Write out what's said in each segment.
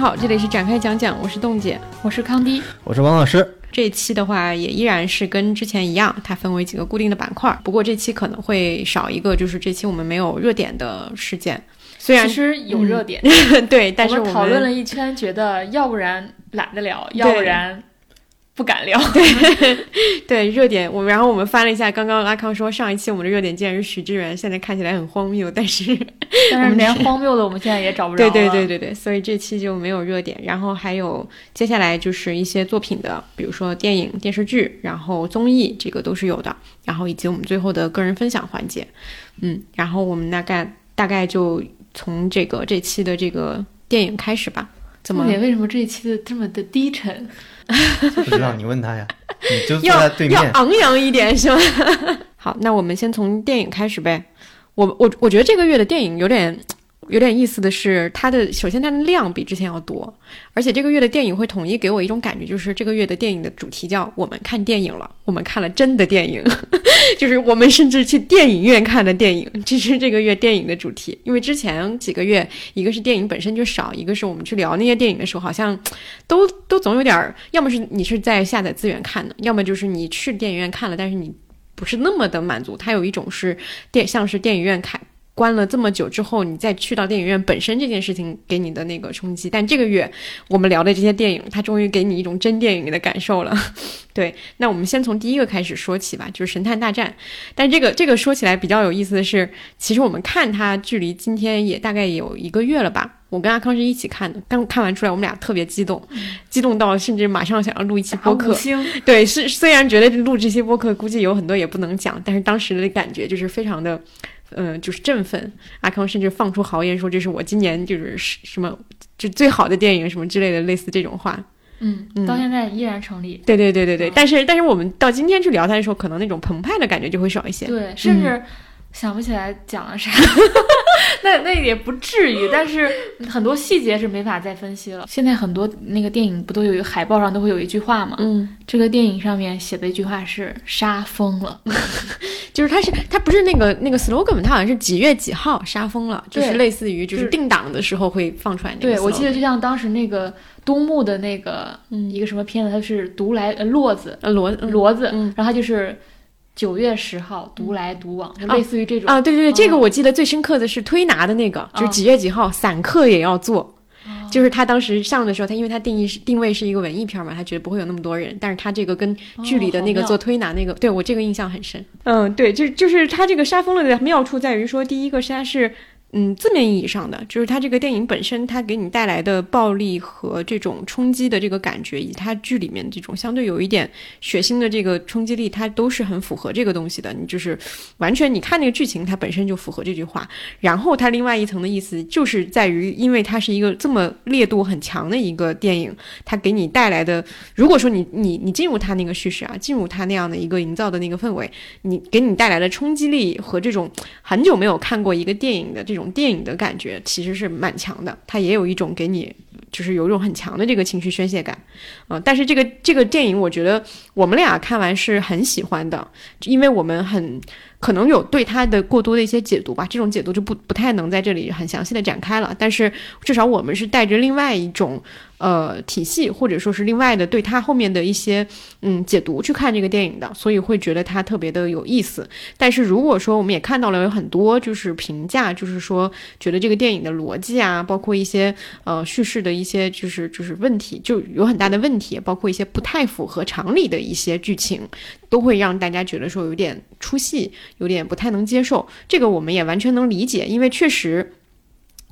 好，这里是展开讲讲，我是冻姐，我是康迪，我是王老师。这一期的话，也依然是跟之前一样，它分为几个固定的板块。不过这期可能会少一个，就是这期我们没有热点的事件。虽然其实有热点，对，但是我们讨论了一圈，觉得要不然懒得聊，要不然。不敢聊，对 对，热点我们，然后我们翻了一下，刚刚阿康说上一期我们的热点竟然是许知远，现在看起来很荒谬，但是但是连荒谬的我们现在也找不着对对对对对，所以这期就没有热点，然后还有接下来就是一些作品的，比如说电影、电视剧，然后综艺，这个都是有的，然后以及我们最后的个人分享环节，嗯，然后我们大概大概就从这个这期的这个电影开始吧。怎么？为什么这一期的这么的低沉？不知道，你问他呀。你就坐在对面。要昂扬一点是吗？好，那我们先从电影开始呗。我我我觉得这个月的电影有点。有点意思的是，它的首先它的量比之前要多，而且这个月的电影会统一给我一种感觉，就是这个月的电影的主题叫“我们看电影了”，我们看了真的电影，就是我们甚至去电影院看的电影，这是这个月电影的主题。因为之前几个月，一个是电影本身就少，一个是我们去聊那些电影的时候，好像都都总有点，要么是你是在下载资源看的，要么就是你去电影院看了，但是你不是那么的满足。它有一种是电，像是电影院看。关了这么久之后，你再去到电影院本身这件事情给你的那个冲击，但这个月我们聊的这些电影，它终于给你一种真电影的感受了。对，那我们先从第一个开始说起吧，就是《神探大战》。但这个这个说起来比较有意思的是，其实我们看它距离今天也大概有一个月了吧。我跟阿康是一起看的，刚看完出来，我们俩特别激动，激动到甚至马上想要录一期播客。对，是虽然觉得录这些播客估计有很多也不能讲，但是当时的感觉就是非常的。嗯，就是振奋。阿康甚至放出豪言说：“这是我今年就是什么就最好的电影什么之类的，类似这种话。”嗯，到现在依然成立。对对对对对，但是但是我们到今天去聊它的时候，可能那种澎湃的感觉就会少一些。对，甚至想不起来讲了啥。那那也不至于，但是很多细节是没法再分析了。现在很多那个电影不都有一个海报上都会有一句话吗？嗯，这个电影上面写的一句话是“杀疯了 ”。就是它是它不是那个那个 slogan，它好像是几月几号杀疯了，就是类似于就是定档的时候会放出来那个。对，我记得就像当时那个东木的那个嗯一个什么片子，它是独来骡子呃骡骡子，然后它就是九月十号独来独往，就类似于这种啊。对对对，这个我记得最深刻的是推拿的那个，就是几月几号散客也要做。就是他当时上的时候，他因为他定义是定位是一个文艺片嘛，他觉得不会有那么多人。但是他这个跟剧里的那个做推拿那个，对我这个印象很深。嗯，对，就就是他这个杀疯了的妙处在于说，第一个是他是。嗯，字面意义上的，就是它这个电影本身，它给你带来的暴力和这种冲击的这个感觉，以及它剧里面这种相对有一点血腥的这个冲击力，它都是很符合这个东西的。你就是完全你看那个剧情，它本身就符合这句话。然后它另外一层的意思，就是在于，因为它是一个这么烈度很强的一个电影，它给你带来的，如果说你你你进入它那个叙事啊，进入它那样的一个营造的那个氛围，你给你带来的冲击力和这种很久没有看过一个电影的这种。电影的感觉其实是蛮强的，它也有一种给你就是有一种很强的这个情绪宣泄感，嗯，但是这个这个电影我觉得我们俩看完是很喜欢的，因为我们很可能有对它的过多的一些解读吧，这种解读就不不太能在这里很详细的展开了，但是至少我们是带着另外一种。呃，体系或者说是另外的对他后面的一些嗯解读去看这个电影的，所以会觉得它特别的有意思。但是如果说我们也看到了有很多就是评价，就是说觉得这个电影的逻辑啊，包括一些呃叙事的一些就是就是问题，就有很大的问题，包括一些不太符合常理的一些剧情，都会让大家觉得说有点出戏，有点不太能接受。这个我们也完全能理解，因为确实。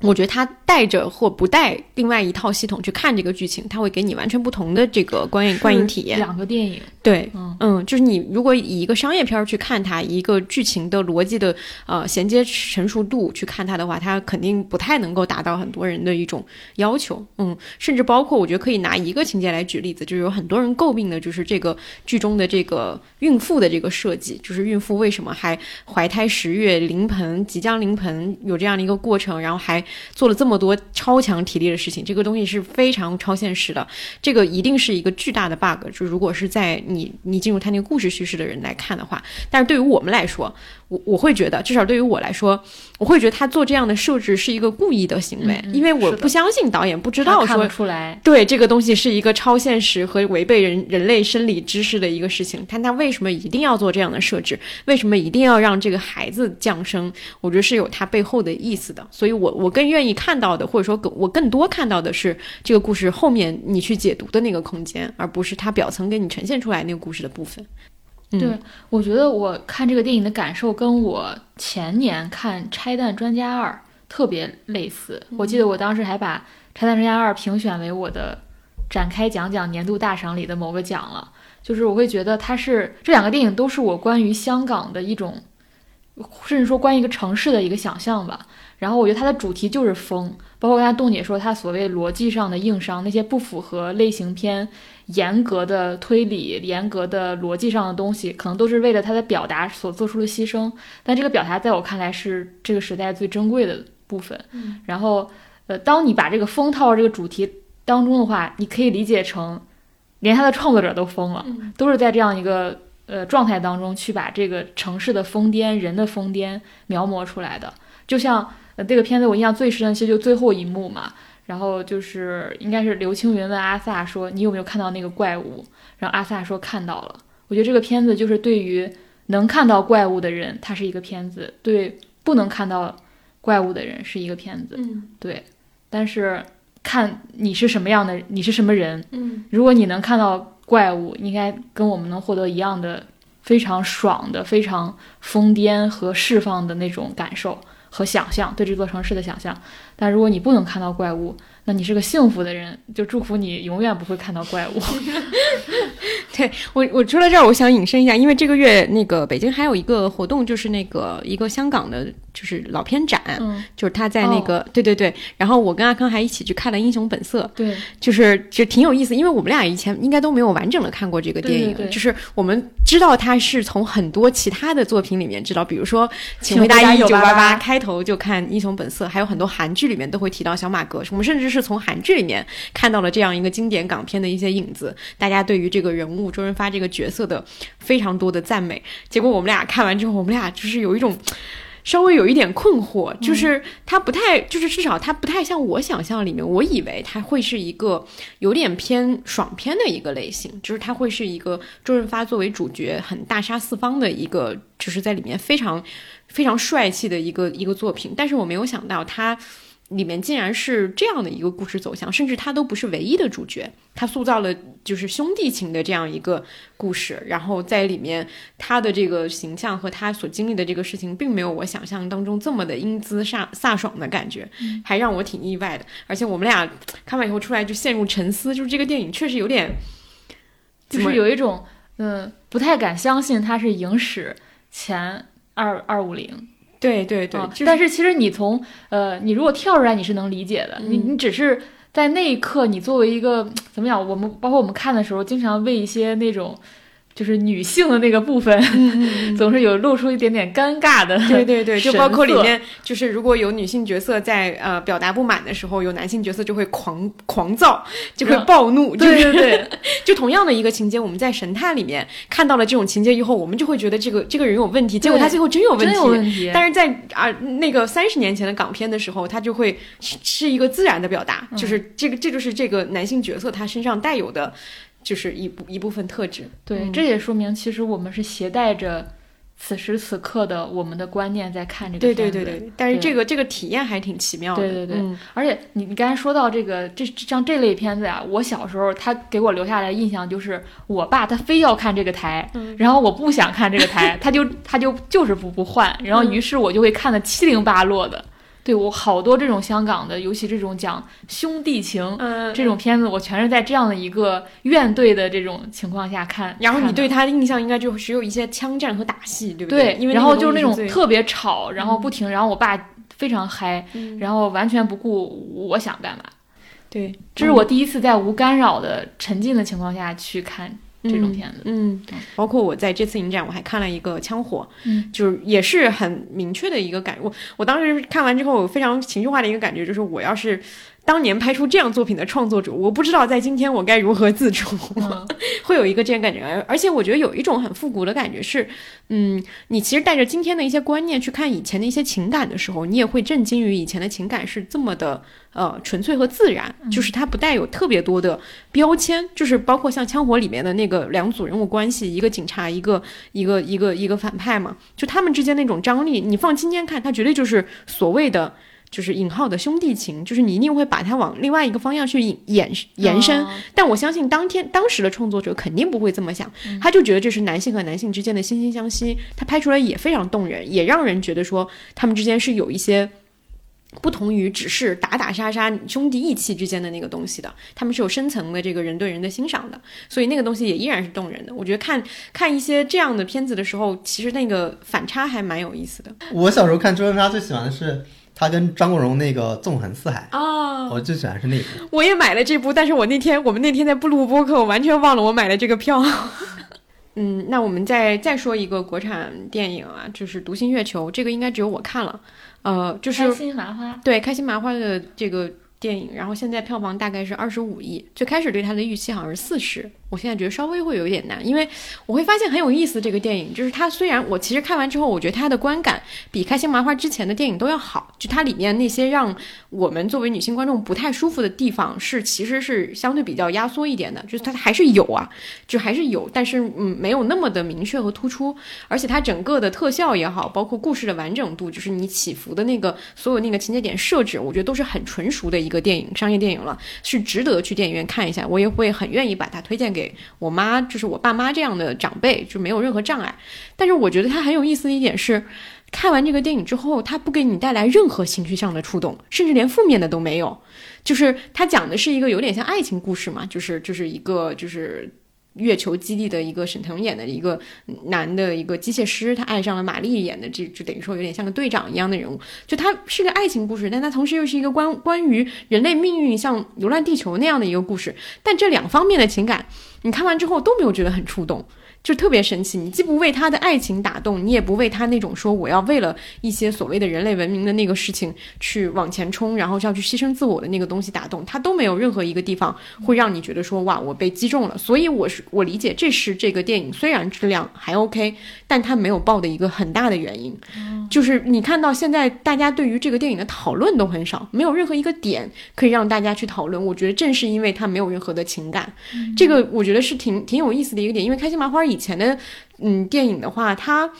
我觉得他带着或不带另外一套系统去看这个剧情，他会给你完全不同的这个观影观影体验。两个电影，对，嗯，就是你如果以一个商业片去看它，一个剧情的逻辑的呃衔接成熟度去看它的话，它肯定不太能够达到很多人的一种要求。嗯，甚至包括我觉得可以拿一个情节来举例子，就是有很多人诟病的就是这个剧中的这个孕妇的这个设计，就是孕妇为什么还怀胎十月临盆，即将临盆有这样的一个过程，然后还。做了这么多超强体力的事情，这个东西是非常超现实的，这个一定是一个巨大的 bug。就如果是在你你进入他那个故事叙事的人来看的话，但是对于我们来说，我我会觉得，至少对于我来说，我会觉得他做这样的设置是一个故意的行为，因为我不相信导演不知道说出来，对这个东西是一个超现实和违背人人类生理知识的一个事情，但他为什么一定要做这样的设置？为什么一定要让这个孩子降生？我觉得是有他背后的意思的，所以我我更愿意看到的，或者说更我更多看到的是这个故事后面你去解读的那个空间，而不是它表层给你呈现出来那个故事的部分。对，我觉得我看这个电影的感受跟我前年看《拆弹专家二》特别类似。我记得我当时还把《拆弹专家二》评选为我的展开讲讲年度大赏里的某个奖了。就是我会觉得它是这两个电影都是我关于香港的一种，甚至说关于一个城市的一个想象吧。然后我觉得它的主题就是风，包括刚才冻姐说它所谓逻辑上的硬伤，那些不符合类型片严格的推理、严格的逻辑上的东西，可能都是为了他的表达所做出的牺牲。但这个表达在我看来是这个时代最珍贵的部分。然后，呃，当你把这个疯套这个主题当中的话，你可以理解成，连他的创作者都疯了，都是在这样一个呃状态当中去把这个城市的疯癫、人的疯癫描摹出来的，就像。这个片子我印象最深的其实就最后一幕嘛，然后就是应该是刘青云问阿萨说：“你有没有看到那个怪物？”然后阿萨说：“看到了。”我觉得这个片子就是对于能看到怪物的人，它是一个片子；对不能看到怪物的人是一个片子。嗯，对。但是看你是什么样的，你是什么人。嗯，如果你能看到怪物，应该跟我们能获得一样的非常爽的、非常疯癫和释放的那种感受。和想象对这座城市的想象，但如果你不能看到怪物，那你是个幸福的人，就祝福你永远不会看到怪物。对我，我说到这儿，我想引申一下，因为这个月那个北京还有一个活动，就是那个一个香港的，就是老片展，就是他在那个，对对对。然后我跟阿康还一起去看了《英雄本色》，对，就是就挺有意思，因为我们俩以前应该都没有完整的看过这个电影，就是我们知道他是从很多其他的作品里面知道，比如说《请回答一九八八》，开头就看《英雄本色》，还有很多韩剧里面都会提到小马哥，我们甚至是从韩剧里面看到了这样一个经典港片的一些影子，大家对于这个人物。周润发这个角色的非常多的赞美，结果我们俩看完之后，我们俩就是有一种稍微有一点困惑，就是他不太，就是至少他不太像我想象里面，我以为他会是一个有点偏爽片的一个类型，就是他会是一个周润发作为主角很大杀四方的一个，就是在里面非常非常帅气的一个一个作品，但是我没有想到他。里面竟然是这样的一个故事走向，甚至他都不是唯一的主角，他塑造了就是兄弟情的这样一个故事，然后在里面他的这个形象和他所经历的这个事情，并没有我想象当中这么的英姿飒飒爽的感觉，还让我挺意外的。而且我们俩看完以后出来就陷入沉思，就是这个电影确实有点，就是有一种嗯不太敢相信它是影史前二二五零。对对对，但是其实你从呃，你如果跳出来，你是能理解的。你你只是在那一刻，你作为一个怎么讲？我们包括我们看的时候，经常为一些那种。就是女性的那个部分，总是有露出一点点尴尬的。对对对，就包括里面，就是如果有女性角色在呃表达不满的时候，有男性角色就会狂狂躁，就会暴怒。对对对，就同样的一个情节，我们在神探里面看到了这种情节以后，我们就会觉得这个这个人有问题。结果他最后真有问题。真有问题。但是在啊那个三十年前的港片的时候，他就会是一个自然的表达，就是这个这就是这个男性角色他身上带有的。就是一部一部分特质，对，这也说明其实我们是携带着此时此刻的我们的观念在看这个片子，对对对对。但是这个这个体验还挺奇妙的，对对对。而且你你刚才说到这个这像这类片子呀，我小时候他给我留下来印象就是我爸他非要看这个台，然后我不想看这个台，他就他就就是不不换，然后于是我就会看的七零八落的。对我好多这种香港的，尤其这种讲兄弟情这种片子，我全是在这样的一个怨对的这种情况下看。然后你对他的印象应该就只有一些枪战和打戏，对不对？因为然后就是那种特别吵，然后不停，然后我爸非常嗨，然后完全不顾我想干嘛。对，这是我第一次在无干扰的沉浸的情况下去看这种片子。嗯，包括我在这次影展我还看了一个《枪火》，嗯，就是也是很明确的一个感我我当时看完之后，非常情绪化的一个感觉就是，我要是。当年拍出这样作品的创作者，我不知道在今天我该如何自处，会有一个这样感觉。而且我觉得有一种很复古的感觉是，嗯，你其实带着今天的一些观念去看以前的一些情感的时候，你也会震惊于以前的情感是这么的呃纯粹和自然，就是它不带有特别多的标签，就是包括像《枪火》里面的那个两组人物关系，一个警察，一个一个一个一个反派嘛，就他们之间那种张力，你放今天看，它绝对就是所谓的。就是引号的兄弟情，就是你一定会把它往另外一个方向去引延延伸。但我相信当天当时的创作者肯定不会这么想，他就觉得这是男性和男性之间的惺惺相惜，他拍出来也非常动人，也让人觉得说他们之间是有一些不同于只是打打杀杀兄弟义气之间的那个东西的，他们是有深层的这个人对人的欣赏的，所以那个东西也依然是动人的。我觉得看看一些这样的片子的时候，其实那个反差还蛮有意思的。我小时候看周润发最喜欢的是。他跟张国荣那个《纵横四海》啊，我最喜欢是那部。我也买了这部，但是我那天我们那天在不录播客，我完全忘了我买了这个票。嗯，那我们再再说一个国产电影啊，就是《独行月球》，这个应该只有我看了。呃，就是开心麻花，对开心麻花的这个电影，然后现在票房大概是二十五亿，最开始对它的预期好像是四十。我现在觉得稍微会有一点难，因为我会发现很有意思。这个电影就是它，虽然我其实看完之后，我觉得它的观感比《开心麻花》之前的电影都要好。就它里面那些让我们作为女性观众不太舒服的地方，是其实是相对比较压缩一点的。就是它还是有啊，就还是有，但是嗯，没有那么的明确和突出。而且它整个的特效也好，包括故事的完整度，就是你起伏的那个所有那个情节点设置，我觉得都是很纯熟的一个电影，商业电影了，是值得去电影院看一下。我也会很愿意把它推荐给。给我妈，就是我爸妈这样的长辈，就没有任何障碍。但是我觉得他很有意思的一点是，看完这个电影之后，他不给你带来任何情绪上的触动，甚至连负面的都没有。就是他讲的是一个有点像爱情故事嘛，就是就是一个就是。月球基地的一个沈腾演的一个男的一个机械师，他爱上了玛丽演的，这就等于说有点像个队长一样的人物。就他是个爱情故事，但他同时又是一个关关于人类命运像流浪地球那样的一个故事。但这两方面的情感，你看完之后都没有觉得很触动。就特别神奇，你既不为他的爱情打动，你也不为他那种说我要为了一些所谓的人类文明的那个事情去往前冲，然后要去牺牲自我的那个东西打动，他都没有任何一个地方会让你觉得说哇我被击中了。所以我是我理解这是这个电影虽然质量还 OK，但它没有爆的一个很大的原因，就是你看到现在大家对于这个电影的讨论都很少，没有任何一个点可以让大家去讨论。我觉得正是因为它没有任何的情感，这个我觉得是挺挺有意思的一个点，因为开心麻花。以前的嗯电影的话，它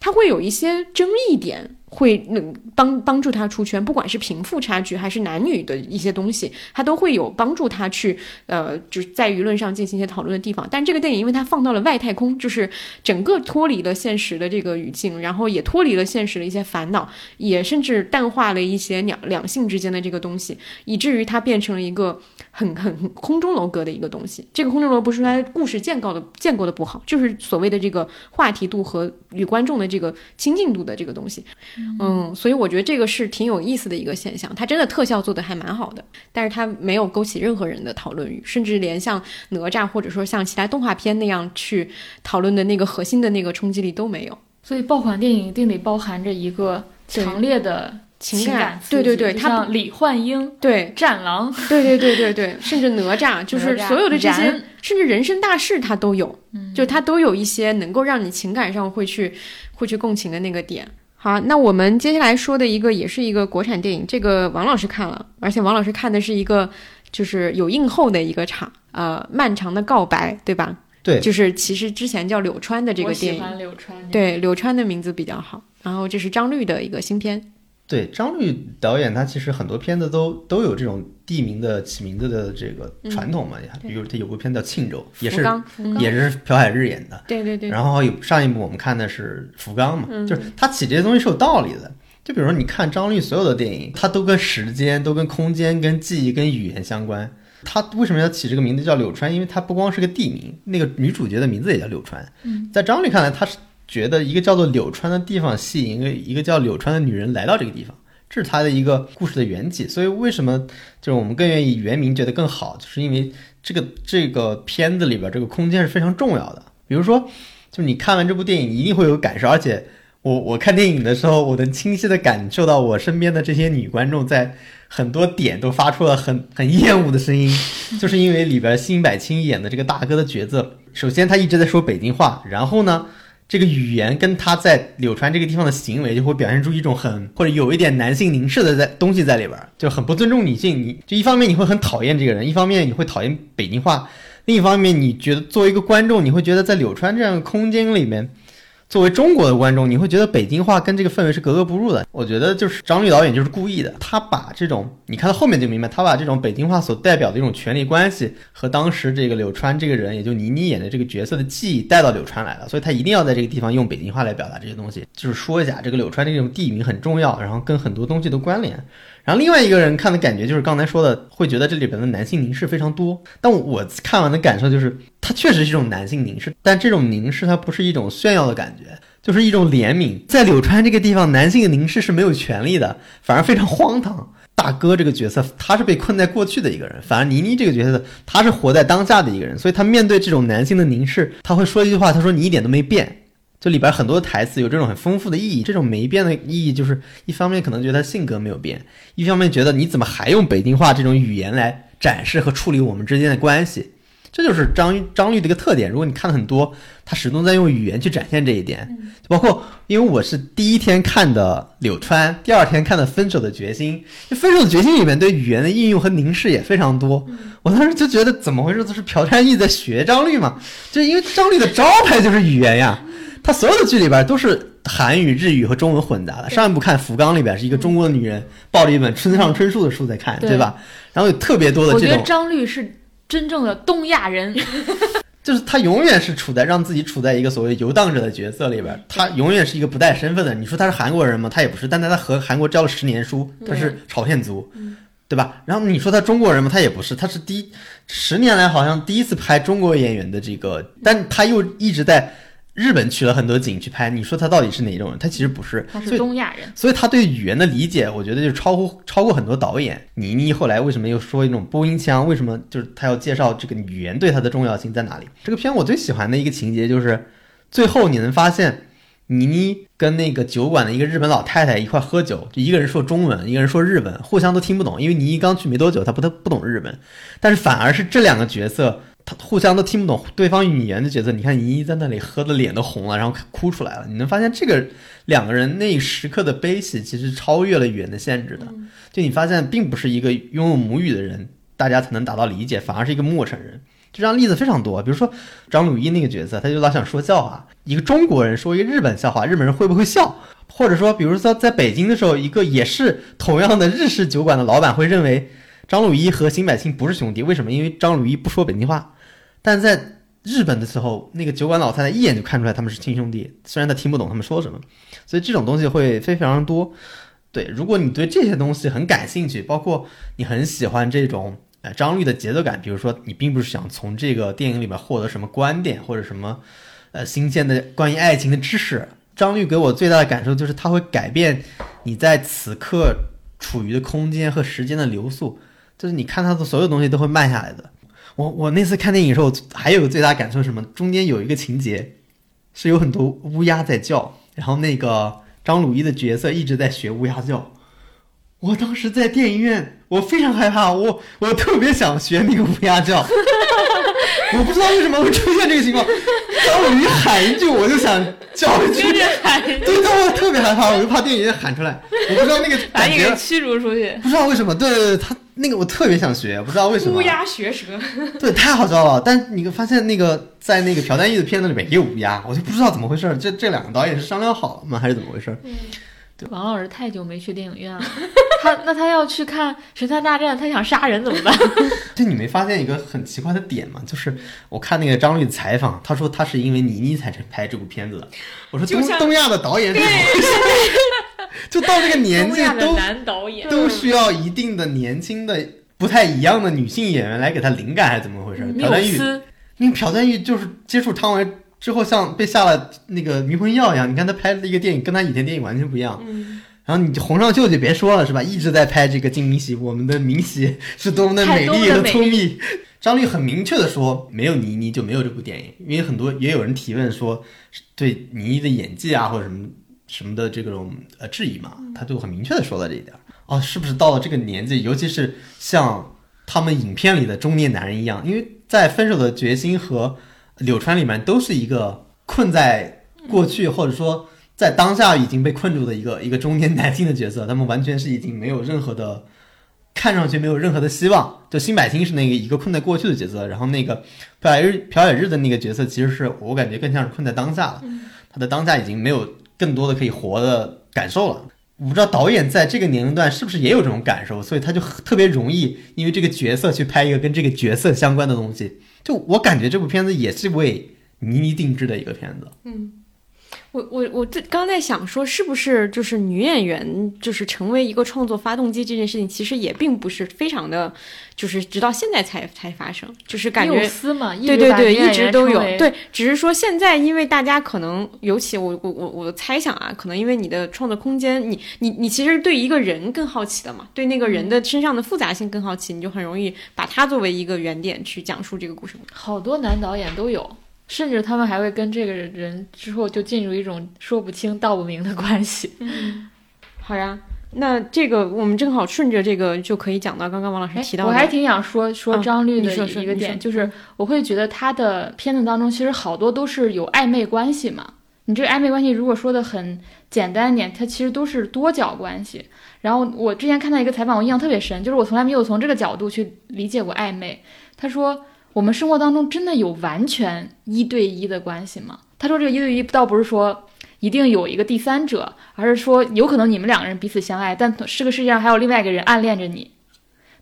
它会有一些争议点。会能帮帮助他出圈，不管是贫富差距还是男女的一些东西，他都会有帮助他去呃，就是在舆论上进行一些讨论的地方。但这个电影因为它放到了外太空，就是整个脱离了现实的这个语境，然后也脱离了现实的一些烦恼，也甚至淡化了一些两两性之间的这个东西，以至于它变成了一个很很空中楼阁的一个东西。这个空中楼不是它故事建构的建构的不好，就是所谓的这个话题度和与观众的这个亲近度的这个东西。嗯，所以我觉得这个是挺有意思的一个现象，它真的特效做的还蛮好的，但是它没有勾起任何人的讨论欲，甚至连像哪吒或者说像其他动画片那样去讨论的那个核心的那个冲击力都没有。所以爆款电影一定得包含着一个强烈的情感，对对对，它李焕英，对战狼，对对对对对，甚至哪吒，就是所有的这些，甚至人生大事它都有，就它都有一些能够让你情感上会去会去共情的那个点。好，那我们接下来说的一个也是一个国产电影，这个王老师看了，而且王老师看的是一个就是有映后的一个场，呃，漫长的告白，对吧？对，就是其实之前叫柳川的这个电影，柳川，对，柳川的名字比较好。然后这是张律的一个新片。对张律导演，他其实很多片子都都有这种地名的起名字的这个传统嘛。比如他有部片叫《庆州》，也是也是朴海日演的。对对对。然后有上一部我们看的是《福冈》嘛，就是他起这些东西是有道理的。就比如说你看张律所有的电影，他都跟时间、都跟空间、跟记忆、跟语言相关。他为什么要起这个名字叫柳川？因为他不光是个地名，那个女主角的名字也叫柳川。在张律看来，他是。觉得一个叫做柳川的地方吸引一个一个叫柳川的女人来到这个地方，这是他的一个故事的缘起。所以为什么就是我们更愿意原名觉得更好，就是因为这个这个片子里边这个空间是非常重要的。比如说，就你看完这部电影，一定会有感受，而且我我看电影的时候，我能清晰的感受到我身边的这些女观众在很多点都发出了很很厌恶的声音，就是因为里边辛柏青演的这个大哥的角色，首先他一直在说北京话，然后呢。这个语言跟他在柳川这个地方的行为，就会表现出一种很或者有一点男性凝视的在东西在里边，就很不尊重女性。你就一方面你会很讨厌这个人，一方面你会讨厌北京话，另一方面你觉得作为一个观众，你会觉得在柳川这样的空间里面。作为中国的观众，你会觉得北京话跟这个氛围是格格不入的。我觉得就是张律导演就是故意的，他把这种你看到后面就明白，他把这种北京话所代表的一种权力关系和当时这个柳川这个人，也就倪妮演的这个角色的记忆带到柳川来了，所以他一定要在这个地方用北京话来表达这些东西，就是说一下这个柳川这种地名很重要，然后跟很多东西都关联。然后另外一个人看的感觉就是刚才说的，会觉得这里边的男性凝视非常多。但我看完的感受就是，它确实是一种男性凝视，但这种凝视它不是一种炫耀的感觉，就是一种怜悯。在柳川这个地方，男性凝视是没有权利的，反而非常荒唐。大哥这个角色，他是被困在过去的一个人；反而倪妮这个角色，他是活在当下的一个人。所以他面对这种男性的凝视，他会说一句话：“他说你一点都没变。”就里边很多台词有这种很丰富的意义，这种没变的意义就是一方面可能觉得他性格没有变，一方面觉得你怎么还用北京话这种语言来展示和处理我们之间的关系，这就是张张律的一个特点。如果你看了很多，他始终在用语言去展现这一点，包括因为我是第一天看的柳川，第二天看的分手的决心，分手的决心里面对语言的应用和凝视也非常多。我当时就觉得怎么回事？这是朴赞玉在学张律嘛？就因为张律的招牌就是语言呀。他所有的剧里边都是韩语、日语和中文混杂的。上一部看《福冈》里边是一个中国的女人抱着一本村上春树的书在看，对吧？然后有特别多的这种。我觉得张律是真正的东亚人，就是他永远是处在让自己处在一个所谓游荡者的角色里边，他永远是一个不带身份的。你说他是韩国人吗？他也不是，但他和韩国教了十年书，他是朝鲜族，对吧？然后你说他中国人吗？他也不是，他是第一十年来好像第一次拍中国演员的这个，但他又一直在。日本取了很多景去拍，你说他到底是哪种人？他其实不是，他是东亚人，所以他对语言的理解，我觉得就超乎超过很多导演。倪妮后来为什么又说一种播音腔？为什么就是他要介绍这个语言对他的重要性在哪里？这个片我最喜欢的一个情节就是，最后你能发现，倪妮跟那个酒馆的一个日本老太太一块喝酒，就一个人说中文，一个人说日文，互相都听不懂，因为倪妮刚去没多久，她不太不懂日文，但是反而是这两个角色。他互相都听不懂对方语言的角色，你看倪妮在那里喝的脸都红了，然后哭出来了。你能发现这个两个人那一时刻的悲喜，其实超越了语言的限制的。就你发现，并不是一个拥有母语的人，大家才能达到理解，反而是一个陌生人。这样例子非常多。比如说张鲁一那个角色，他就老想说笑话，一个中国人说一个日本笑话，日本人会不会笑？或者说，比如说在北京的时候，一个也是同样的日式酒馆的老板会认为张鲁一和辛柏青不是兄弟，为什么？因为张鲁一不说北京话。但在日本的时候，那个酒馆老太太一眼就看出来他们是亲兄弟，虽然她听不懂他们说什么，所以这种东西会非常多。对，如果你对这些东西很感兴趣，包括你很喜欢这种呃张律的节奏感，比如说你并不是想从这个电影里面获得什么观点或者什么呃新鲜的关于爱情的知识，张律给我最大的感受就是他会改变你在此刻处于的空间和时间的流速，就是你看他的所有东西都会慢下来的。我我那次看电影的时候，还有个最大感受是什么？中间有一个情节，是有很多乌鸦在叫，然后那个张鲁一的角色一直在学乌鸦叫。我当时在电影院，我非常害怕，我我特别想学那个乌鸦叫。我不知道为什么会出现这个情况，张鲁一喊一句，我就想叫一句，对，但我特别害怕，我就怕电影院喊出来，我不知道那个把你给驱逐出去。不知道为什么，对对对，他。那个我特别想学，不知道为什么。乌鸦学舌，对，太好笑了。但你发现那个在那个朴赞玉的片子里面也有乌鸦，我就不知道怎么回事。这这两个导演是商量好了吗，还是怎么回事？嗯，王老师太久没去电影院了，他那他要去看《神探大战》，他想杀人怎么办？就你没发现一个很奇怪的点吗？就是我看那个张律的采访，他说他是因为倪妮才拍这部片子的。我说东东亚的导演怎么回事？就到这个年纪都都需要一定的年轻的不太一样的女性演员来给他灵感，还是怎么回事？朴赞玉，因为朴赞玉就是接触汤唯之后，像被下了那个迷魂药一样。你看他拍的一个电影，跟他以前电影完全不一样。然后你洪尚秀就别说了是吧？一直在拍这个金明喜，我们的明喜是多么的美丽和聪明。张律很明确的说，没有倪妮就没有这部电影，因为很多也有人提问说，对倪妮的演技啊或者什么什么的这种呃质疑嘛，他就很明确的说了这一点。哦，是不是到了这个年纪，尤其是像他们影片里的中年男人一样，因为在《分手的决心》和《柳川》里面都是一个困在过去或者说在当下已经被困住的一个 一个中年男性的角色，他们完全是已经没有任何的。看上去没有任何的希望，就辛柏青是那个一个困在过去的角色，然后那个朴野日朴野日的那个角色，其实是我感觉更像是困在当下了，他的当下已经没有更多的可以活的感受了。我不知道导演在这个年龄段是不是也有这种感受，所以他就特别容易因为这个角色去拍一个跟这个角色相关的东西。就我感觉这部片子也是为倪妮定制的一个片子。嗯。我我我这刚在想说，是不是就是女演员就是成为一个创作发动机这件事情，其实也并不是非常的，就是直到现在才才发生，就是感觉对对对，一直都有对，只是说现在因为大家可能，尤其我我我我猜想啊，可能因为你的创作空间，你你你其实对一个人更好奇的嘛，对那个人的身上的复杂性更好奇，你就很容易把它作为一个原点去讲述这个故事。好多男导演都有。甚至他们还会跟这个人之后就进入一种说不清道不明的关系。好呀，那这个我们正好顺着这个就可以讲到刚刚王老师提到的。我还挺想说说张律的一个点，就是我会觉得他的片子当中其实好多都是有暧昧关系嘛。你这个暧昧关系如果说的很简单一点，它其实都是多角关系。然后我之前看到一个采访，我印象特别深，就是我从来没有从这个角度去理解过暧昧。他说。我们生活当中真的有完全一对一的关系吗？他说这个一对一倒不是说一定有一个第三者，而是说有可能你们两个人彼此相爱，但这个世界上还有另外一个人暗恋着你。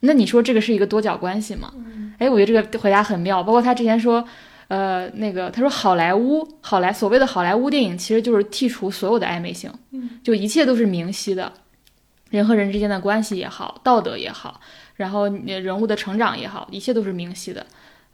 那你说这个是一个多角关系吗？哎，我觉得这个回答很妙。包括他之前说，呃，那个他说好莱坞好莱所谓的好莱坞电影其实就是剔除所有的暧昧性，就一切都是明晰的，人和人之间的关系也好，道德也好，然后人物的成长也好，一切都是明晰的。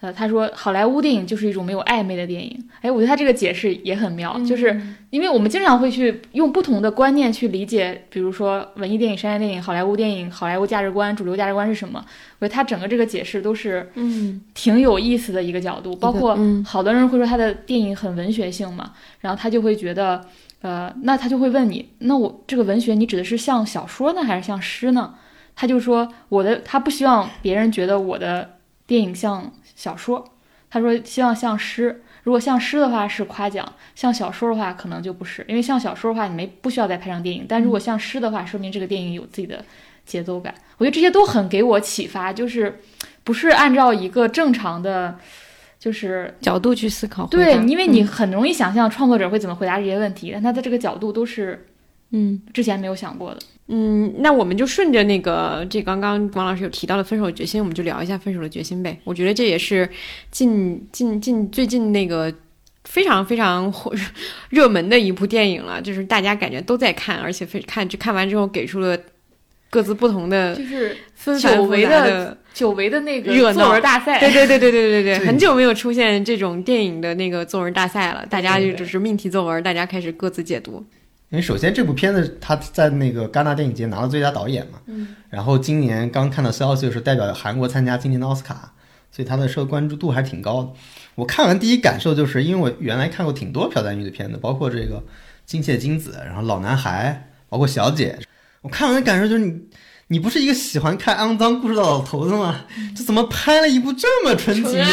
呃，他说好莱坞电影就是一种没有暧昧的电影。哎，我觉得他这个解释也很妙，就是因为我们经常会去用不同的观念去理解，比如说文艺电影、商业电影、好莱坞电影、好莱坞价值观、主流价值观是什么。我觉得他整个这个解释都是嗯挺有意思的一个角度。包括好多人会说他的电影很文学性嘛，然后他就会觉得，呃，那他就会问你，那我这个文学你指的是像小说呢，还是像诗呢？他就说我的，他不希望别人觉得我的电影像。小说，他说希望像诗，如果像诗的话是夸奖，像小说的话可能就不是，因为像小说的话你没不需要再拍成电影，但如果像诗的话，说明这个电影有自己的节奏感。我觉得这些都很给我启发，就是不是按照一个正常的，就是角度去思考。对，因为你很容易想象创作者会怎么回答这些问题，但他的这个角度都是，嗯，之前没有想过的。嗯，那我们就顺着那个，这刚刚王老师有提到的《分手的决心》，我们就聊一下《分手的决心》呗。我觉得这也是近近近最近那个非常非常火 热门的一部电影了，就是大家感觉都在看，而且非看就看完之后给出了各自不同的，就是久违的久违的那个热作文大赛。对对对对对对 对，很久没有出现这种电影的那个作文大赛了，大家就只是命题作文，大家开始各自解读。因为首先这部片子他在那个戛纳电影节拿了最佳导演嘛，嗯，然后今年刚看到消息是代表韩国参加今年的奥斯卡，所以他的受关注度还是挺高的。我看完第一感受就是，因为我原来看过挺多朴赞玉的片子，包括这个《金切金子》，然后《老男孩》，包括《小姐》，我看完的感受就是你你不是一个喜欢看肮脏故事的老头子吗？这怎么拍了一部这么纯情的？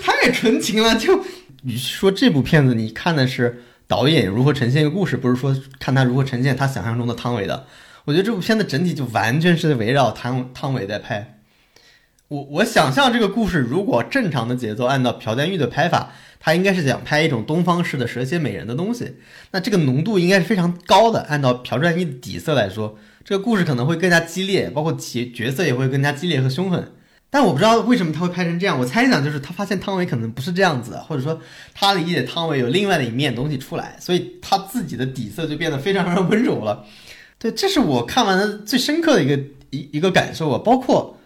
太纯情了！就你说这部片子你看的是？导演如何呈现一个故事，不是说看他如何呈现他想象中的汤唯的。我觉得这部片子整体就完全是围绕汤汤唯在拍。我我想象这个故事如果正常的节奏，按照朴赞玉的拍法，他应该是想拍一种东方式的蛇蝎美人的东西。那这个浓度应该是非常高的。按照朴赞玉的底色来说，这个故事可能会更加激烈，包括角角色也会更加激烈和凶狠。但我不知道为什么他会拍成这样，我猜想就是他发现汤唯可能不是这样子的，或者说他理解汤唯有另外的一面东西出来，所以他自己的底色就变得非常非常温柔了。对，这是我看完的最深刻的一个一一个感受啊，包括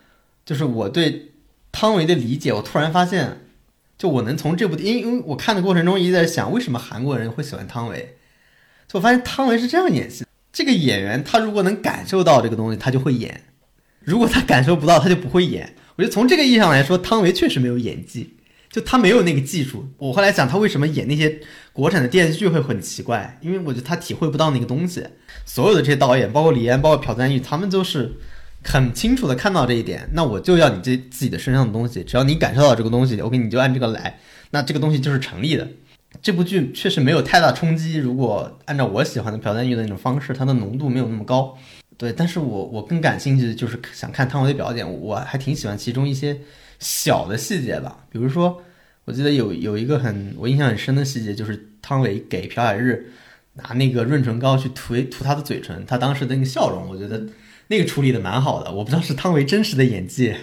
就是我对汤唯的理解，我突然发现，就我能从这部电影，因为我看的过程中一直在想，为什么韩国人会喜欢汤唯，就我发现汤唯是这样演戏。这个演员他如果能感受到这个东西，他就会演；如果他感受不到，他就不会演。我觉得从这个意义上来说，汤唯确实没有演技，就他没有那个技术。我后来想，他为什么演那些国产的电视剧会很奇怪？因为我觉得他体会不到那个东西。所有的这些导演，包括李安，包括朴赞玉，他们就是很清楚的看到这一点。那我就要你这自己的身上的东西，只要你感受到这个东西，OK，你就按这个来，那这个东西就是成立的。这部剧确实没有太大冲击。如果按照我喜欢的朴赞玉的那种方式，它的浓度没有那么高。对，但是我我更感兴趣的就是想看汤唯的表演，我还挺喜欢其中一些小的细节吧。比如说，我记得有有一个很我印象很深的细节，就是汤唯给朴海日拿那个润唇膏去涂涂他的嘴唇，他当时的那个笑容，我觉得那个处理的蛮好的。我不知道是汤唯真实的演技，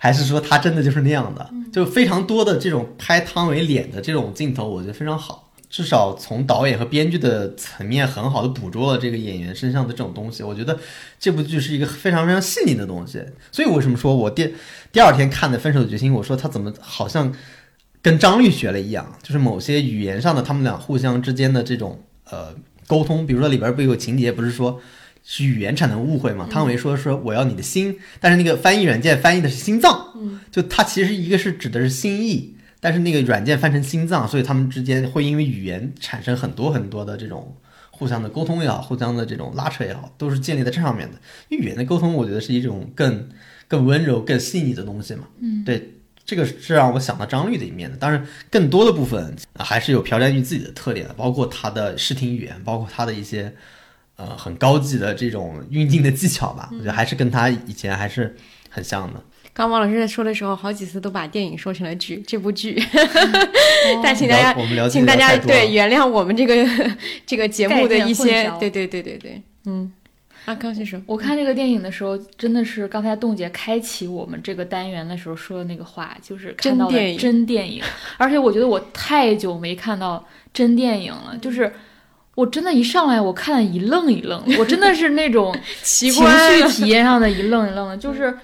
还是说他真的就是那样的，就非常多的这种拍汤唯脸的这种镜头，我觉得非常好。至少从导演和编剧的层面很好的捕捉了这个演员身上的这种东西，我觉得这部剧是一个非常非常细腻的东西。所以为什么说我第第二天看的《分手的决心》，我说他怎么好像跟张律学了一样，就是某些语言上的他们俩互相之间的这种呃沟通，比如说里边不有情节，不是说是语言产生误会嘛？汤唯说说我要你的心，但是那个翻译软件翻译的是心脏，就它其实一个是指的是心意。但是那个软件翻成心脏，所以他们之间会因为语言产生很多很多的这种互相的沟通也好，互相的这种拉扯也好，都是建立在这上面的。因为语言的沟通，我觉得是一种更更温柔、更细腻的东西嘛。嗯，对，这个是让我想到张律的一面的。当然，更多的部分还是有朴赞玉自己的特点的，包括他的视听语言，包括他的一些呃很高级的这种运镜的技巧吧。我觉得还是跟他以前还是很像的。刚王老师在说的时候，好几次都把电影说成了剧，这部剧。但请大家，请大家对原谅我们这个这个节目的一些，对对对对对，嗯。啊，刚先生，我看这个电影的时候，真的是刚才冻姐开启我们这个单元的时候说的那个话，就是看到了真电影。而且我觉得我太久没看到真电影了，就是我真的，一上来我看了一愣一愣，我真的是那种 情绪体验上的一愣一愣的，就是。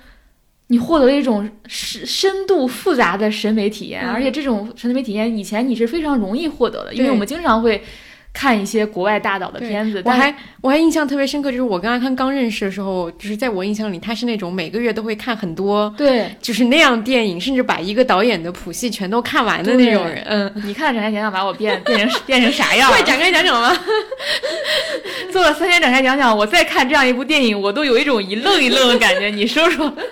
你获得了一种深深度复杂的审美体验，而且这种审美体验以前你是非常容易获得的，因为我们经常会看一些国外大导的片子。我还我还印象特别深刻，就是我跟阿康刚认识的时候，就是在我印象里，他是那种每个月都会看很多，对，就是那样电影，甚至把一个导演的谱系全都看完的那种人。嗯，你看《展开讲讲》把我变 变成变成啥样？快展开讲讲吗？做了三天展开讲讲，我再看这样一部电影，我都有一种一愣一愣的感觉。你说说。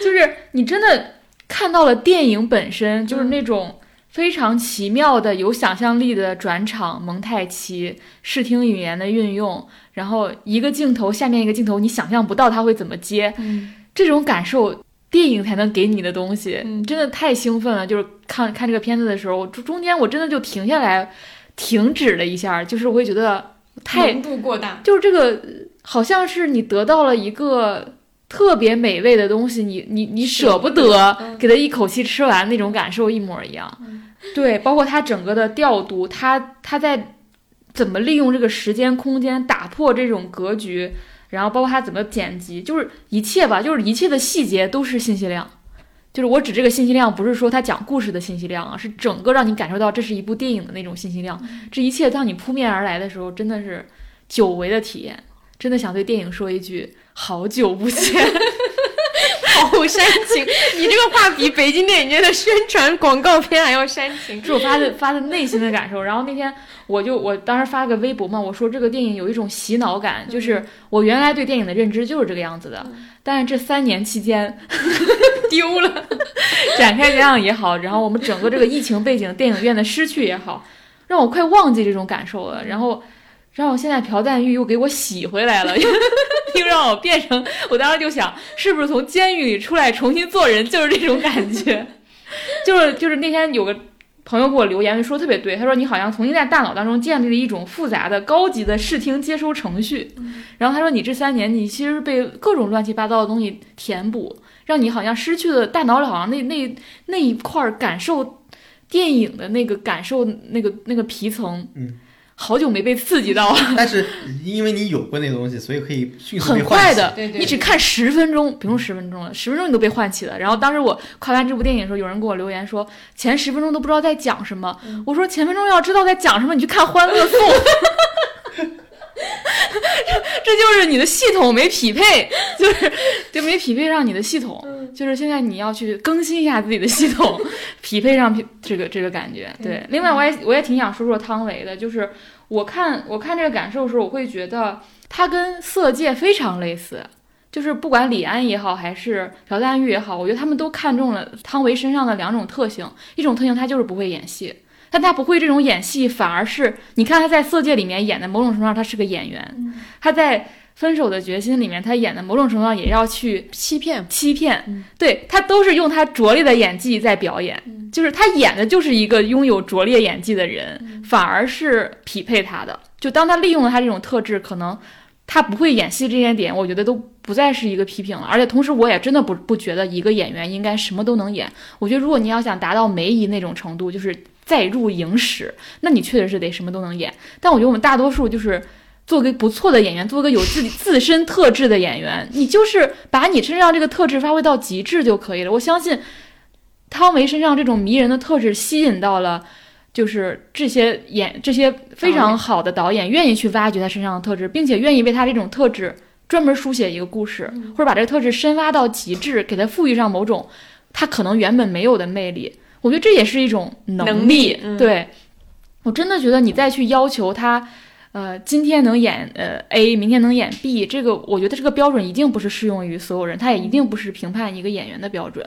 就是你真的看到了电影本身，就是那种非常奇妙的、有想象力的转场、蒙太奇、视听语言的运用，然后一个镜头下面一个镜头，你想象不到他会怎么接，这种感受，电影才能给你的东西，真的太兴奋了。就是看看这个片子的时候，中中间我真的就停下来，停止了一下，就是我会觉得太浓度过大，就是这个好像是你得到了一个。特别美味的东西，你你你舍不得给他一口气吃完，那种感受一模一样。对，包括它整个的调度，它它在怎么利用这个时间空间打破这种格局，然后包括它怎么剪辑，就是一切吧，就是一切的细节都是信息量。就是我指这个信息量，不是说他讲故事的信息量啊，是整个让你感受到这是一部电影的那种信息量。这一切当你扑面而来的时候，真的是久违的体验。真的想对电影说一句。好久不见，好煽情！你这个话比北京电影节的宣传广告片还要煽情，是我发的发的内心的感受。然后那天我就我当时发了个微博嘛，我说这个电影有一种洗脑感，就是我原来对电影的认知就是这个样子的，但是这三年期间 丢了，展开这样也好，然后我们整个这个疫情背景电影院的失去也好，让我快忘记这种感受了。然后。让我现在朴赞玉又给我洗回来了，又让我变成，我当时就想，是不是从监狱里出来重新做人，就是这种感觉，就是就是那天有个朋友给我留言说特别对，他说你好像重新在大脑当中建立了一种复杂的高级的视听接收程序，然后他说你这三年你其实被各种乱七八糟的东西填补，让你好像失去了大脑里好像那那那一块感受电影的那个感受那个那个皮层，嗯。好久没被刺激到了，但是因为你有过那个东西，所以可以迅速很快的，你只看十分钟，不用十分钟了，十分钟你都被唤起了。然后当时我看完这部电影的时候，有人给我留言说前十分钟都不知道在讲什么。我说前分钟要知道在讲什么，你去看《欢乐颂》。这就是你的系统没匹配，就是就没匹配上你的系统，就是现在你要去更新一下自己的系统，匹配上这个这个感觉。对，另外我也我也挺想说说汤唯的，就是我看我看这个感受的时候，我会觉得他跟《色戒》非常类似，就是不管李安也好，还是朴赞玉也好，我觉得他们都看中了汤唯身上的两种特性，一种特性他就是不会演戏。但他不会这种演戏，反而是你看他在《色戒》里面演的，某种程度上他是个演员。他在《分手的决心》里面，他演的某种程度上也要去欺骗，欺骗。对他都是用他拙劣的演技在表演，就是他演的就是一个拥有拙劣演技的人，反而是匹配他的。就当他利用了他这种特质，可能他不会演戏这些点，我觉得都不再是一个批评了。而且同时，我也真的不不觉得一个演员应该什么都能演。我觉得如果你要想达到梅姨那种程度，就是。再入影史，那你确实是得什么都能演。但我觉得我们大多数就是做个不错的演员，做个有自己自身特质的演员，你就是把你身上这个特质发挥到极致就可以了。我相信汤唯身上这种迷人的特质吸引到了，就是这些演这些非常好的导演愿意去挖掘他身上的特质，并且愿意为他这种特质专门书写一个故事，或者把这个特质深挖到极致，给他赋予上某种他可能原本没有的魅力。我觉得这也是一种能力，对。我真的觉得你再去要求他，呃，今天能演呃 A，明天能演 B，这个我觉得这个标准一定不是适用于所有人，他也一定不是评判一个演员的标准，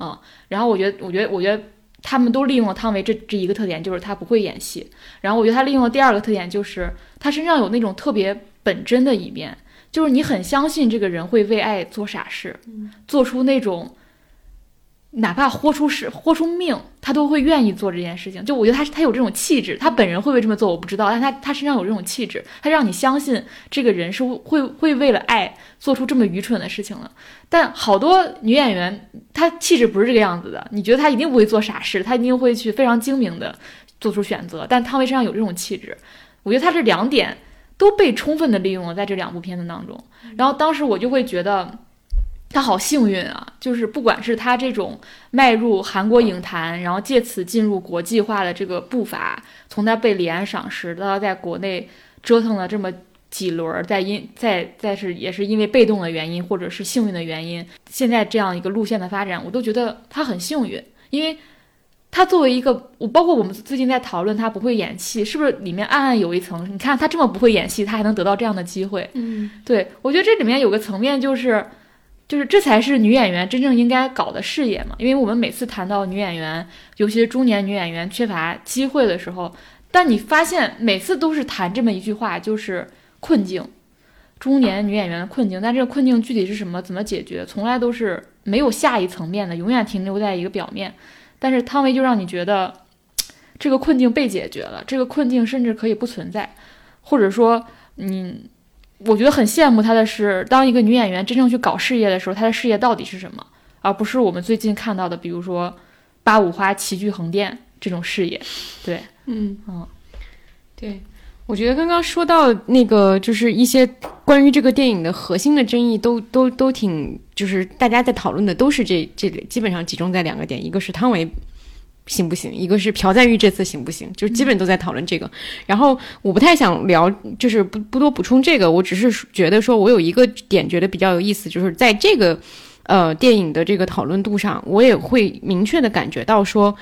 嗯，然后我觉得，我觉得，我觉得他们都利用了汤唯这这一个特点，就是他不会演戏，然后我觉得他利用了第二个特点，就是他身上有那种特别本真的一面，就是你很相信这个人会为爱做傻事，做出那种。哪怕豁出是豁出命，他都会愿意做这件事情。就我觉得他他有这种气质，他本人会不会这么做我不知道，但他他身上有这种气质，他让你相信这个人是会会为了爱做出这么愚蠢的事情了。但好多女演员，她气质不是这个样子的，你觉得她一定不会做傻事，她一定会去非常精明的做出选择。但汤唯身上有这种气质，我觉得他这两点都被充分的利用了在这两部片子当中。然后当时我就会觉得。他好幸运啊！就是不管是他这种迈入韩国影坛，然后借此进入国际化的这个步伐，从他被李安赏识到在国内折腾了这么几轮，在因在在是也是因为被动的原因或者是幸运的原因，现在这样一个路线的发展，我都觉得他很幸运，因为他作为一个我，包括我们最近在讨论他不会演戏，是不是里面暗暗有一层？你看他这么不会演戏，他还能得到这样的机会？嗯，对我觉得这里面有个层面就是。就是这才是女演员真正应该搞的事业嘛，因为我们每次谈到女演员，尤其是中年女演员缺乏机会的时候，但你发现每次都是谈这么一句话，就是困境，中年女演员的困境。但这个困境具体是什么，怎么解决，从来都是没有下一层面的，永远停留在一个表面。但是汤唯就让你觉得，这个困境被解决了，这个困境甚至可以不存在，或者说，嗯。我觉得很羡慕她的是，当一个女演员真正去搞事业的时候，她的事业到底是什么，而不是我们最近看到的，比如说八五花齐聚横店这种事业。对，嗯嗯，对，我觉得刚刚说到那个，就是一些关于这个电影的核心的争议，都都都挺，就是大家在讨论的都是这这基本上集中在两个点，一个是汤唯。行不行？一个是朴赞玉这次行不行？就是基本都在讨论这个。然后我不太想聊，就是不不多补充这个。我只是觉得说，我有一个点觉得比较有意思，就是在这个呃电影的这个讨论度上，我也会明确的感觉到说。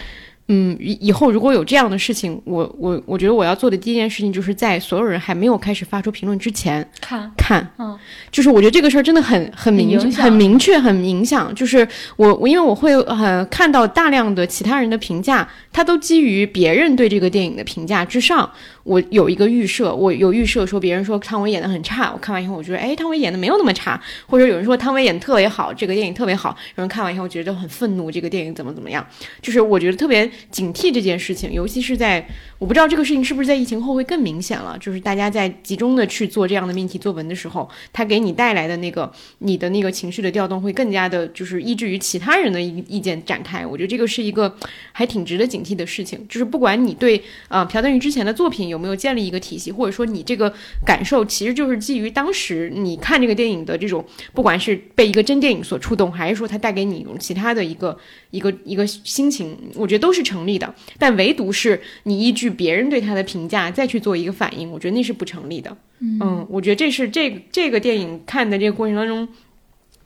嗯，以以后如果有这样的事情，我我我觉得我要做的第一件事情，就是在所有人还没有开始发出评论之前看。看，嗯，就是我觉得这个事儿真的很很明很明确很影响，就是我我因为我会呃看到大量的其他人的评价，他都基于别人对这个电影的评价之上。我有一个预设，我有预设说别人说汤唯演的很差，我看完以后我觉得，哎，汤唯演的没有那么差，或者有人说汤唯演的特别好，这个电影特别好，有人看完以后觉得很愤怒，这个电影怎么怎么样，就是我觉得特别警惕这件事情，尤其是在我不知道这个事情是不是在疫情后会更明显了，就是大家在集中的去做这样的命题作文的时候，它给你带来的那个你的那个情绪的调动会更加的，就是依据于其他人的意意见展开，我觉得这个是一个还挺值得警惕的事情，就是不管你对呃朴赞玉之前的作品。有没有建立一个体系，或者说你这个感受其实就是基于当时你看这个电影的这种，不管是被一个真电影所触动，还是说它带给你一种其他的一个一个一个心情，我觉得都是成立的，但唯独是你依据别人对他的评价再去做一个反应，我觉得那是不成立的。嗯，我觉得这是这个这个电影看的这个过程当中。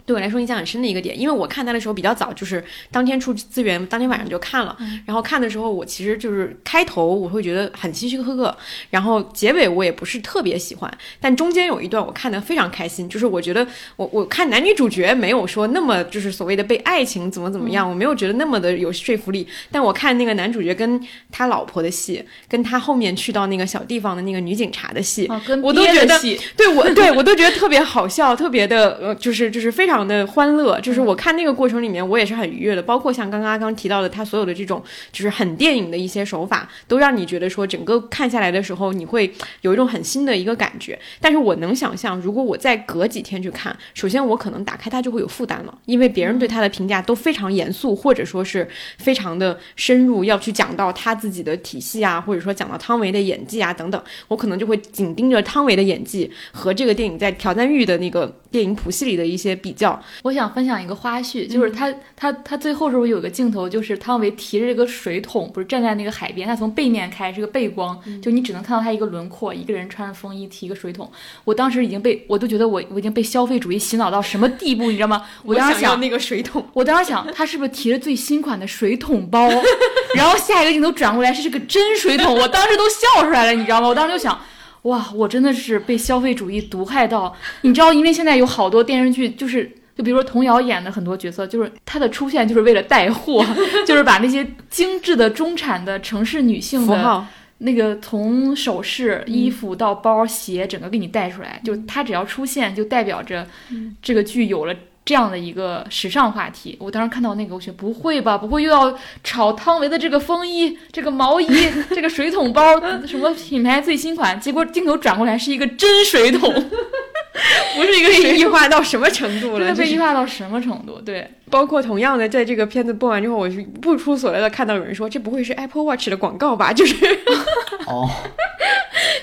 对我来说印象很深的一个点，因为我看它的时候比较早，就是当天出资源，当天晚上就看了。然后看的时候，我其实就是开头我会觉得很唏嘘呵呵，然后结尾我也不是特别喜欢，但中间有一段我看的非常开心，就是我觉得我我看男女主角没有说那么就是所谓的被爱情怎么怎么样，我没有觉得那么的有说服力。但我看那个男主角跟他老婆的戏，跟他后面去到那个小地方的那个女警察的戏，我都觉得对我对我都觉得特别好笑，特别的呃，就是就是非常。的欢乐，就是我看那个过程里面，我也是很愉悦的。包括像刚刚阿刚提到的，他所有的这种就是很电影的一些手法，都让你觉得说整个看下来的时候，你会有一种很新的一个感觉。但是我能想象，如果我再隔几天去看，首先我可能打开它就会有负担了，因为别人对他的评价都非常严肃，或者说是非常的深入，要去讲到他自己的体系啊，或者说讲到汤唯的演技啊等等，我可能就会紧盯着汤唯的演技和这个电影在挑战欲的那个电影谱系里的一些比较。我想分享一个花絮，就是他他他最后时候有个镜头，就是汤唯提着这个水桶，不是站在那个海边，他从背面开是个背光，就你只能看到他一个轮廓，一个人穿着风衣提一个水桶。我当时已经被我都觉得我我已经被消费主义洗脑到什么地步，你知道吗？我当时想那个水桶，我当时想他是不是提着最新款的水桶包，然后下一个镜头转过来是这个真水桶，我当时都笑出来了，你知道吗？我当时就想。哇，我真的是被消费主义毒害到，你知道，因为现在有好多电视剧，就是就比如说童瑶演的很多角色，就是她的出现就是为了带货，就是把那些精致的中产的城市女性的那个从首饰、衣服到包、鞋，整个给你带出来，就她只要出现，就代表着这个剧有了。这样的一个时尚话题，我当时看到那个，我觉得不会吧，不会又要炒汤唯的这个风衣、这个毛衣、这个水桶包，什么品牌最新款？结果镜头转过来是一个真水桶，不是一个被异化到什么程度了？被异化到什么程度？对，包括同样的，在这个片子播完之后，我是不出所料的看到有人说，这不会是 Apple Watch 的广告吧？就是，哦。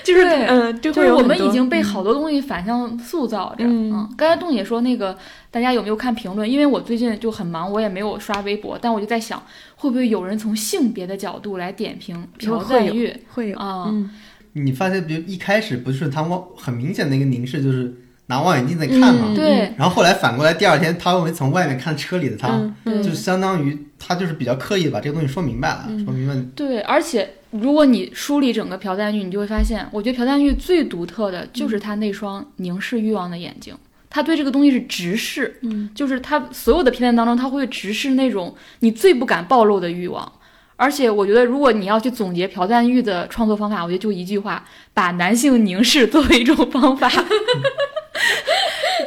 就是嗯，就是我们已经被好多东西反向塑造着。嗯，刚才洞姐说那个，大家有没有看评论？因为我最近就很忙，我也没有刷微博，但我就在想，会不会有人从性别的角度来点评朴赞玉？会有啊。你发现，比如一开始不是他望很明显的一个凝视，就是拿望远镜在看嘛？对。然后后来反过来，第二天他会从外面看车里的他，就相当于他就是比较刻意把这个东西说明白了，说明白。对，而且。如果你梳理整个朴赞玉，你就会发现，我觉得朴赞玉最独特的就是他那双凝视欲望的眼睛，他对这个东西是直视，嗯，就是他所有的片段当中，他会直视那种你最不敢暴露的欲望。而且我觉得，如果你要去总结朴赞玉的创作方法，我觉得就一句话：把男性凝视作为一种方法。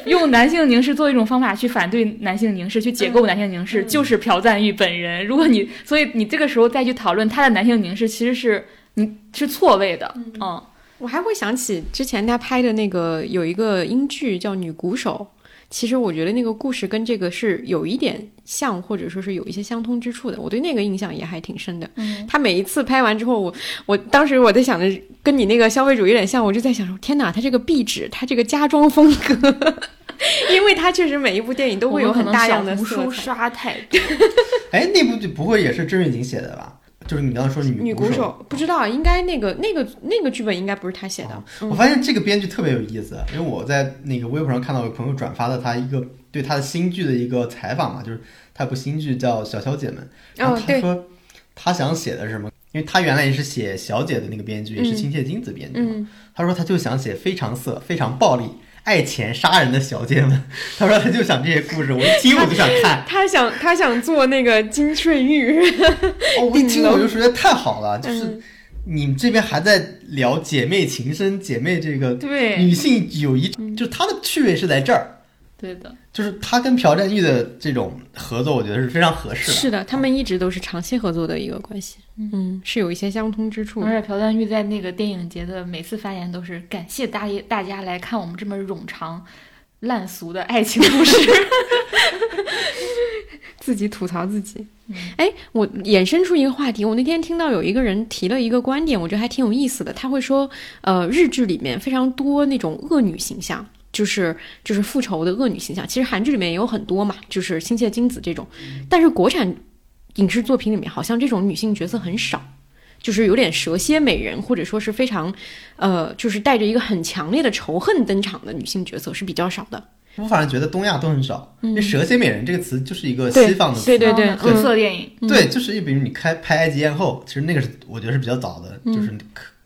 用男性凝视作为一种方法去反对男性凝视，去解构男性凝视，就是朴赞玉本人。如果你，所以你这个时候再去讨论他的男性凝视，其实是你是错位的。嗯，我还会想起之前他拍的那个有一个英剧叫《女鼓手》。其实我觉得那个故事跟这个是有一点像，或者说是有一些相通之处的。我对那个印象也还挺深的。嗯，他每一次拍完之后，我我当时我在想着，跟你那个消费主义有点像，我就在想说，天哪，他这个壁纸，他这个家装风格，因为他确实每一部电影都会有很大量的书刷太多。哎，那部就不会也是郑月景写的吧？就是你刚刚说女女鼓手，不知道，应该那个那个那个剧本应该不是他写的。我发现这个编剧特别有意思，因为我在那个微博上看到有朋友转发了他一个对他的新剧的一个采访嘛，就是他有部新剧叫《小小姐们》，然后他说他想写的是什么？因为他原来也是写《小姐》的那个编剧，也是亲切金子编剧嘛。他说他就想写非常色、非常暴力。爱钱杀人的小姐们，他说他就想这些故事，我一听我就想看。他想他想做那个金翠玉，我一听我就觉得太好了，就是你们这边还在聊姐妹情深、姐妹这个对。女性友谊，就他的趣味是在这儿。对的，就是他跟朴赞玉的这种合作，我觉得是非常合适的。是的，他们一直都是长期合作的一个关系。嗯，是有一些相通之处。而且朴赞玉在那个电影节的每次发言都是感谢大爷大家来看我们这么冗长、烂俗的爱情故事，自己吐槽自己。哎，我衍生出一个话题，我那天听到有一个人提了一个观点，我觉得还挺有意思的。他会说，呃，日剧里面非常多那种恶女形象。就是就是复仇的恶女形象，其实韩剧里面也有很多嘛，就是《亲切金子》这种，但是国产影视作品里面，好像这种女性角色很少，就是有点蛇蝎美人，或者说是非常，呃，就是带着一个很强烈的仇恨登场的女性角色是比较少的。我反正觉得东亚都很少，因为“蛇蝎美人”这个词就是一个西方的词，对对对特色电影，对，就是比如你开拍《埃及艳后》，其实那个是我觉得是比较早的，嗯。就是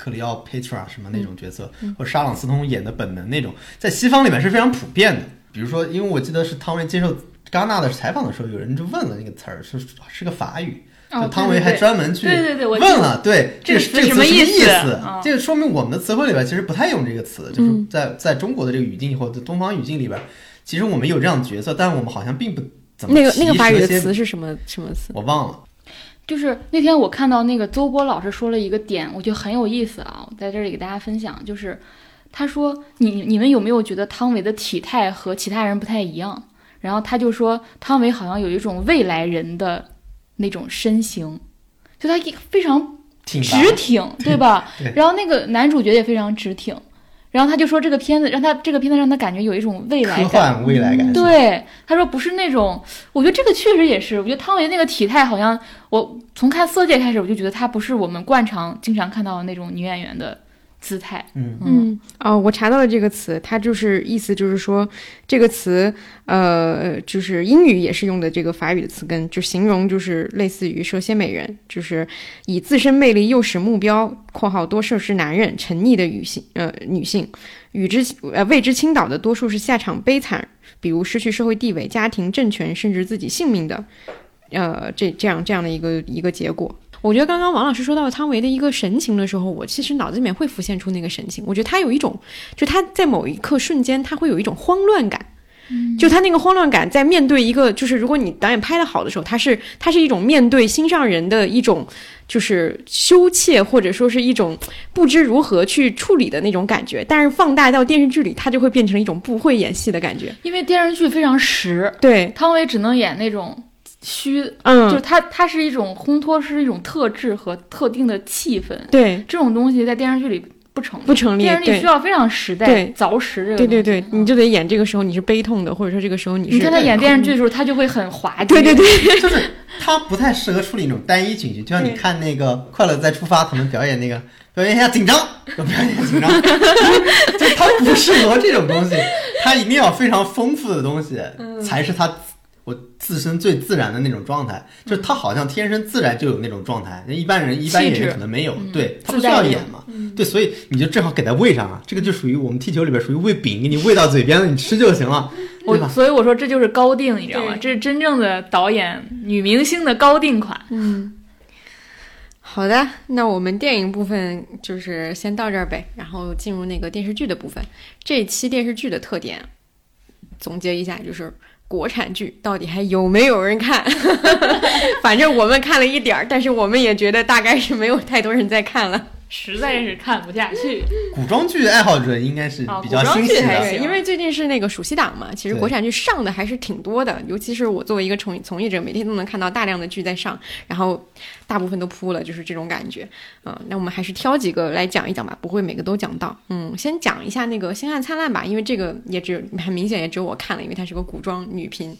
克克里奥佩特拉什么那种角色，或者沙朗斯通演的本能那种，在西方里面是非常普遍的。比如说，因为我记得是汤唯接受戛纳的采访的时候，有人就问了那个词儿，是是个法语，就哦汤唯还专门去问了，对这个个这个词什么意意思嗯这个说明我们的词汇里边其实不太用这个词，就是嗯在在中国的这个语境或者东方语境里边，其实我们有这样的角色，但是我们好像并不怎么那个那个提法语的词是什么什么词？我忘了。就是那天我看到那个邹波老师说了一个点，我觉得很有意思啊，我在这里给大家分享，就是他说你你们有没有觉得汤唯的体态和其他人不太一样？然后他就说汤唯好像有一种未来人的那种身形，就他一非常直挺，对吧？对然后那个男主角也非常直挺，然后他就说这个片子让他这个片子让他感觉有一种未来科。幻未来感。对，他说不是那种，我觉得这个确实也是，我觉得汤唯那个体态好像，我从看《色戒》开始，我就觉得她不是我们惯常经常看到的那种女演员的姿态。嗯，嗯，哦，我查到了这个词，它就是意思就是说，这个词，呃，就是英语也是用的这个法语的词根，就形容就是类似于蛇蝎美人，就是以自身魅力诱使目标（括号多数是男人）沉溺的女性，呃，女性，与之呃为之倾倒的多数是下场悲惨，比如失去社会地位、家庭、政权，甚至自己性命的，呃，这这样这样的一个一个结果。我觉得刚刚王老师说到汤唯的一个神情的时候，我其实脑子里面会浮现出那个神情。我觉得他有一种，就他在某一刻瞬间，他会有一种慌乱感。就他那个慌乱感，在面对一个，就是如果你导演拍的好的时候，他是他是一种面对心上人的一种，就是羞怯或者说是一种不知如何去处理的那种感觉。但是放大到电视剧里，他就会变成一种不会演戏的感觉。因为电视剧非常实，对，汤唯只能演那种虚，嗯，就是它它是一种烘托，是一种特质和特定的气氛，对，这种东西在电视剧里不成立。不成立。电视剧对需要非常实在、对凿实这个。对对对，你就得演这个时候你是悲痛的，或者说这个时候你是你看他演电视剧的时候，他就会很滑稽。对对对，就是他不太适合处理那种单一情绪，就像你看那个《快乐再出发》，他们表演那个表演一下紧张，要表演一下紧张，就他不适合这种东西，他一定要非常丰富的东西，嗯才是他我自身最自然的那种状态。就是他好像天生自然就有那种状态，那一般人一般演员可能没有，嗯对他不需要演嘛，对，所以你就正好给他喂上啊，这个就属于我们踢球里边属于喂饼，给你喂到嘴边了，你吃就行了，对我吧？所以我说这就是高定，你知道吗？这是真正的导演女明星的高定款。嗯，好的，那我们电影部分就是先到这儿呗，然后进入那个电视剧的部分。这一期电视剧的特点，总结一下就是。国产剧到底还有没有人看？反正我们看了一点儿，但是我们也觉得大概是没有太多人在看了。实在是看不下去。古装剧爱好者应该是啊比较古装欣喜的，剧还行，因为最近是那个暑期档嘛，其实国产剧上的还是挺多的，尤其是我作为一个从从业者，每天都能看到大量的剧在上，然后大部分都扑了，就是这种感觉。嗯，那我们还是挑几个来讲一讲吧，不会每个都讲到。嗯，先讲一下那个《星汉灿烂》吧，因为这个也只有很明显也只有我看了，因为它是个古装女频。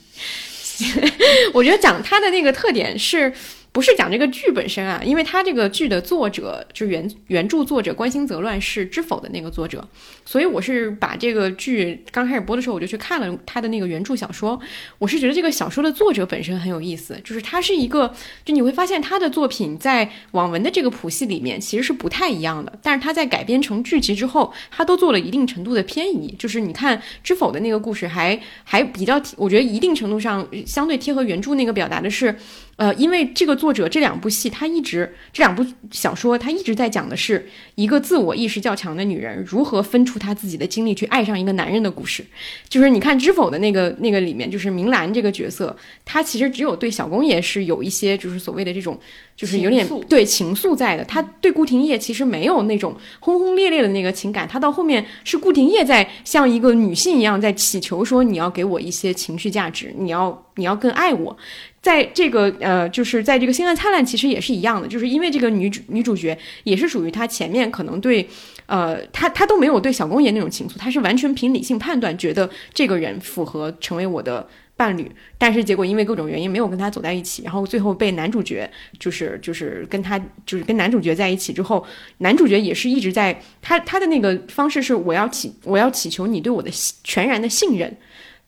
我觉得讲它的那个特点是。不是讲这个剧本身啊，因为它这个剧的作者就原原著作者关心则乱是《知否》的那个作者，所以我是把这个剧刚开始播的时候，我就去看了他的那个原著小说。我是觉得这个小说的作者本身很有意思，就是他是一个，就你会发现他的作品在网文的这个谱系里面其实是不太一样的，但是他在改编成剧集之后，他都做了一定程度的偏移。就是你看《知否》的那个故事还还比较，我觉得一定程度上相对贴合原著那个表达的是。呃，因为这个作者这两部戏，他一直这两部小说，他一直在讲的是一个自我意识较强的女人如何分出她自己的精力去爱上一个男人的故事。就是你看《知否》的那个那个里面，就是明兰这个角色，她其实只有对小公爷是有一些就是所谓的这种，就是有点情对情愫在的。他对顾廷烨其实没有那种轰轰烈烈的那个情感，他到后面是顾廷烨在像一个女性一样在祈求说你要给我一些情绪价值，你要你要更爱我。在这个呃，就是在这个《星汉灿烂》其实也是一样的，就是因为这个女主女主角也是属于她前面可能对，呃，她她都没有对小公爷那种情愫，她是完全凭理性判断觉得这个人符合成为我的伴侣，但是结果因为各种原因没有跟他走在一起，然后最后被男主角就是就是跟他就是跟男主角在一起之后，男主角也是一直在他他的那个方式是我要祈我要祈求你对我的全然的信任。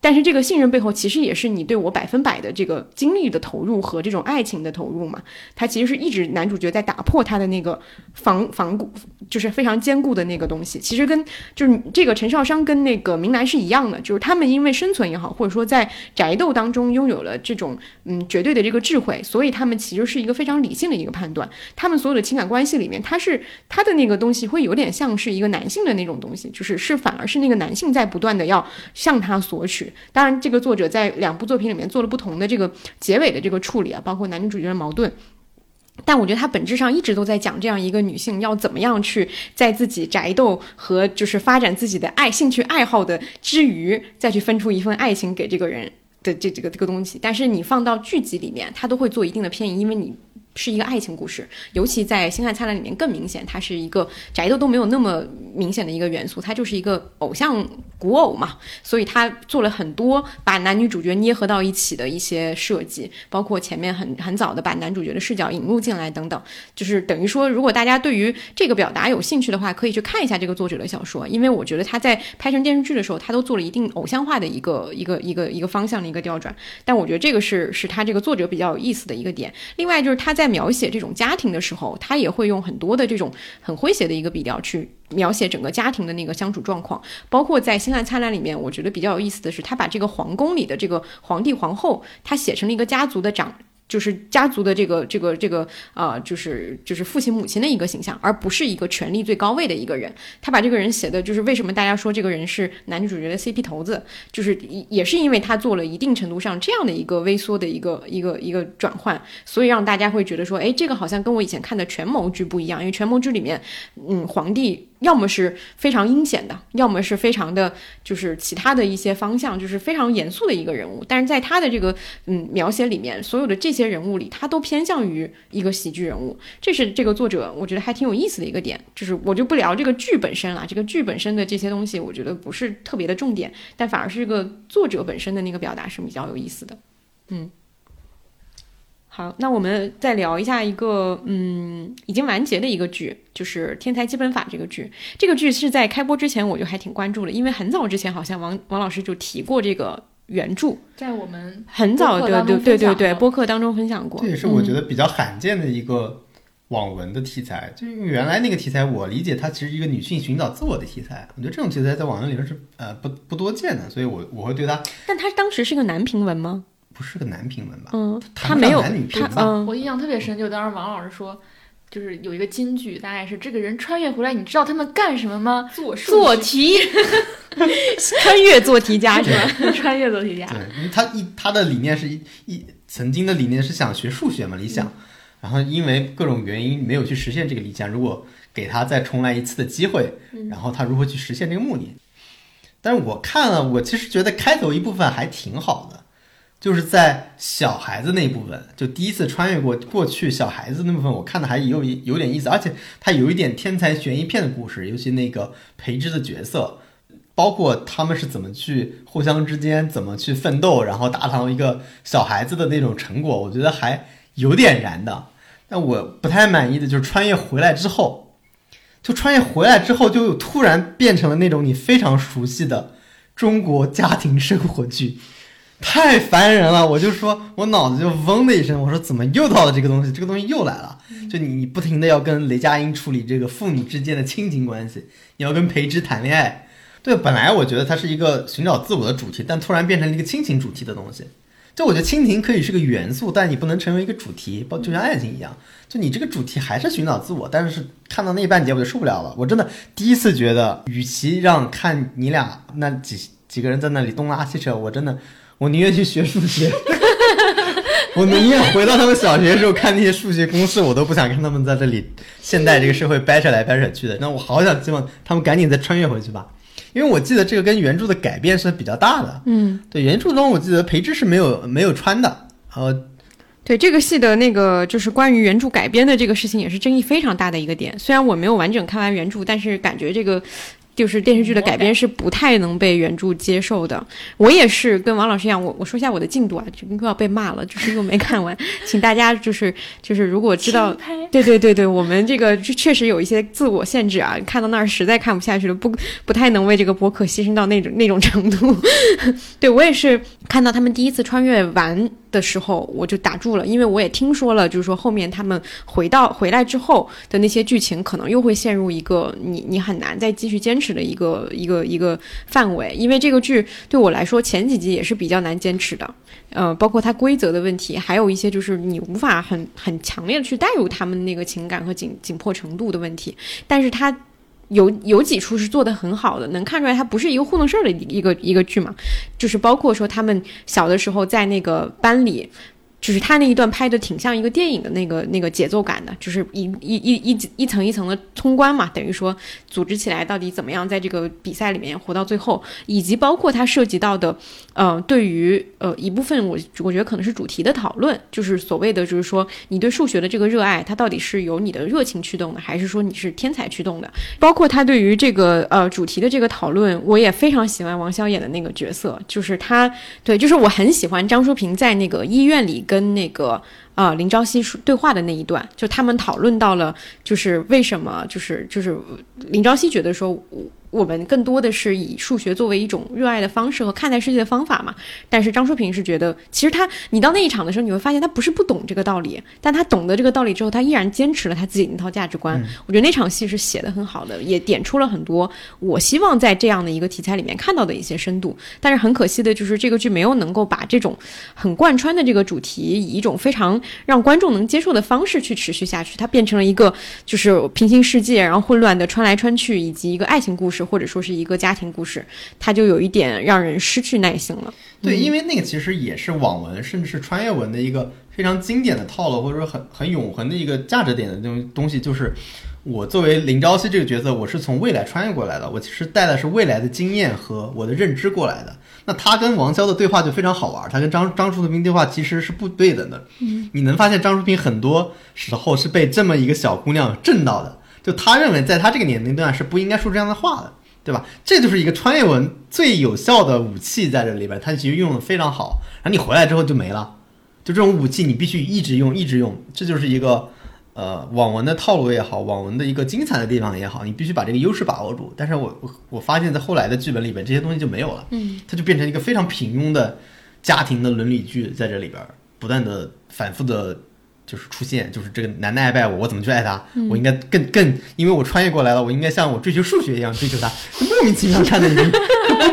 但是这个信任背后，其实也是你对我百分百的这个精力的投入和这种爱情的投入嘛。他其实是一直男主角在打破他的那个防防固，就是非常坚固的那个东西。其实跟就是这个陈少商跟那个明兰是一样的，就是他们因为生存也好，或者说在宅斗当中拥有了这种嗯绝对的这个智慧，所以他们其实是一个非常理性的一个判断。他们所有的情感关系里面，他是他的那个东西会有点像是一个男性的那种东西，就是是反而是那个男性在不断的要向他索取。当然，这个作者在两部作品里面做了不同的这个结尾的这个处理啊，包括男女主角的矛盾。但我觉得他本质上一直都在讲这样一个女性要怎么样去在自己宅斗和就是发展自己的爱兴趣爱好的之余，再去分出一份爱情给这个人的这这个这个东西。但是你放到剧集里面，他都会做一定的偏移，因为你。是一个爱情故事，尤其在《星汉灿烂》里面更明显，它是一个宅斗都没有那么明显的一个元素，它就是一个偶像古偶嘛，所以他做了很多把男女主角捏合到一起的一些设计，包括前面很很早的把男主角的视角引入进来等等，就是等于说，如果大家对于这个表达有兴趣的话，可以去看一下这个作者的小说，因为我觉得他在拍成电视剧的时候，他都做了一定偶像化的一个一个一个一个方向的一个调转，但我觉得这个是是他这个作者比较有意思的一个点，另外就是他在。在描写这种家庭的时候，他也会用很多的这种很诙谐的一个笔调去描写整个家庭的那个相处状况。包括在《星汉灿烂》里面，我觉得比较有意思的是，他把这个皇宫里的这个皇帝皇后，他写成了一个家族的长。就是家族的这个这个这个啊，就是就是父亲母亲的一个形象，而不是一个权力最高位的一个人。他把这个人写的，就是为什么大家说这个人是男女主角的 CP 头子，就是也是因为他做了一定程度上这样的一个微缩的一个一个一个转换，所以让大家会觉得说，哎，这个好像跟我以前看的权谋剧不一样，因为权谋剧里面，嗯，皇帝。要么是非常阴险的，要么是非常的，就是其他的一些方向，就是非常严肃的一个人物。但是在他的这个嗯描写里面，所有的这些人物里，他都偏向于一个喜剧人物。这是这个作者我觉得还挺有意思的一个点。就是我就不聊这个剧本身了，这个剧本身的这些东西，我觉得不是特别的重点，但反而是这个作者本身的那个表达是比较有意思的。嗯。好，那我们再聊一下一个嗯已经完结的一个剧，就是《天才基本法》这个剧。这个剧是在开播之前我就还挺关注的，因为很早之前好像王王老师就提过这个原著，在我们很早的对对对对播客当中分享过。这也是我觉得比较罕见的一个网文的题材，就是原来那个题材，我理解它其实一个女性寻找自我的题材。我觉得这种题材在网文里面是呃不不多见的，所以我我会对它。但它当时是个男频文吗？不是个男评文吧？嗯，他没有男女他嗯，我印象特别深，就当时王老师说，就是有一个金句，大概是这个人穿越回来，你知道他们干什么吗？做做题，穿越做题家 是吧？穿越做题家。对，因为他一他的理念是一一曾经的理念是想学数学嘛，理想，然后因为各种原因没有去实现这个理想。如果给他再重来一次的机会，然后他如何去实现这个目的？但是我看了，我其实觉得开头一部分还挺好的。就是在小孩子那部分，就第一次穿越过过去小孩子那部分，我看的还有有点意思，而且它有一点天才悬疑片的故事，尤其那个培植的角色，包括他们是怎么去互相之间怎么去奋斗，然后达成一个小孩子的那种成果，我觉得还有点燃的。但我不太满意的就是穿越回来之后，就穿越回来之后，就突然变成了那种你非常熟悉的中国家庭生活剧。太烦人了，我就说，我脑子就嗡的一声，我说怎么又到了这个东西？这个东西又来了，就你你不停的要跟雷佳音处理这个父女之间的亲情关系，你要跟裴之谈恋爱。对，本来我觉得它是一个寻找自我的主题，但突然变成了一个亲情主题的东西。就我觉得亲情可以是个元素，但你不能成为一个主题，包就像爱情一样，就你这个主题还是寻找自我。但是看到那一半截我就受不了了，我真的第一次觉得，与其让看你俩那几几个人在那里东拉西扯，我真的。我宁愿去学数学，我宁愿回到他们小学的时候看那些数学公式，我都不想看他们在这里现代这个社会掰扯来掰扯去的。那我好想希望他们赶紧再穿越回去吧，因为我记得这个跟原著的改变是比较大的。嗯，对，原著中我记得裴之是没有没有穿的。呃，对这个戏的那个就是关于原著改编的这个事情，也是争议非常大的一个点。虽然我没有完整看完原著，但是感觉这个。就是电视剧的改编是不太能被原著接受的。我也是跟王老师一样，我我说一下我的进度啊，就又要被骂了，就是又没看完，请大家就是就是如果知道，对对对对，我们这个确实有一些自我限制啊，看到那儿实在看不下去了，不不太能为这个博客牺牲到那种那种程度。对我也是看到他们第一次穿越完。的时候我就打住了，因为我也听说了，就是说后面他们回到回来之后的那些剧情，可能又会陷入一个你你很难再继续坚持的一个一个一个范围。因为这个剧对我来说前几集也是比较难坚持的，呃，包括它规则的问题，还有一些就是你无法很很强烈的去带入他们那个情感和紧紧迫程度的问题，但是它。有有几处是做的很好的，能看出来它不是一个糊弄事儿的一个一个剧嘛，就是包括说他们小的时候在那个班里。就是他那一段拍的挺像一个电影的那个那个节奏感的，就是一一一一一层一层的通关嘛，等于说组织起来到底怎么样在这个比赛里面活到最后，以及包括他涉及到的，呃，对于呃一部分我我觉得可能是主题的讨论，就是所谓的就是说你对数学的这个热爱，它到底是由你的热情驱动的，还是说你是天才驱动的？包括他对于这个呃主题的这个讨论，我也非常喜欢王骁演的那个角色，就是他对，就是我很喜欢张淑平在那个医院里跟。跟那个啊林朝夕对话的那一段，就他们讨论到了，就是为什么，就是就是林朝夕觉得说。我们更多的是以数学作为一种热爱的方式和看待世界的方法嘛。但是张淑平是觉得，其实他，你到那一场的时候，你会发现他不是不懂这个道理，但他懂得这个道理之后，他依然坚持了他自己那套价值观。我觉得那场戏是写的很好的，也点出了很多我希望在这样的一个题材里面看到的一些深度。但是很可惜的就是这个剧没有能够把这种很贯穿的这个主题，以一种非常让观众能接受的方式去持续下去。它变成了一个就是平行世界，然后混乱的穿来穿去，以及一个爱情故事。或者说是一个家庭故事，它就有一点让人失去耐心了。对，因为那个其实也是网文，甚至是穿越文的一个非常经典的套路，或者说很很永恒的一个价值点的那种东西。就是我作为林朝夕这个角色，我是从未来穿越过来的，我其实带的是未来的经验和我的认知过来的。那他跟王潇的对话就非常好玩，他跟张张淑平对话其实是不对等的。嗯，你能发现张淑平很多时候是被这么一个小姑娘震到的。就他认为，在他这个年龄段是不应该说这样的话的，对吧？这就是一个穿越文最有效的武器在这里边，他其实用的非常好。然后你回来之后就没了，就这种武器你必须一直用，一直用。这就是一个呃网文的套路也好，网文的一个精彩的地方也好，你必须把这个优势把握住。但是我我我发现，在后来的剧本里边，这些东西就没有了，嗯，它就变成一个非常平庸的家庭的伦理剧，在这里边不断的反复的。就是出现，就是这个男的爱不爱我，我怎么去爱他？我应该更更，因为我穿越过来了，我应该像我追求数学一样追求他。莫名其妙看的已经崩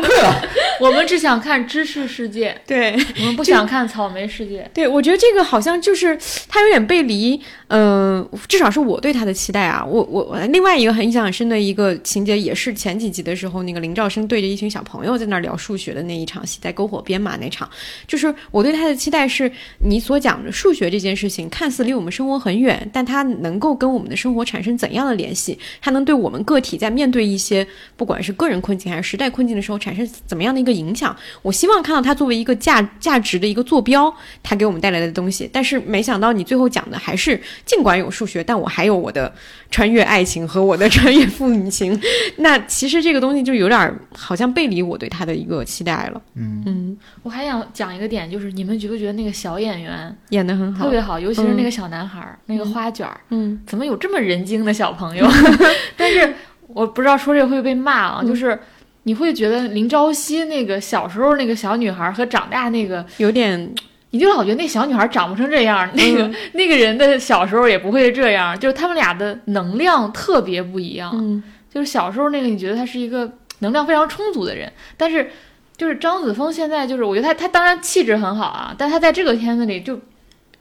溃了。我们只想看知识世界，对我们不想看草莓世界。对，我觉得这个好像就是它有点背离，嗯，至少是我对他的期待啊。我我另外一个很印象很深的一个情节，也是前几集的时候，那个林兆生对着一群小朋友在那儿聊数学的那一场戏，在篝火边嘛那场，就是我对他的期待是，你所讲的数学这件事情，看似离我们生活很远，但它能够跟我们的生活产生怎样的联系？它能对我们个体在面对一些不管是个人困境还是时代困境的时候，产生怎么样的一个？影响，我希望看到它作为一个价价值的一个坐标，它给我们带来的东西。但是没想到你最后讲的还是，尽管有数学，但我还有我的穿越爱情和我的穿越父女情。那其实这个东西就有点好像背离我对他的一个期待了。嗯嗯，我还想讲一个点，就是你们觉不觉得那个小演员演的很好，特别好，尤其是那个小男孩，那个花卷儿，嗯，怎么有这么人精的小朋友？但是我不知道说这个会不会被骂啊，就是。你会觉得林朝夕那个小时候那个小女孩和长大那个有点，你就老觉得那小女孩长不成这样，那个 那个人的小时候也不会这样，就是他们俩的能量特别不一样。嗯，就是小时候那个你觉得他是一个能量非常充足的人，但是就是张子枫现在就是我觉得他他当然气质很好啊，但他在这个片子里就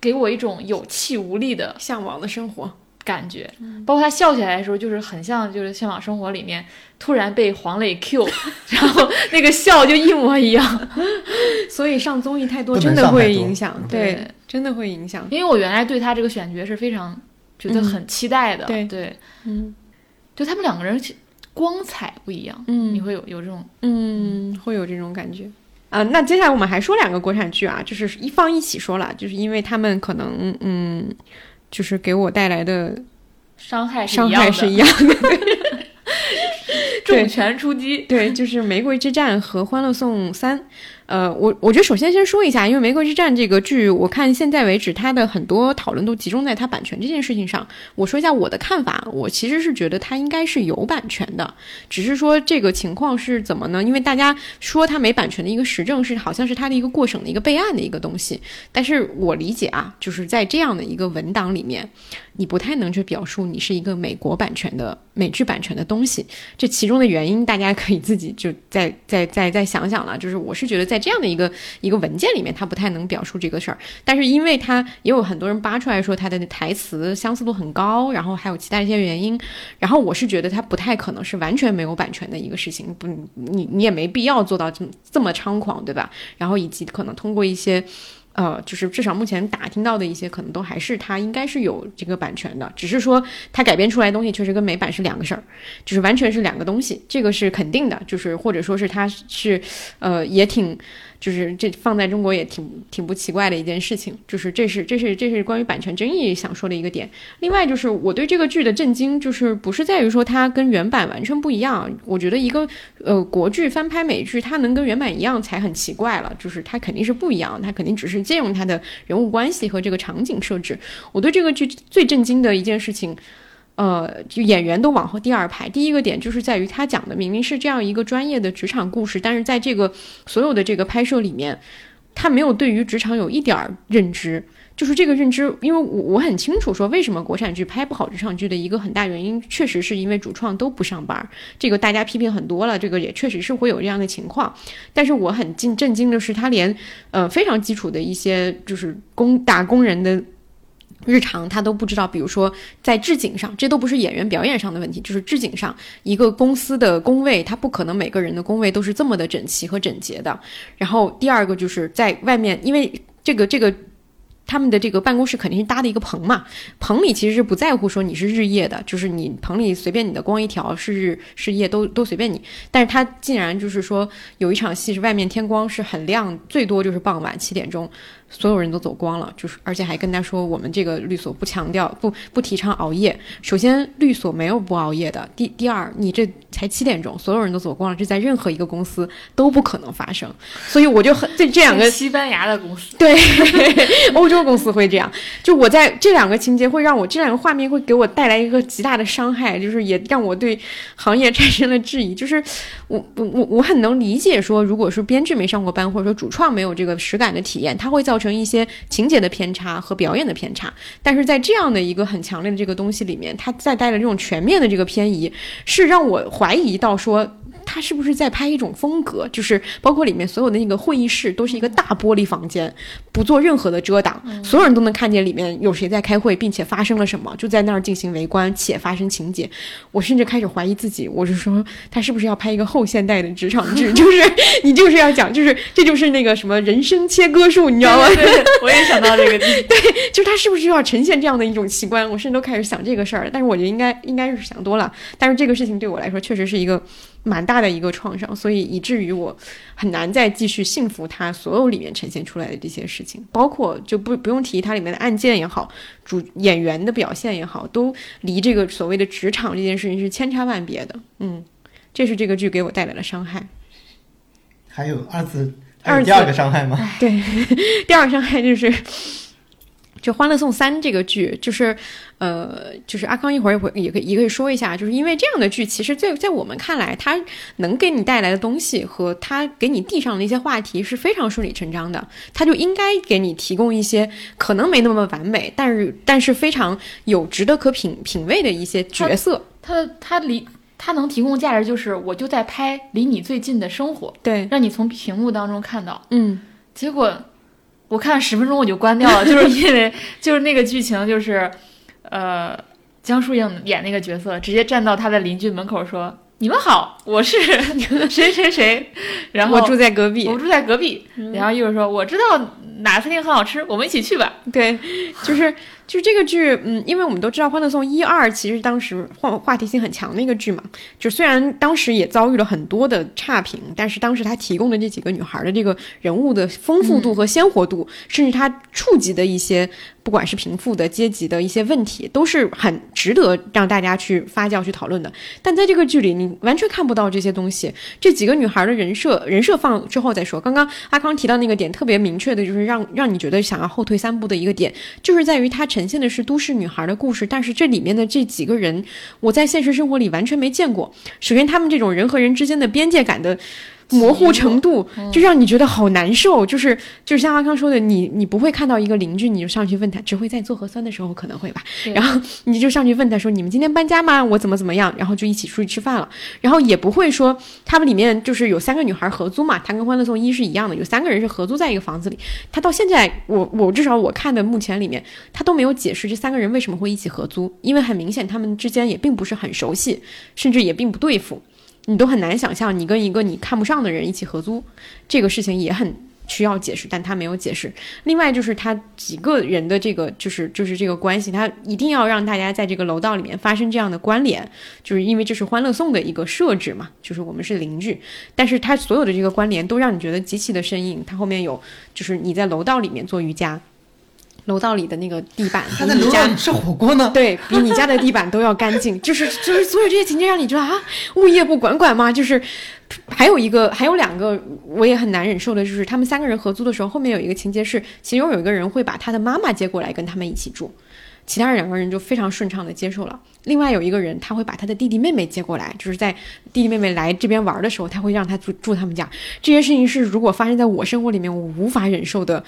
给我一种有气无力的向往的生活。感觉，包括他笑起来的时候，就是很像，就是《向往生活》里面突然被黄磊 Q，然后那个笑就一模一样。所以上综艺太多真的会影响，对，真的会影响。因为我原来对他这个选角是非常觉得很期待的，对对，嗯，就他们两个人光彩不一样，嗯，你会有有这种，嗯，会有这种感觉。啊，那接下来我们还说两个国产剧啊，就是一放一起说了，就是因为他们可能，嗯。就是给我带来的伤害伤害是一样的，重拳出击。对，就是《玫瑰之战》和《欢乐颂三》。呃，我我觉得首先先说一下，因为《玫瑰之战》这个剧，我看现在为止它的很多讨论都集中在它版权这件事情上。我说一下我的看法，我其实是觉得它应该是有版权的，只是说这个情况是怎么呢？因为大家说它没版权的一个实证是，好像是它的一个过审的一个备案的一个东西。但是我理解啊，就是在这样的一个文档里面，你不太能去表述你是一个美国版权的美剧版权的东西。这其中的原因，大家可以自己就再再再再想想了。就是我是觉得在这样的一个一个文件里面，它不太能表述这个事儿。但是因为它也有很多人扒出来说它的台词相似度很高，然后还有其他一些原因，然后我是觉得它不太可能是完全没有版权的一个事情。不，你你也没必要做到这么这么猖狂，对吧？然后以及可能通过一些。呃，就是至少目前打听到的一些，可能都还是它应该是有这个版权的，只是说它改编出来的东西确实跟美版是两个事儿，就是完全是两个东西，这个是肯定的，就是或者说是它是，呃，也挺。就是这放在中国也挺挺不奇怪的一件事情，就是这是这是这是关于版权争议想说的一个点。另外就是我对这个剧的震惊，就是不是在于说它跟原版完全不一样，我觉得一个呃国剧翻拍美剧，它能跟原版一样才很奇怪了，就是它肯定是不一样，它肯定只是借用它的人物关系和这个场景设置。我对这个剧最震惊的一件事情。呃，就演员都往后第二排。第一个点就是在于他讲的明明是这样一个专业的职场故事，但是在这个所有的这个拍摄里面，他没有对于职场有一点认知。就是这个认知，因为我我很清楚说，为什么国产剧拍不好职场剧的一个很大原因，确实是因为主创都不上班。这个大家批评很多了，这个也确实是会有这样的情况。但是我很惊震惊的是，他连呃非常基础的一些就是工打工人的。日常他都不知道，比如说在置景上，这都不是演员表演上的问题，就是置景上，一个公司的工位，他不可能每个人的工位都是这么的整齐和整洁的。然后第二个就是在外面，因为这个这个。他们的这个办公室肯定是搭的一个棚嘛，棚里其实是不在乎说你是日夜的，就是你棚里随便你的光一条是日是夜都都随便你。但是他竟然就是说有一场戏是外面天光是很亮，最多就是傍晚七点钟，所有人都走光了，就是而且还跟他说我们这个律所不强调不不提倡熬夜。首先律所没有不熬夜的，第第二你这才七点钟，所有人都走光了，这在任何一个公司都不可能发生。所以我就很这这两个西班牙的公司对 欧。洲公司会这样，就我在这两个情节会让我这两个画面会给我带来一个极大的伤害，就是也让我对行业产生了质疑。就是我我我我很能理解说，如果是编剧没上过班，或者说主创没有这个实感的体验，它会造成一些情节的偏差和表演的偏差。但是在这样的一个很强烈的这个东西里面，它再带着这种全面的这个偏移，是让我怀疑到说。他是不是在拍一种风格？就是包括里面所有的那个会议室都是一个大玻璃房间，不做任何的遮挡，所有人都能看见里面有谁在开会，并且发生了什么，就在那儿进行围观且发生情节。我甚至开始怀疑自己，我是说他是不是要拍一个后现代的职场剧？就是你就是要讲，就是这就是那个什么人生切割术，你知道吗？我也想到这个，对，就是他是不是要呈现这样的一种奇观？我甚至都开始想这个事儿了。但是我觉得应该应该是想多了。但是这个事情对我来说确实是一个。蛮大的一个创伤，所以以至于我很难再继续信服他所有里面呈现出来的这些事情，包括就不不用提它里面的案件也好，主演员的表现也好，都离这个所谓的职场这件事情是千差万别的。嗯，这是这个剧给我带来的伤害。还有二次，还有第二个伤害吗？对，第二个伤害就是。就《欢乐颂三》这个剧，就是，呃，就是阿康一会儿也会也可以也可以说一下，就是因为这样的剧，其实，在在我们看来，它能给你带来的东西和它给你递上的一些话题是非常顺理成章的，它就应该给你提供一些可能没那么完美，但是但是非常有值得可品品味的一些角色。它它离它能提供价值，就是我就在拍离你最近的生活，对，让你从屏幕当中看到，嗯，结果。我看十分钟我就关掉了，就是因为就是那个剧情就是，呃，江疏影演那个角色直接站到他的邻居门口说：“你们好，我是 谁谁谁，然后我住在隔壁，我住在隔壁。”然后一会儿说：“我知道哪餐厅很好吃，我们一起去吧。”对，就是就是这个剧，嗯，因为我们都知道《欢乐颂》一二其实当时话话题性很强的一个剧嘛，就虽然当时也遭遇了很多的差评，但是当时他提供的这几个女孩的这个人物的丰富度和鲜活度，甚至他触及的一些。不管是贫富的阶级的一些问题，都是很值得让大家去发酵、去讨论的。但在这个剧里，你完全看不到这些东西。这几个女孩的人设，人设放之后再说。刚刚阿康提到那个点特别明确的，就是让让你觉得想要后退三步的一个点，就是在于它呈现的是都市女孩的故事，但是这里面的这几个人，我在现实生活里完全没见过。首先，他们这种人和人之间的边界感的。模糊程度就让你觉得好难受，就是就是像阿康说的，你你不会看到一个邻居，你就上去问他，只会在做核酸的时候可能会吧，然后你就上去问他说，你们今天搬家吗？我怎么怎么样？然后就一起出去吃饭了，然后也不会说他们里面就是有三个女孩合租嘛，他跟欢乐颂一是一样的，有三个人是合租在一个房子里，他到现在我我至少我看的目前里面，他都没有解释这三个人为什么会一起合租，因为很明显他们之间也并不是很熟悉，甚至也并不对付。你都很难想象，你跟一个你看不上的人一起合租，这个事情也很需要解释，但他没有解释。另外就是他几个人的这个，就是就是这个关系，他一定要让大家在这个楼道里面发生这样的关联，就是因为这是欢乐颂的一个设置嘛，就是我们是邻居，但是他所有的这个关联都让你觉得极其的生硬。他后面有，就是你在楼道里面做瑜伽。楼道里的那个地板，他在楼道里吃火锅呢，对比你家的地板都要干净，就是就是所有这些情节让你觉得啊，物业不管管吗？就是还有一个，还有两个我也很难忍受的，就是他们三个人合租的时候，后面有一个情节是，其中有一个人会把他的妈妈接过来跟他们一起住。其他两个人就非常顺畅的接受了。另外有一个人，他会把他的弟弟妹妹接过来，就是在弟弟妹妹来这边玩的时候，他会让他住住他们家。这些事情是如果发生在我生活里面，我无法忍受的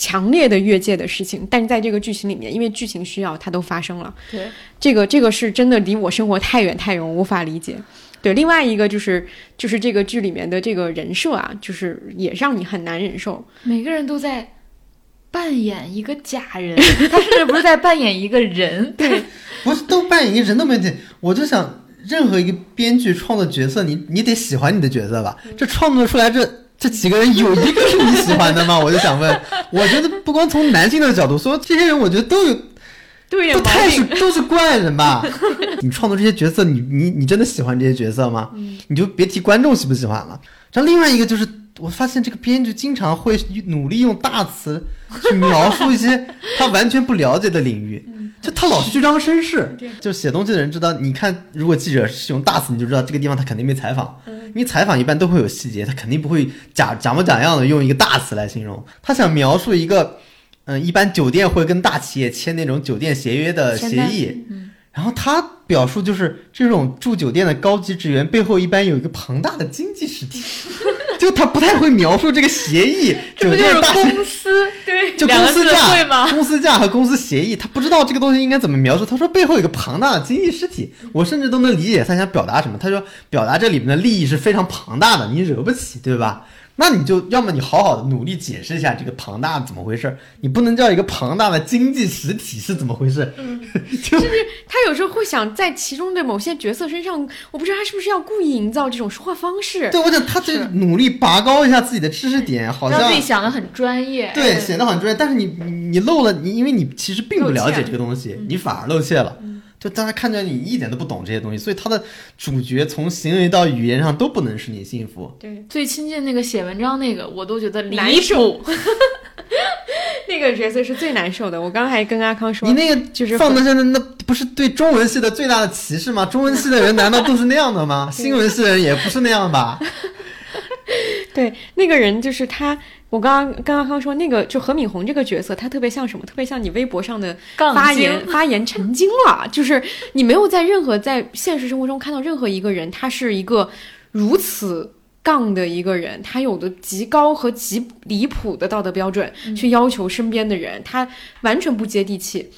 强烈的越界的事情。但是在这个剧情里面，因为剧情需要，它都发生了。对，这个这个是真的离我生活太远太远，我无法理解。对，另外一个就是就是这个剧里面的这个人设啊，就是也让你很难忍受。每个人都在。扮演一个假人，他甚至不是在扮演一个人，对，不是都扮演一个人都没问题。我就想，任何一个编剧创作角色，你你得喜欢你的角色吧？这创作出来这这几个人有一个是你喜欢的吗？我就想问，我觉得不光从男性的角度说，这些人我觉得都有，都太是都是怪人吧？你创作这些角色，你你你真的喜欢这些角色吗？你就别提观众喜不喜欢了。然后另外一个就是。我发现这个编剧经常会努力用大词去描述一些 他完全不了解的领域，就他老虚张声势。就写东西的人知道，你看，如果记者是用大词，你就知道这个地方他肯定没采访，因为采访一般都会有细节，他肯定不会假假模假样的用一个大词来形容。他想描述一个，嗯，一般酒店会跟大企业签那种酒店协约的协议，然后他表述就是这种住酒店的高级职员背后一般有一个庞大的经济实体。就他不太会描述这个协议，酒店大公司对，就公司价、公司价和公司协议，他不知道这个东西应该怎么描述。他说背后有个庞大的经济实体，我甚至都能理解他想表达什么。他说表达这里面的利益是非常庞大的，你惹不起，对吧？那你就要么你好好的努力解释一下这个庞大怎么回事，你不能叫一个庞大的经济实体是怎么回事？嗯，就是他有时候会想在其中的某些角色身上，我不知道他是不是要故意营造这种说话方式。对，我想他在努力拔高一下自己的知识点，好像自己想的很专业，对，显得很专业。但是你你漏了，你因为你其实并不了解这个东西，你反而露怯了。就大家看着你一点都不懂这些东西，所以他的主角从行为到语言上都不能使你信服。对，最亲近那个写文章那个，我都觉得离谱。那个角色是最难受的。我刚还跟阿康说，你那个就是放在那，那不是对中文系的最大的歧视吗？中文系的人难道都是那样的吗？新闻系的人也不是那样吧？对，那个人就是他。我刚刚刚刚说那个，就何敏红这个角色，他特别像什么？特别像你微博上的 发言发言成精了。就是你没有在任何在现实生活中看到任何一个人，他是一个如此杠的一个人，他有的极高和极离谱的道德标准去要求身边的人，他完全不接地气。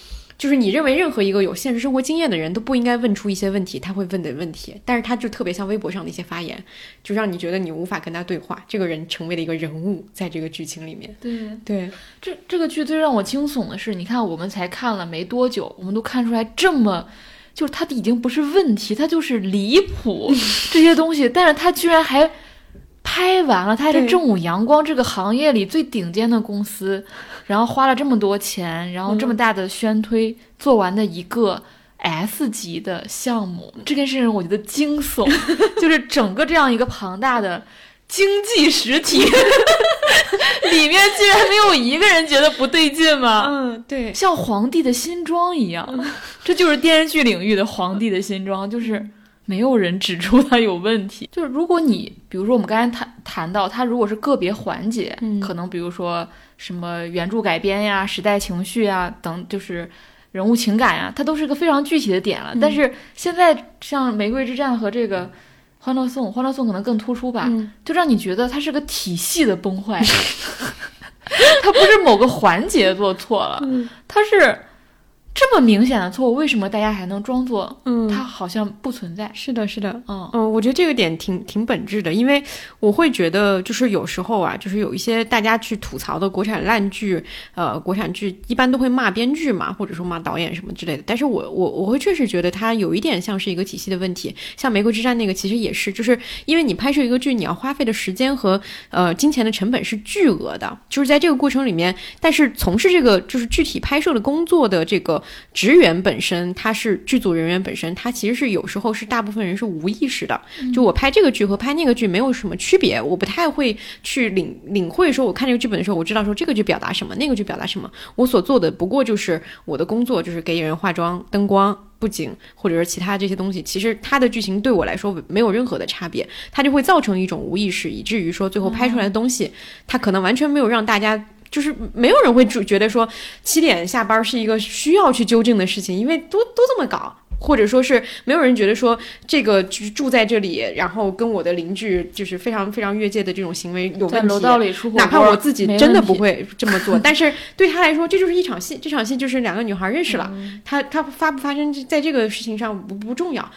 就是你认为任何一个有现实生活经验的人都不应该问出一些问题，他会问的问题，但是他就特别像微博上的一些发言，就让你觉得你无法跟他对话。这个人成为了一个人物，在这个剧情里面。对对，这这个剧最让我惊悚的是，你看我们才看了没多久，我们都看出来这么，就是他已经不是问题，他就是离谱 这些东西，但是他居然还。拍完了，他还是正午阳光这个行业里最顶尖的公司，然后花了这么多钱，然后这么大的宣推、做完的一个 S 级的项目，这件事情我觉得惊悚，就是整个这样一个庞大的经济实体 里面，竟然没有一个人觉得不对劲吗？嗯，对，像皇帝的新装一样，这就是电视剧领域的皇帝的新装，就是没有人指出它有问题。就是如果你，比如说我们刚才谈谈到，它如果是个别环节，嗯可能比如说什么原著改编呀、时代情绪呀等，就是人物情感呀，它都是一个非常具体的点了。但是现在像《玫瑰之战》和这个。欢乐颂，欢乐颂可能更突出吧，嗯就让你觉得它是个体系的崩坏，它不是某个环节做错了，嗯它是这么明显的错误，为什么大家还能装作嗯，它好像不存在？是的，是的，嗯嗯，我觉得这个点挺挺本质的，因为我会觉得，就是有时候啊，就是有一些大家去吐槽的国产烂剧，呃，国产剧一般都会骂编剧嘛，或者说骂导演什么之类的。但是我我我会确实觉得它有一点像是一个体系的问题，像《玫瑰之战》那个其实也是，就是因为你拍摄一个剧，你要花费的时间和呃金钱的成本是巨额的，就是在这个过程里面，但是从事这个就是具体拍摄的工作的这个职员本身，他是剧组人员本身，他其实是有时候是大部分人是无意识的。就我拍这个剧和拍那个剧没有什么区别，我不太会去领领会说，我看这个剧本的时候，我知道说这个剧表达什么，那个剧表达什么。我所做的不过就是我的工作，就是给演员化妆、灯光。布景或者是其他这些东西，其实它的剧情对我来说没有任何的差别，它就会造成一种无意识，以至于说最后拍出来的东西，它可能完全没有让大家。就是没有人会主觉得说七点下班是一个需要去纠正的事情，因为都都这么搞，或者说是没有人觉得说这个住住在这里，然后跟我的邻居就是非常非常越界的这种行为有问题。在楼道里出火，哪怕我自己真的不会这么做，但是对他来说，这就是一场戏。这场戏就是两个女孩认识了，他他发不发生在这个事情上不不重要。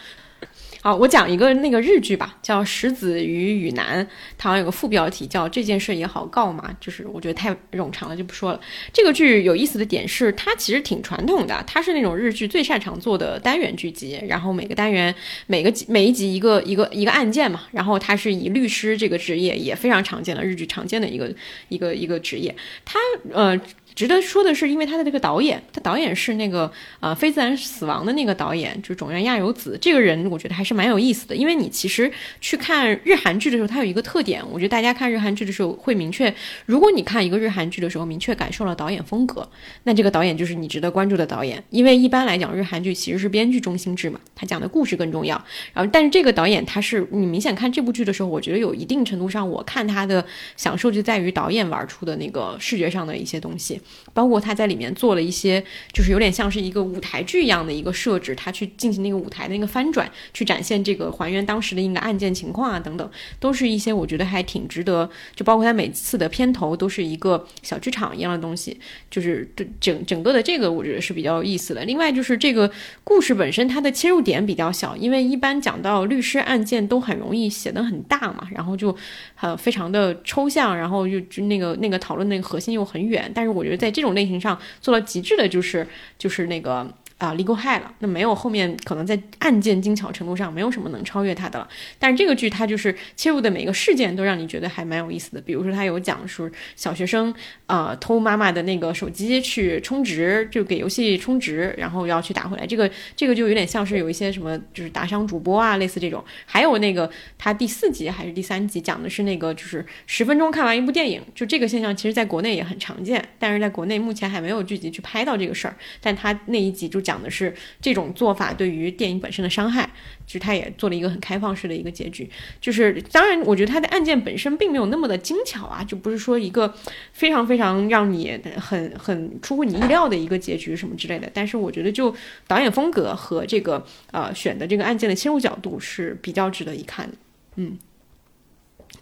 好，我讲一个那个日剧吧，叫《石子与雨男》，它好像有个副标题叫“这件事也好告嘛”，就是我觉得太冗长了，就不说了。这个剧有意思的点是，它其实挺传统的，它是那种日剧最擅长做的单元剧集，然后每个单元每个每一集一个一个一个案件嘛，然后它是以律师这个职业也非常常见的日剧常见的一个一个一个职业，它呃。值得说的是，因为他的这个导演，他导演是那个呃非自然死亡的那个导演，就是种原亚由子这个人，我觉得还是蛮有意思的。因为你其实去看日韩剧的时候，它有一个特点，我觉得大家看日韩剧的时候会明确，如果你看一个日韩剧的时候，明确感受了导演风格，那这个导演就是你值得关注的导演。因为一般来讲，日韩剧其实是编剧中心制嘛，他讲的故事更重要。然后，但是这个导演他是你明显看这部剧的时候，我觉得有一定程度上，我看他的享受就在于导演玩出的那个视觉上的一些东西。包括他在里面做了一些，就是有点像是一个舞台剧一样的一个设置，他去进行那个舞台的那个翻转，去展现这个还原当时的一个案件情况啊等等，都是一些我觉得还挺值得。就包括他每次的片头都是一个小剧场一样的东西，就是整整个的这个我觉得是比较有意思的。另外就是这个故事本身它的切入点比较小，因为一般讲到律师案件都很容易写得很大嘛，然后就很非常的抽象，然后就就那个那个讨论那个核心又很远。但是我觉得在这种类型上做到极致的就是就是那个。啊、l e g a l High 了，那没有后面可能在案件精巧程度上没有什么能超越它的了。但是这个剧它就是切入的每个事件都让你觉得还蛮有意思的，比如说它有讲说小学生呃偷妈妈的那个手机去充值，就给游戏充值，然后要去打回来，这个这个就有点像是有一些什么就是打赏主播啊，类似这种。还有那个它第四集还是第三集讲的是那个就是十分钟看完一部电影，就这个现象其实在国内也很常见，但是在国内目前还没有剧集去拍到这个事儿。但他那一集就讲的是这种做法对于电影本身的伤害，就是他也做了一个很开放式的一个结局。就是当然，我觉得他的案件本身并没有那么的精巧啊，就不是说一个非常非常让你很很出乎你意料的一个结局什么之类的。但是我觉得就导演风格和这个呃选的这个案件的切入角度是比较值得一看的，嗯。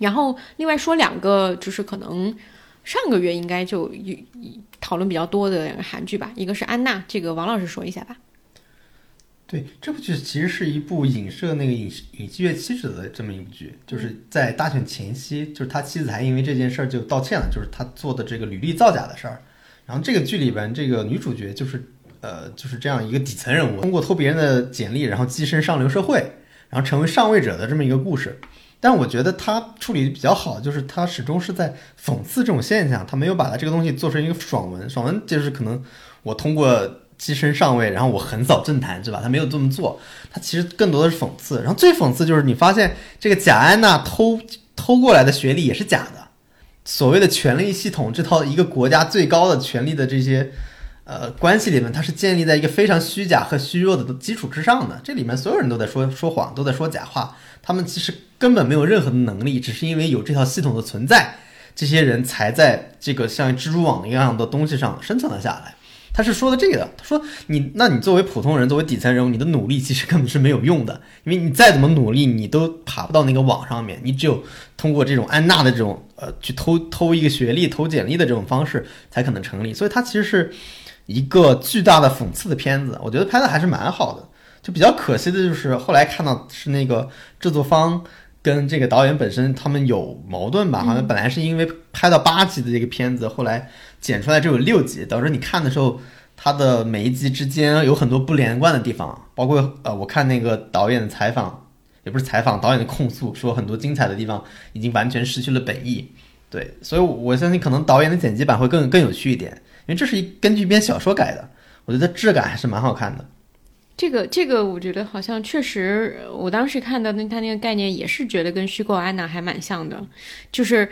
然后另外说两个，就是可能上个月应该就有讨论比较多的两个韩剧吧，一个是《安娜》，这个王老师说一下吧。对，这部剧其实是一部影射那个尹尹锡悦妻子的这么一部剧，就是在大选前夕，就是他妻子还因为这件事儿就道歉了，就是他做的这个履历造假的事儿。然后这个剧里边这个女主角就是呃就是这样一个底层人物，通过偷别人的简历，然后跻身上流社会，然后成为上位者的这么一个故事。但我觉得他处理的比较好，就是他始终是在讽刺这种现象，他没有把他这个东西做成一个爽文。爽文就是可能我通过跻身上位，然后我横扫政坛，对吧？他没有这么做，他其实更多的是讽刺。然后最讽刺就是你发现这个贾安娜偷偷过来的学历也是假的，所谓的权力系统这套一个国家最高的权力的这些。呃，关系里面它是建立在一个非常虚假和虚弱的基础之上的。这里面所有人都在说说谎，都在说假话。他们其实根本没有任何的能力，只是因为有这套系统的存在，这些人才在这个像蜘蛛网一样的东西上生存了下来。他是说的这个，他说你，那你作为普通人，作为底层人物，你的努力其实根本是没有用的，因为你再怎么努力，你都爬不到那个网上面。你只有通过这种安娜的这种呃去偷偷一个学历、偷简历的这种方式才可能成立。所以，他其实是。一个巨大的讽刺的片子，我觉得拍的还是蛮好的。就比较可惜的就是后来看到是那个制作方跟这个导演本身他们有矛盾吧？好像本来是因为拍到八集的这个片子，后来剪出来只有六集，导致你看的时候，它的每一集之间有很多不连贯的地方。包括呃，我看那个导演的采访，也不是采访，导演的控诉说很多精彩的地方已经完全失去了本意。对，所以我相信可能导演的剪辑版会更更有趣一点。因为这是一根据一篇小说改的，我觉得质感还是蛮好看的。这个这个，我觉得好像确实，我当时看到那他那个概念也是觉得跟虚构安娜还蛮像的，就是。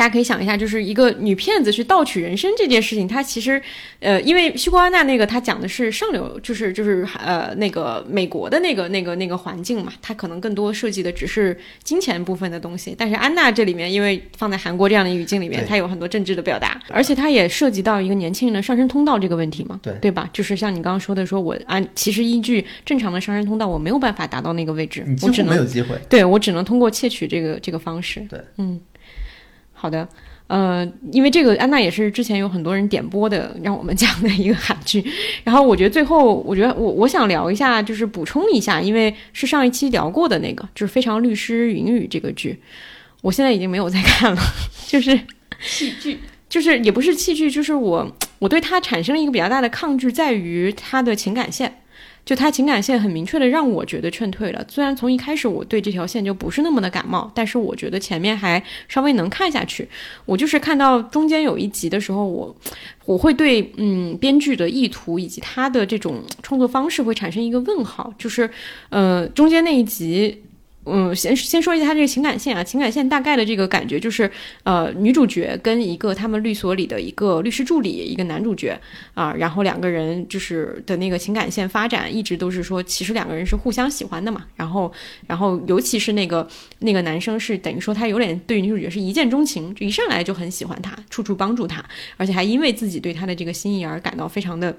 大家可以想一下，就是一个女骗子去盗取人参这件事情，它其实，呃，因为虚构安娜那个，它讲的是上流，就是就是呃那个美国的那个那个那个环境嘛，它可能更多涉及的只是金钱部分的东西。但是安娜这里面，因为放在韩国这样的语境里面，它有很多政治的表达，而且它也涉及到一个年轻人的上升通道这个问题嘛，对对吧？就是像你刚刚说的，说我按其实依据正常的上升通道，我没有办法达到那个位置，我只能没有机会，对我只能通过窃取这个这个方式，对，嗯。好的，呃，因为这个安娜也是之前有很多人点播的，让我们 讲的一个韩剧。然后我觉得最后，我觉得我我想聊一下，就是补充一下，因为是上一期聊过的那个，就是《非常律师云雨》这个剧，我现在已经没有在看了，就是戏剧，就是也不是戏剧，就是我我对它产生了一个比较大的抗拒，在于它的情感线。就他情感线很明确的让我觉得劝退了。虽然从一开始我对这条线就不是那么的感冒，但是我觉得前面还稍微能看下去。我就是看到中间有一集的时候，我我会对嗯编剧的意图以及他的这种创作方式会产生一个问号。就是呃中间那一集。嗯，先先说一下他这个情感线啊，情感线大概的这个感觉就是，呃，女主角跟一个他们律所里的一个律师助理，一个男主角啊，然后两个人就是的那个情感线发展，一直都是说，其实两个人是互相喜欢的嘛，然后，然后尤其是那个那个男生是等于说他有点对女主角是一见钟情，就一上来就很喜欢她，处处帮助她，而且还因为自己对她的这个心意而感到非常的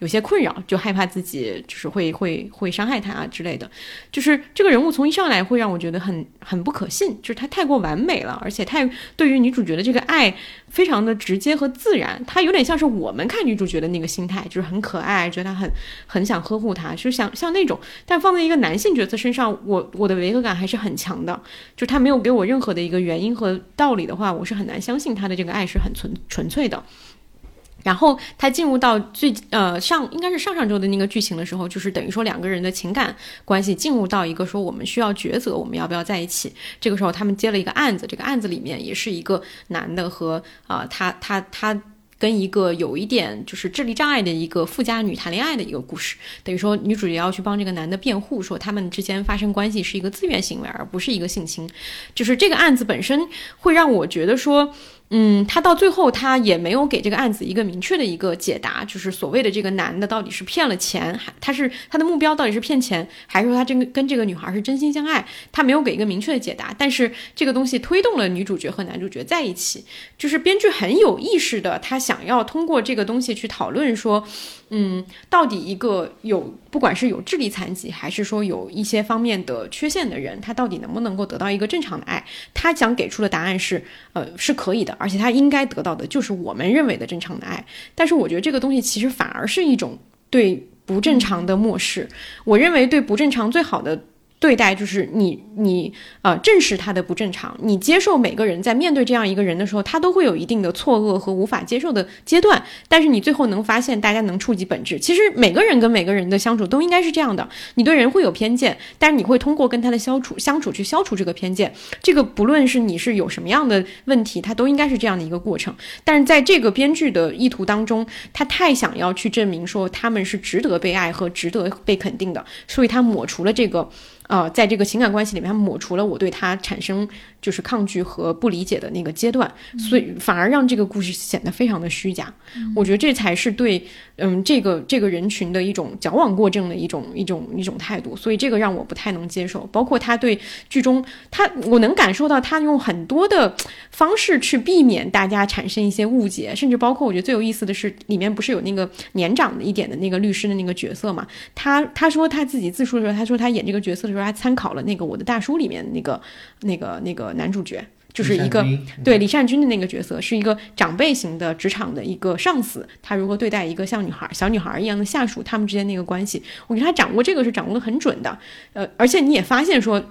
有些困扰，就害怕自己就是会会会伤害她啊之类的，就是这个人物从一上来。会会让我觉得很很不可信，就是他太过完美了，而且太对于女主角的这个爱非常的直接和自然，他有点像是我们看女主角的那个心态，就是很可爱，觉得他很很想呵护她，就像像那种。但放在一个男性角色身上，我我的违和感还是很强的，就是他没有给我任何的一个原因和道理的话，我是很难相信他的这个爱是很纯纯粹的。然后他进入到最呃上应该是上上周的那个剧情的时候，就是等于说两个人的情感关系进入到一个说我们需要抉择，我们要不要在一起？这个时候他们接了一个案子，这个案子里面也是一个男的和啊他他他跟一个有一点就是智力障碍的一个富家女谈恋爱的一个故事。等于说女主角要去帮这个男的辩护，说他们之间发生关系是一个自愿行为，而不是一个性侵。就是这个案子本身会让我觉得说。嗯，他到最后他也没有给这个案子一个明确的一个解答，就是所谓的这个男的到底是骗了钱，还他是他的目标到底是骗钱，还是说他真跟这个女孩是真心相爱？他没有给一个明确的解答，但是这个东西推动了女主角和男主角在一起，就是编剧很有意识的，他想要通过这个东西去讨论说。嗯，到底一个有不管是有智力残疾，还是说有一些方面的缺陷的人，他到底能不能够得到一个正常的爱？他想给出的答案是，呃，是可以的，而且他应该得到的就是我们认为的正常的爱。但是我觉得这个东西其实反而是一种对不正常的漠视。我认为对不正常最好的对待就是你你呃正视他的不正常，你接受每个人在面对这样一个人的时候，他都会有一定的错愕和无法接受的阶段。但是你最后能发现，大家能触及本质。其实每个人跟每个人的相处都应该是这样的。你对人会有偏见，但是你会通过跟他的相处相处去消除这个偏见。这个不论是你是有什么样的问题，他都应该是这样的一个过程。但是在这个编剧的意图当中，他太想要去证明说他们是值得被爱和值得被肯定的，所以他抹除了这个。啊，在这个情感关系里面，他抹除了我对他产生就是抗拒和不理解的那个阶段，所以反而让这个故事显得非常的虚假。我觉得这才是对，嗯，这个这个人群的一种矫枉过正的一种一种一种态度。所以这个让我不太能接受。包括他对剧中他，我能感受到他用很多的方式去避免大家产生一些误解，甚至包括我觉得最有意思的是，里面不是有那个年长的一点的那个律师的那个角色嘛？他他说他自己自述的时候，他说他演这个角色的时候。说他参考了那个《我的大叔》里面那个、那个、那个男主角，就是一个对李善均的那个角色，是一个长辈型的职场的一个上司，他如何对待一个像女孩、小女孩一样的下属，他们之间那个关系，我觉得他掌握这个是掌握的很准的。呃，而且你也发现说，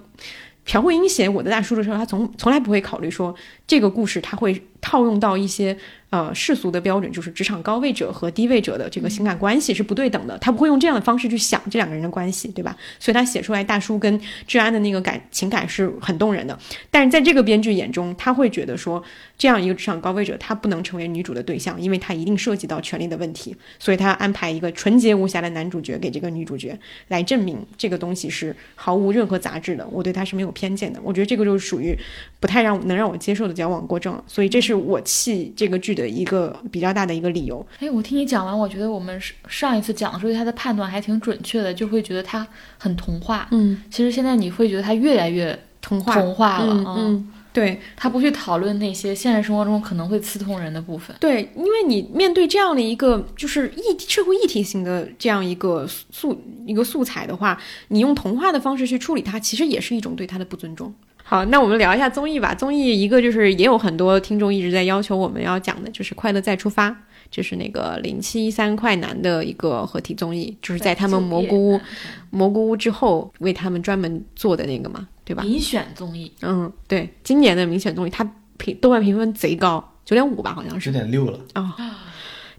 朴慧英写《我的大叔》的时候，他从从来不会考虑说这个故事他会套用到一些。呃，世俗的标准就是职场高位者和低位者的这个情感关系是不对等的，他不会用这样的方式去想这两个人的关系，对吧？所以他写出来大叔跟治安的那个感情感是很动人的。但是在这个编剧眼中，他会觉得说，这样一个职场高位者，他不能成为女主的对象，因为他一定涉及到权力的问题，所以他安排一个纯洁无瑕的男主角给这个女主角，来证明这个东西是毫无任何杂质的，我对他是没有偏见的。我觉得这个就是属于不太让能让我接受的矫枉过正，所以这是我弃这个剧的。一个比较大的一个理由。哎，我听你讲完，我觉得我们上一次讲的时候，他的判断还挺准确的，就会觉得他很童话。嗯，其实现在你会觉得他越来越童话童话了。嗯，对他不去讨论那些现实生活中可能会刺痛人的部分。对，因为你面对这样的一个就是议社会议题型的这样一个素一个素材的话，你用童话的方式去处理它，其实也是一种对他的不尊重。好，那我们聊一下综艺吧。综艺一个就是也有很多听众一直在要求我们要讲的，就是《快乐再出发》，就是那个零七三快男的一个合体综艺，就是在他们蘑菇屋蘑菇屋之后为他们专门做的那个嘛，对吧？民选综艺，嗯，对，今年的民选综艺，它评豆瓣评分贼高，九点五吧，好像是九点六了啊。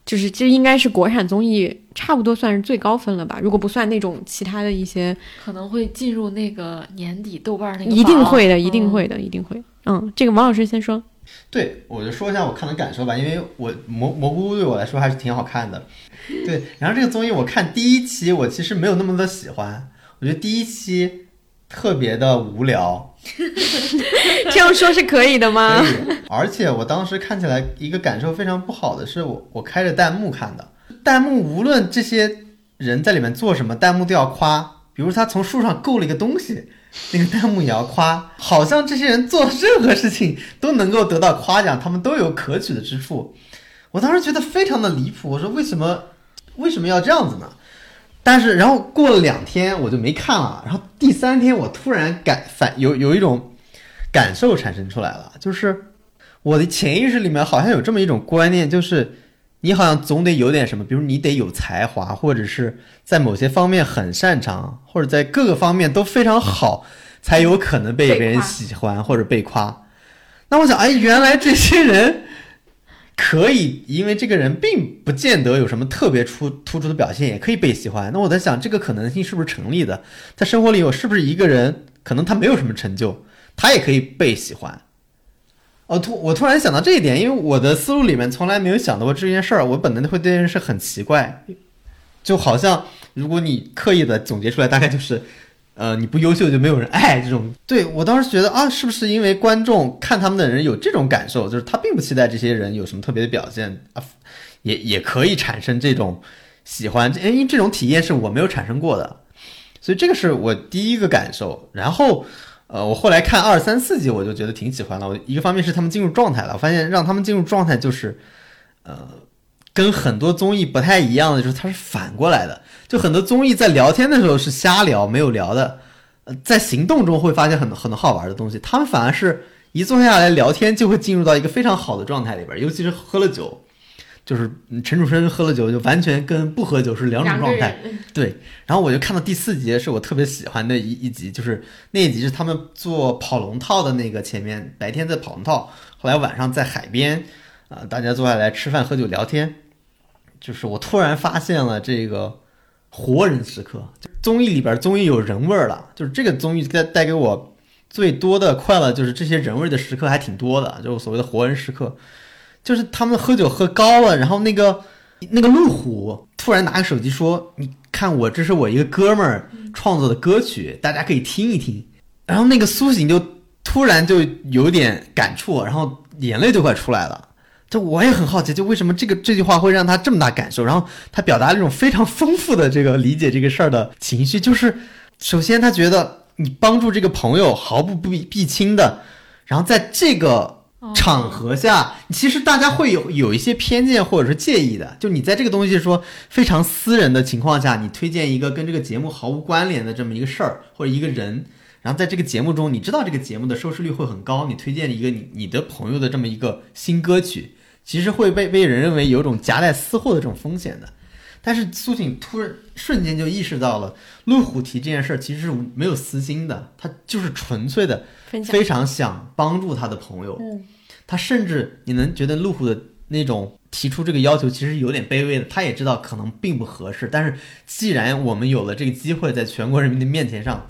就是这应该是国产综艺差不多算是最高分了吧？如果不算那种其他的一些，可能会进入那个年底豆瓣那个。一定会的，一定会的，一定会。嗯，这个王老师先说。对，我就说一下我看的感受吧，因为我蘑蘑菇对我来说还是挺好看的。对，然后这个综艺我看第一期，我其实没有那么的喜欢，我觉得第一期。特别的无聊，这样说是可以的吗？可以。而且我当时看起来一个感受非常不好的是，我我开着弹幕看的，弹幕无论这些人在里面做什么，弹幕都要夸。比如他从树上够了一个东西，那个弹幕也要夸，好像这些人做任何事情都能够得到夸奖，他们都有可取的之处。我当时觉得非常的离谱，我说为什么为什么要这样子呢？但是，然后过了两天我就没看了。然后第三天我突然感反有有一种感受产生出来了，就是我的潜意识里面好像有这么一种观念，就是你好像总得有点什么，比如你得有才华，或者是在某些方面很擅长，或者在各个方面都非常好，才有可能被别人喜欢或者被夸。那我想，哎，原来这些人。可以，因为这个人并不见得有什么特别出突出的表现，也可以被喜欢。那我在想，这个可能性是不是成立的？在生活里，我是不是一个人，可能他没有什么成就，他也可以被喜欢？哦，突我突然想到这一点，因为我的思路里面从来没有想到过这件事儿。我本能的会对这件事很奇怪，就好像如果你刻意的总结出来，大概就是。呃，你不优秀就没有人爱这种。对我当时觉得啊，是不是因为观众看他们的人有这种感受，就是他并不期待这些人有什么特别的表现啊，也也可以产生这种喜欢，因为这种体验是我没有产生过的，所以这个是我第一个感受。然后，呃，我后来看二三四集，我就觉得挺喜欢了。我一个方面是他们进入状态了，我发现让他们进入状态就是，呃。跟很多综艺不太一样的就是它是反过来的，就很多综艺在聊天的时候是瞎聊没有聊的，呃，在行动中会发现很多很多好玩的东西。他们反而是一坐下来聊天就会进入到一个非常好的状态里边，尤其是喝了酒，就是嗯陈楚生喝了酒就完全跟不喝酒是两种状态。对，然后我就看到第四集是我特别喜欢的一一集，就是那一集是他们做跑龙套的那个前面白天在跑龙套，后来晚上在海边，啊、大家坐下来吃饭喝酒聊天，就是我突然发现了这个活人时刻，综艺里边综艺有人味儿了，就是这个综艺带带给我最多的快乐，就是这些人味的时刻还挺多的，就是所谓的活人时刻，就是他们喝酒喝高了，然后那个那个路虎突然拿个手机说：“你看我这是我一个哥们儿创作的歌曲，大家可以听一听。”然后那个苏醒就突然就有点感触，然后眼泪就快出来了。就我也很好奇，就为什么这个这句话会让他这么大感受？然后他表达了一种非常丰富的这个理解这个事儿的情绪，就是首先他觉得你帮助这个朋友毫不避避亲的，然后在这个场合下，其实大家会有有一些偏见或者是介意的。就你在这个东西说非常私人的情况下，你推荐一个跟这个节目毫无关联的这么一个事儿或者一个人，然后在这个节目中，你知道这个节目的收视率会很高，你推荐一个你你的朋友的这么一个新歌曲，其实会被被人认为有种夹带私货的这种风险的。但是苏醒突然瞬间就意识到了，路虎提这件事儿其实是没有私心的，他就是纯粹的非常想帮助他的朋友。嗯，他甚至你能觉得路虎的那种提出这个要求，其实有点卑微的。他也知道可能并不合适，但是既然我们有了这个机会，在全国人民的面前上，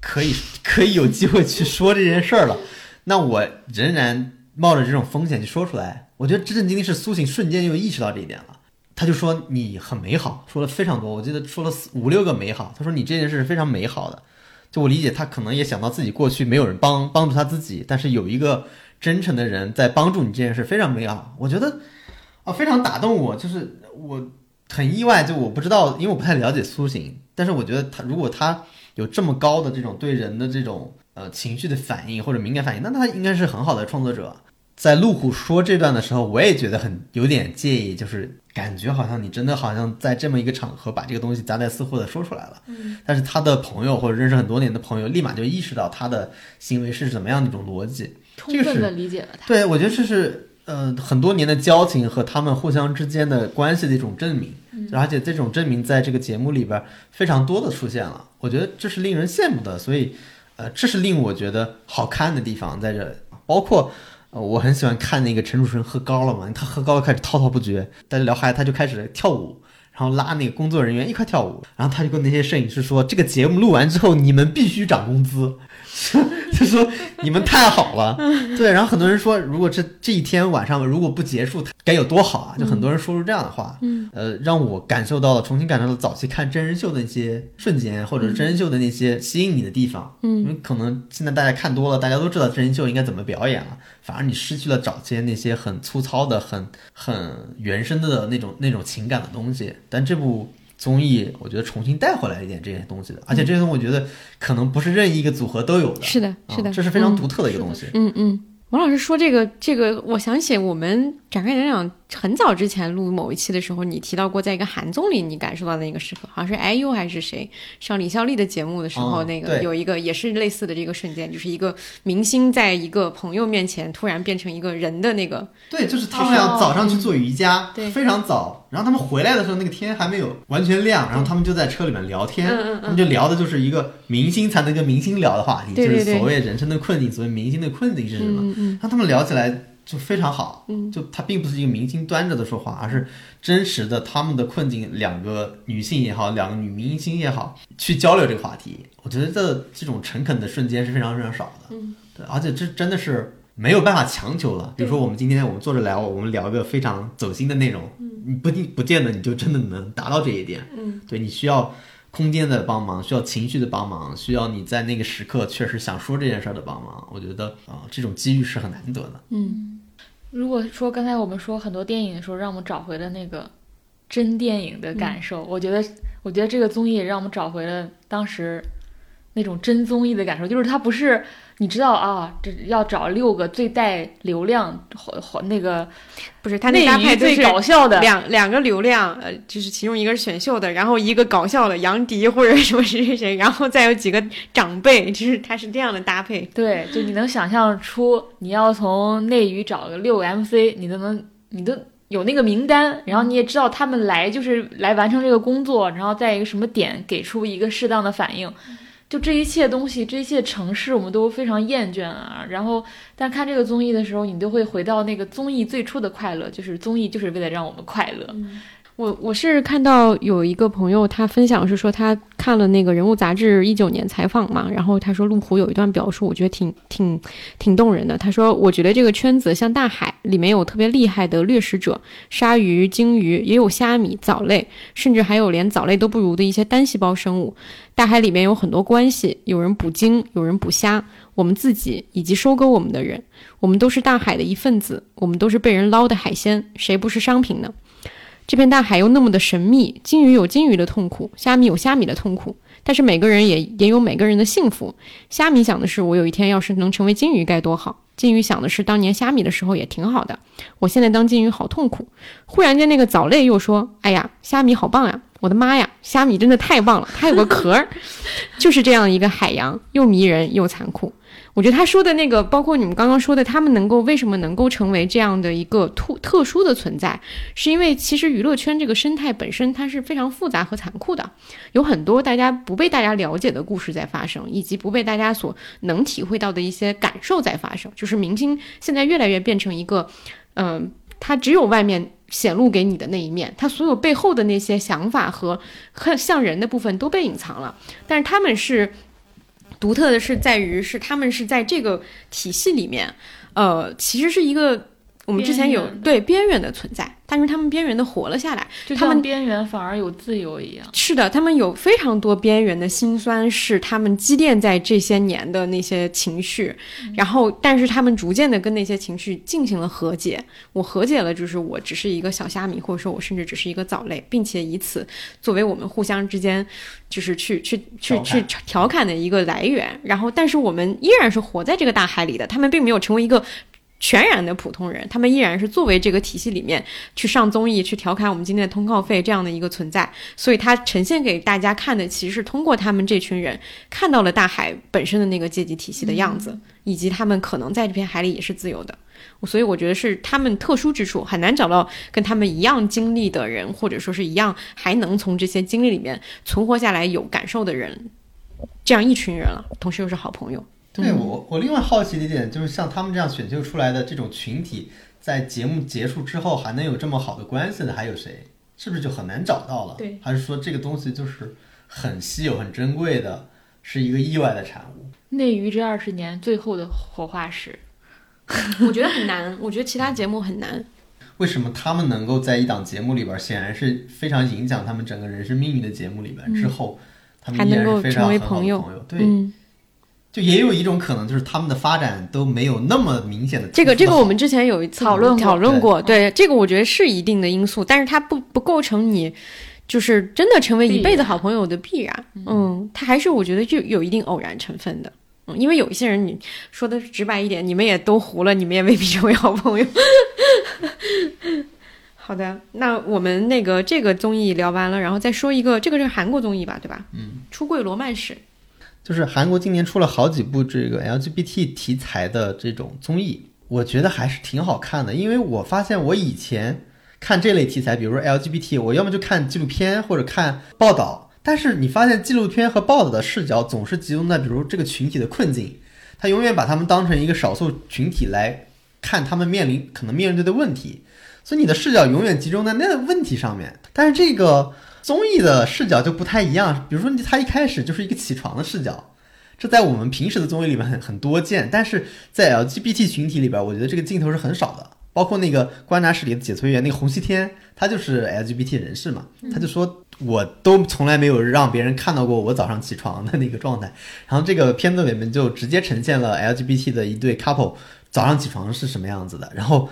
可以 可以有机会去说这件事儿了，那我仍然冒着这种风险去说出来。我觉得这震惊的是苏醒瞬间就意识到这一点了。他就说你很美好，说了非常多，我记得说了四五六个美好。他说你这件事是非常美好的。就我理解，他可能也想到自己过去没有人帮帮助他自己，但是有一个真诚的人在帮助你这件事非常美好。我觉得啊，非常打动我，就是我很意外，就我不知道，因为我不太了解苏醒，但是我觉得他如果他有这么高的这种对人的这种呃情绪的反应或者敏感反应，那他应该是很好的创作者。在路虎说这段的时候，我也觉得很有点介意，就是感觉好像你真的好像在这么一个场合把这个东西夹带私货的说出来了。嗯，但是他的朋友或者认识很多年的朋友，立马就意识到他的行为是怎么样的一种逻辑。充分的理解了他。对，我觉得这是呃很多年的交情和他们互相之间的关系的一种证明，而且这种证明在这个节目里边非常多的出现了，我觉得这是令人羡慕的，所以呃这是令我觉得好看的地方在这，包括。呃，我很喜欢看那个陈楚生喝高了嘛，他喝高了开始滔滔不绝，大家聊嗨，他就开始跳舞，然后拉那个工作人员一块跳舞，然后他就跟那些摄影师说，这个节目录完之后你们必须涨工资，就说你们太好了，对，然后很多人说，如果这这一天晚上如果不结束，该有多好啊，就很多人说出这样的话，嗯，呃，让我感受到了，重新感受到了早期看真人秀的那些瞬间，或者真人秀的那些吸引你的地方，嗯，因为可能现在大家看多了，大家都知道真人秀应该怎么表演了，反而你失去了早期那些很粗糙的、很很原生的那种那种情感的东西。但这部综艺，我觉得重新带回来一点这些东西的，而且这些东西我觉得可能不是任意一个组合都有的，是的，是的，啊这是非常嗯。独特的一个东西。嗯嗯，王老师说这个这个，我想起我们展开讲讲，很早之前录某一期的时候，你提到过，在一个韩综里你感受到的那个时刻，好像是 IU 还是谁上李孝利的节目的时候，哦那个对。有一个也是类似的这个瞬间，就是一个明星在一个朋友面前突然变成一个人的那个，对，就是他们俩早上去做瑜伽，对。非常早，然后他们回来的时候，那个天还没有完全亮，然后他们就在车里面聊天，嗯嗯嗯。他们就聊的就是一个明星才能跟明星聊的话题，对对对就是所谓人生的困境，所谓明星的困境是什么？嗯嗯让他们聊起来就非常好，嗯就他并不是一个明星端着的说话，而是真实的他们的困境，两个女性也好，两个女明星也好，去交流这个话题。我觉得这这种诚恳的瞬间是非常非常少的，嗯，对，而且这真的是没有办法强求了。比如说我们今天我们坐着聊，我们聊一个非常走心的内容，你不定不见得你就真的能达到这一点，嗯，对你需要。空间的帮忙，需要情绪的帮忙，需要你在那个时刻确实想说这件事儿的帮忙。我觉得啊、这种机遇是很难得的。嗯如果说刚才我们说很多电影的时候，让我们找回了那个真电影的感受，我觉得，我觉得这个综艺也让我们找回了当时那种真综艺的感受，就是它不是你知道啊，这要找六个最带流量、好好那个不是他那搭配最搞笑的，两两个流量，呃，就是其中一个是选秀的，然后一个搞笑的杨迪或者什么谁谁谁，然后再有几个长辈，就是他是这样的搭配。对，就你能想象出你要从内娱找个六个 MC，你都能，你都有那个名单，然后你也知道他们来就是来完成这个工作，然后在一个什么点给出一个适当的反应。就这一切东西，这一切城市，我们都非常厌倦啊。然后，但看这个综艺的时候，你都会回到那个综艺最初的快乐，就是综艺就是为了让我们快乐。我我是看到有一个朋友他分享是说他看了那个人物杂志一九年采访嘛，然后他说路虎有一段表述，我觉得挺挺挺动人的。他说我觉得这个圈子像大海，里面有特别厉害的掠食者，鲨鱼、鲸鱼，也有虾米、藻类，甚至还有连藻类都不如的一些单细胞生物。大海里面有很多关系，有人捕鲸，有人捕虾，我们自己以及收割我们的人，我们都是大海的一份子，我们都是被人捞的海鲜，谁不是商品呢？这片大海又那么的神秘，鲸鱼有鲸鱼的痛苦，虾米有虾米的痛苦，但是每个人也也有每个人的幸福。虾米想的是，我有一天要是能成为鲸鱼该多好；鲸鱼想的是，当年虾米的时候也挺好的，我现在当鲸鱼好痛苦。忽然间，那个藻类又说：“哎呀，虾米好棒呀！我的妈呀，虾米真的太棒了，它有个壳儿。” 就是这样一个海洋，又迷人又残酷。我觉得他说的那个，包括你们刚刚说的，他们能够为什么能够成为这样的一个特特殊的存在，是因为其实娱乐圈这个生态本身它是非常复杂和残酷的，有很多大家不被大家了解的故事在发生，以及不被大家所能体会到的一些感受在发生。就是明星现在越来越变成一个，嗯，他只有外面显露给你的那一面，他所有背后的那些想法和很像人的部分都被隐藏了，但是他们是。独特的是在于，是他们是在这个体系里面，呃，其实是一个我们之前有对边缘的存在。但是他们边缘的活了下来，就像边缘反而有自由一样。是的，他们有非常多边缘的辛酸，是他们积淀在这些年的那些情绪。然后，但是他们逐渐的跟那些情绪进行了和解。我和解了，就是我只是一个小虾米，或者说我甚至只是一个藻类，并且以此作为我们互相之间就是去去去去调侃的一个来源。然后，但是我们依然是活在这个大海里的，他们并没有成为一个。全然的普通人，他们依然是作为这个体系里面去上综艺、去调侃我们今天的通告费这样的一个存在，所以他呈现给大家看的，其实是通过他们这群人看到了大海本身的那个阶级体系的样子，以及他们可能在这片海里也是自由的。所以我觉得是他们特殊之处，很难找到跟他们一样经历的人，或者说是一样还能从这些经历里面存活下来、有感受的人，这样一群人了，同时又是好朋友。对我，我另外好奇的一点就是，像他们这样选秀出来的这种群体，在节目结束之后还能有这么好的关系的，还有谁？是不是就很难找到了？对，还是说这个东西就是很稀有、很珍贵的，是一个意外的产物？内娱这二十年最后的活化石，我觉得很难。我觉得其他节目很难。为什么他们能够在一档节目里边，显然是非常影响他们整个人生命运的节目里边之后，他们依然是非常很好的朋友？对。就也有一种可能，就是他们的发展都没有那么明显的。这个这个，我们之前有一次讨论讨论过，对这个，我觉得是一定的因素，但是它不不构成你就是真的成为一辈子好朋友的必然。嗯，它还是我觉得就有一定偶然成分的。嗯，因为有一些人，你说的直白一点，你们也都糊了，你们也未必成为好朋友。好的，那我们那个这个综艺聊完了，然后再说一个，这个是韩国综艺吧，对吧？嗯，出柜罗曼史。就是韩国今年出了好几部这个 LGBT 题材的这种综艺，我觉得还是挺好看的。因为我发现我以前看这类题材，比如说 LGBT，我要么就看纪录片或者看报道。但是你发现纪录片和报道的视角总是集中在比如这个群体的困境，他永远把他们当成一个少数群体来看他们面临可能面对的问题，所以你的视角永远集中在那个问题上面。但是这个。综艺的视角就不太一样，比如说他一开始就是一个起床的视角，这在我们平时的综艺里面很很多见，但是在 LGBT 群体里边，我觉得这个镜头是很少的。包括那个观察室里的解说员那个洪熙天，他就是 LGBT 人士嘛，他就说我都从来没有让别人看到过我早上起床的那个状态。然后这个片子里面就直接呈现了 LGBT 的一对 couple 早上起床是什么样子的，然后。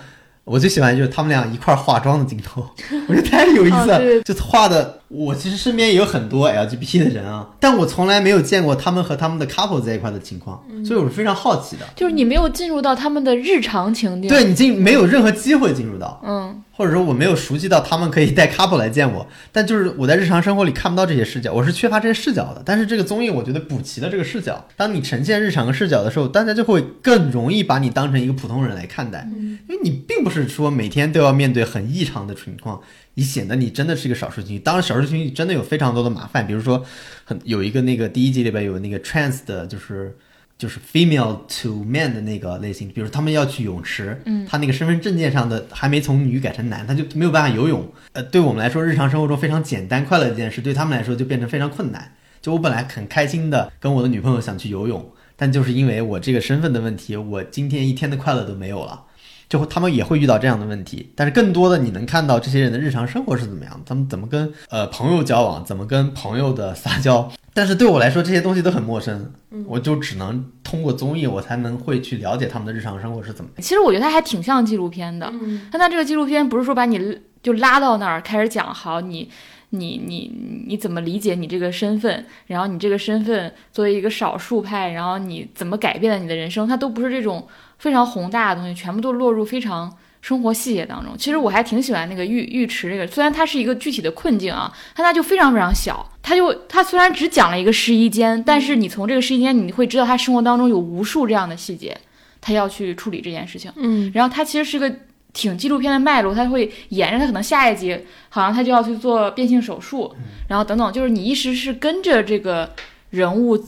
我最喜欢就是他们俩一块化妆的镜头，我觉得太有意思了，就画的。我其实身边也有很多 LGBT 的人啊，但我从来没有见过他们和他们的 couple 在一块的情况，所以我是非常好奇的。就是你没有进入到他们的日常情境，对你进没有任何机会进入到，嗯，或者说我没有熟悉到他们可以带 couple 来见我，但就是我在日常生活里看不到这些视角，我是缺乏这些视角的。但是这个综艺我觉得补齐了这个视角，当你呈现日常视角的时候，大家就会更容易把你当成一个普通人来看待，因为你并不。是说每天都要面对很异常的情况，以显得你真的是一个少数群体。当然，少数群体真的有非常多的麻烦，比如说很有一个那个第一集里边有那个 trans 的，就是就是 female to man 的那个类型，比如他们要去泳池，嗯，他那个身份证件上的还没从女改成男，他就没有办法游泳。呃，对我们来说，日常生活中非常简单快乐的一件事，对他们来说就变成非常困难。就我本来很开心的跟我的女朋友想去游泳，但就是因为我这个身份的问题，我今天一天的快乐都没有了。就他们也会遇到这样的问题，但是更多的你能看到这些人的日常生活是怎么样的，他们怎么跟呃朋友交往，怎么跟朋友的撒娇。但是对我来说，这些东西都很陌生，我就只能通过综艺，我才能会去了解他们的日常生活是怎么。其实我觉得它还挺像纪录片的，但它这个纪录片不是说把你就拉到那儿开始讲，好你。你你你怎么理解你这个身份？然后你这个身份作为一个少数派，然后你怎么改变了你的人生？它都不是这种非常宏大的东西，全部都落入非常生活细节当中。其实我还挺喜欢那个浴浴池这个，虽然它是一个具体的困境啊，但它就非常非常小。它就它虽然只讲了一个试衣间，但是你从这个试衣间你会知道他生活当中有无数这样的细节，他要去处理这件事情。嗯，然后它其实是个。挺纪录片的脉络，他会沿着他可能下一集好像他就要去做变性手术，然后等等，就是你一直是跟着这个人物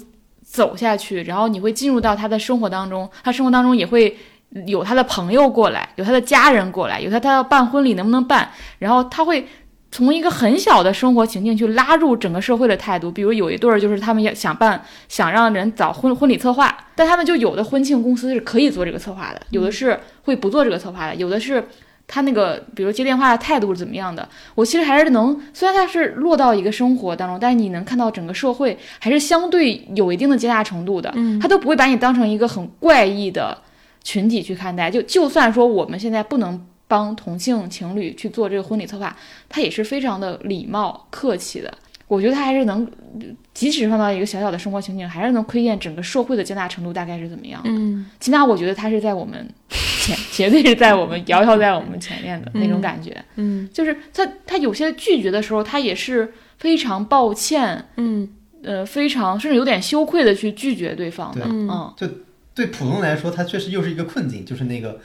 走下去，然后你会进入到他的生活当中，他生活当中也会有他的朋友过来，有他的家人过来，有他他要办婚礼能不能办，然后他会。从一个很小的生活情境去拉入整个社会的态度，比如有一对儿就是他们要想办想让人找婚婚礼策划，但他们就有的婚庆公司是可以做这个策划的，有的是会不做这个策划的，有的是他那个比如接电话的态度是怎么样的。我其实还是能，虽然他是落到一个生活当中，但是你能看到整个社会还是相对有一定的接纳程度的，嗯，他都不会把你当成一个很怪异的群体去看待。就就算说我们现在不能。帮同性情侣去做这个婚礼策划，他也是非常的礼貌客气的。我觉得他还是能，即使放到一个小小的生活情景，还是能窥见整个社会的接纳程度大概是怎么样的。嗯，起码我觉得他是在我们前，绝对是在我们遥遥在我们前面的那种感觉。嗯，就是他他有些拒绝的时候，他也是非常抱歉，嗯，呃，非常甚至有点羞愧的去拒绝对方的。嗯，就对普通来说，他确实又是一个困境，就是那个。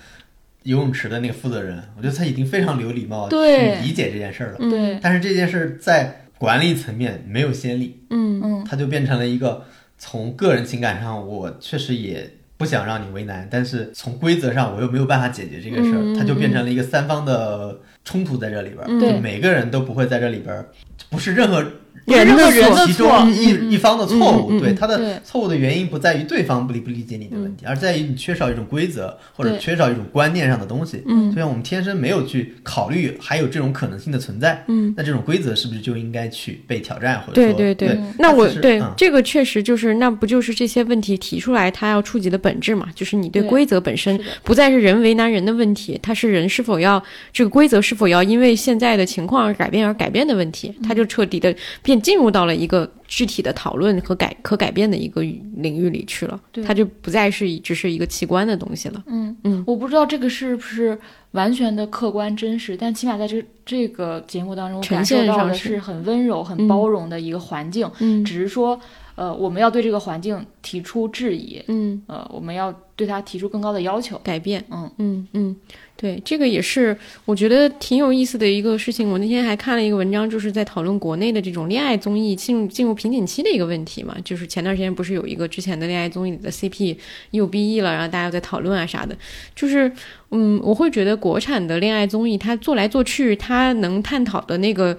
游泳池的那个负责人，我觉得他已经非常有礼貌去理解这件事了。对，但是这件事在管理层面没有先例。嗯嗯，他就变成了一个从个人情感上，我确实也不想让你为难，但是从规则上我又没有办法解决这个事儿，他就变成了一个三方的冲突在这里边儿。对，每个人都不会在这里边儿，不是任何。人的错，其中一一方的错误，对他的错误的原因不在于对方不理不理解你的问题，而在于你缺少一种规则或者缺少一种观念上的东西。嗯，就像我们天生没有去考虑还有这种可能性的存在。嗯，那这种规则是不是就应该去被挑战？或者对对对，那我对这个确实就是，那不就是这些问题提出来，它要触及的本质嘛？就是你对规则本身不再是人为难人的问题，它是人是否要这个规则是否要因为现在的情况而改变而改变的问题，它就彻底的变进入到了一个。具体的讨论和改可改变的一个领域里去了，它就不再是只是一个奇观的东西了。嗯嗯，我不知道这个是不是完全的客观真实，但起码在这这个节目当中，感受到的是很温柔、很包容的一个环境。嗯，只是说，呃，我们要对这个环境提出质疑。嗯，呃，我们要对它提出更高的要求，改变。嗯嗯嗯。对，这个也是我觉得挺有意思的一个事情。我那天还看了一个文章，就是在讨论国内的这种恋爱综艺进入进入瓶颈期的一个问题嘛。就是前段时间不是有一个之前的恋爱综艺里的 CP 又 BE 了，然后大家在讨论啊啥的。就是，嗯，我会觉得国产的恋爱综艺它做来做去，它能探讨的那个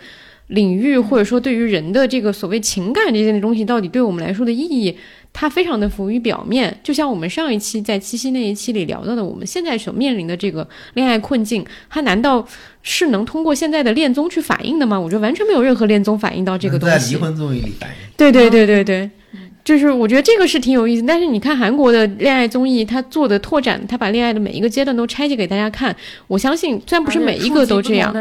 领域，或者说对于人的这个所谓情感这些东西，到底对我们来说的意义。它非常的浮于表面，就像我们上一期在七夕那一期里聊到的，我们现在所面临的这个恋爱困境，它难道是能通过现在的恋综去反映的吗？我觉得完全没有任何恋综反映到这个东西。在离婚综艺里反映。对对对对对。就是我觉得这个是挺有意思，但是你看韩国的恋爱综艺，他做的拓展，他把恋爱的每一个阶段都拆解给大家看。我相信，虽然不是每一个都这样，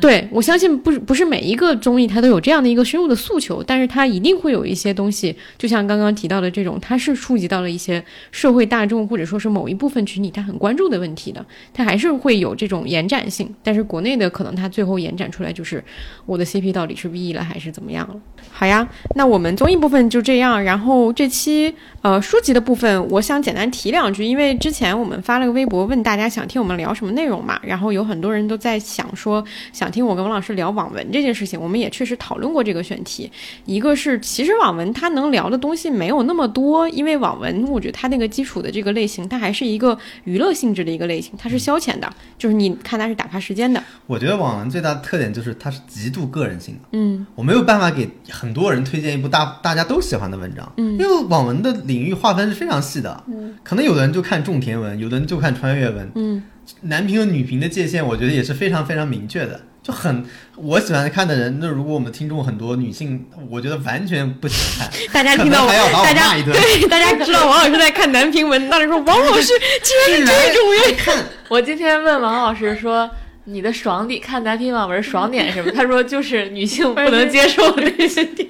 对我相信不是不是每一个综艺它都有这样的一个深入的诉求，但是它一定会有一些东西，就像刚刚提到的这种，它是触及到了一些社会大众或者说是某一部分群体他很关注的问题的，它还是会有这种延展性。但是国内的可能它最后延展出来就是我的 CP 到底是 B E 了还是怎么样了？好呀，那我们综艺部分就这样。然后这期呃书籍的部分，我想简单提两句，因为之前我们发了个微博问大家想听我们聊什么内容嘛，然后有很多人都在想说想听我跟王老师聊网文这件事情，我们也确实讨论过这个选题。一个是其实网文它能聊的东西没有那么多，因为网文我觉得它那个基础的这个类型，它还是一个娱乐性质的一个类型，它是消遣的，就是你看它是打发时间的。我觉得网文最大的特点就是它是极度个人性的，嗯我没有办法给很多人推荐一部大大家都喜欢的文章，嗯因为网文的领域划分是非常细的，嗯可能有的人就看种田文，有的人就看穿越文，嗯男频和女频的界限，我觉得也是非常非常明确的。就很我喜欢看的人，那如果我们听众很多女性，我觉得完全不喜欢看，大家听到我还要把我大家骂一顿。对 大家知道王老师在看男频文，当时说 王老师居然是这种人。看，我今天问王老师说。你的爽点看男频网文爽点什么？他说就是女性不能接受的那些点，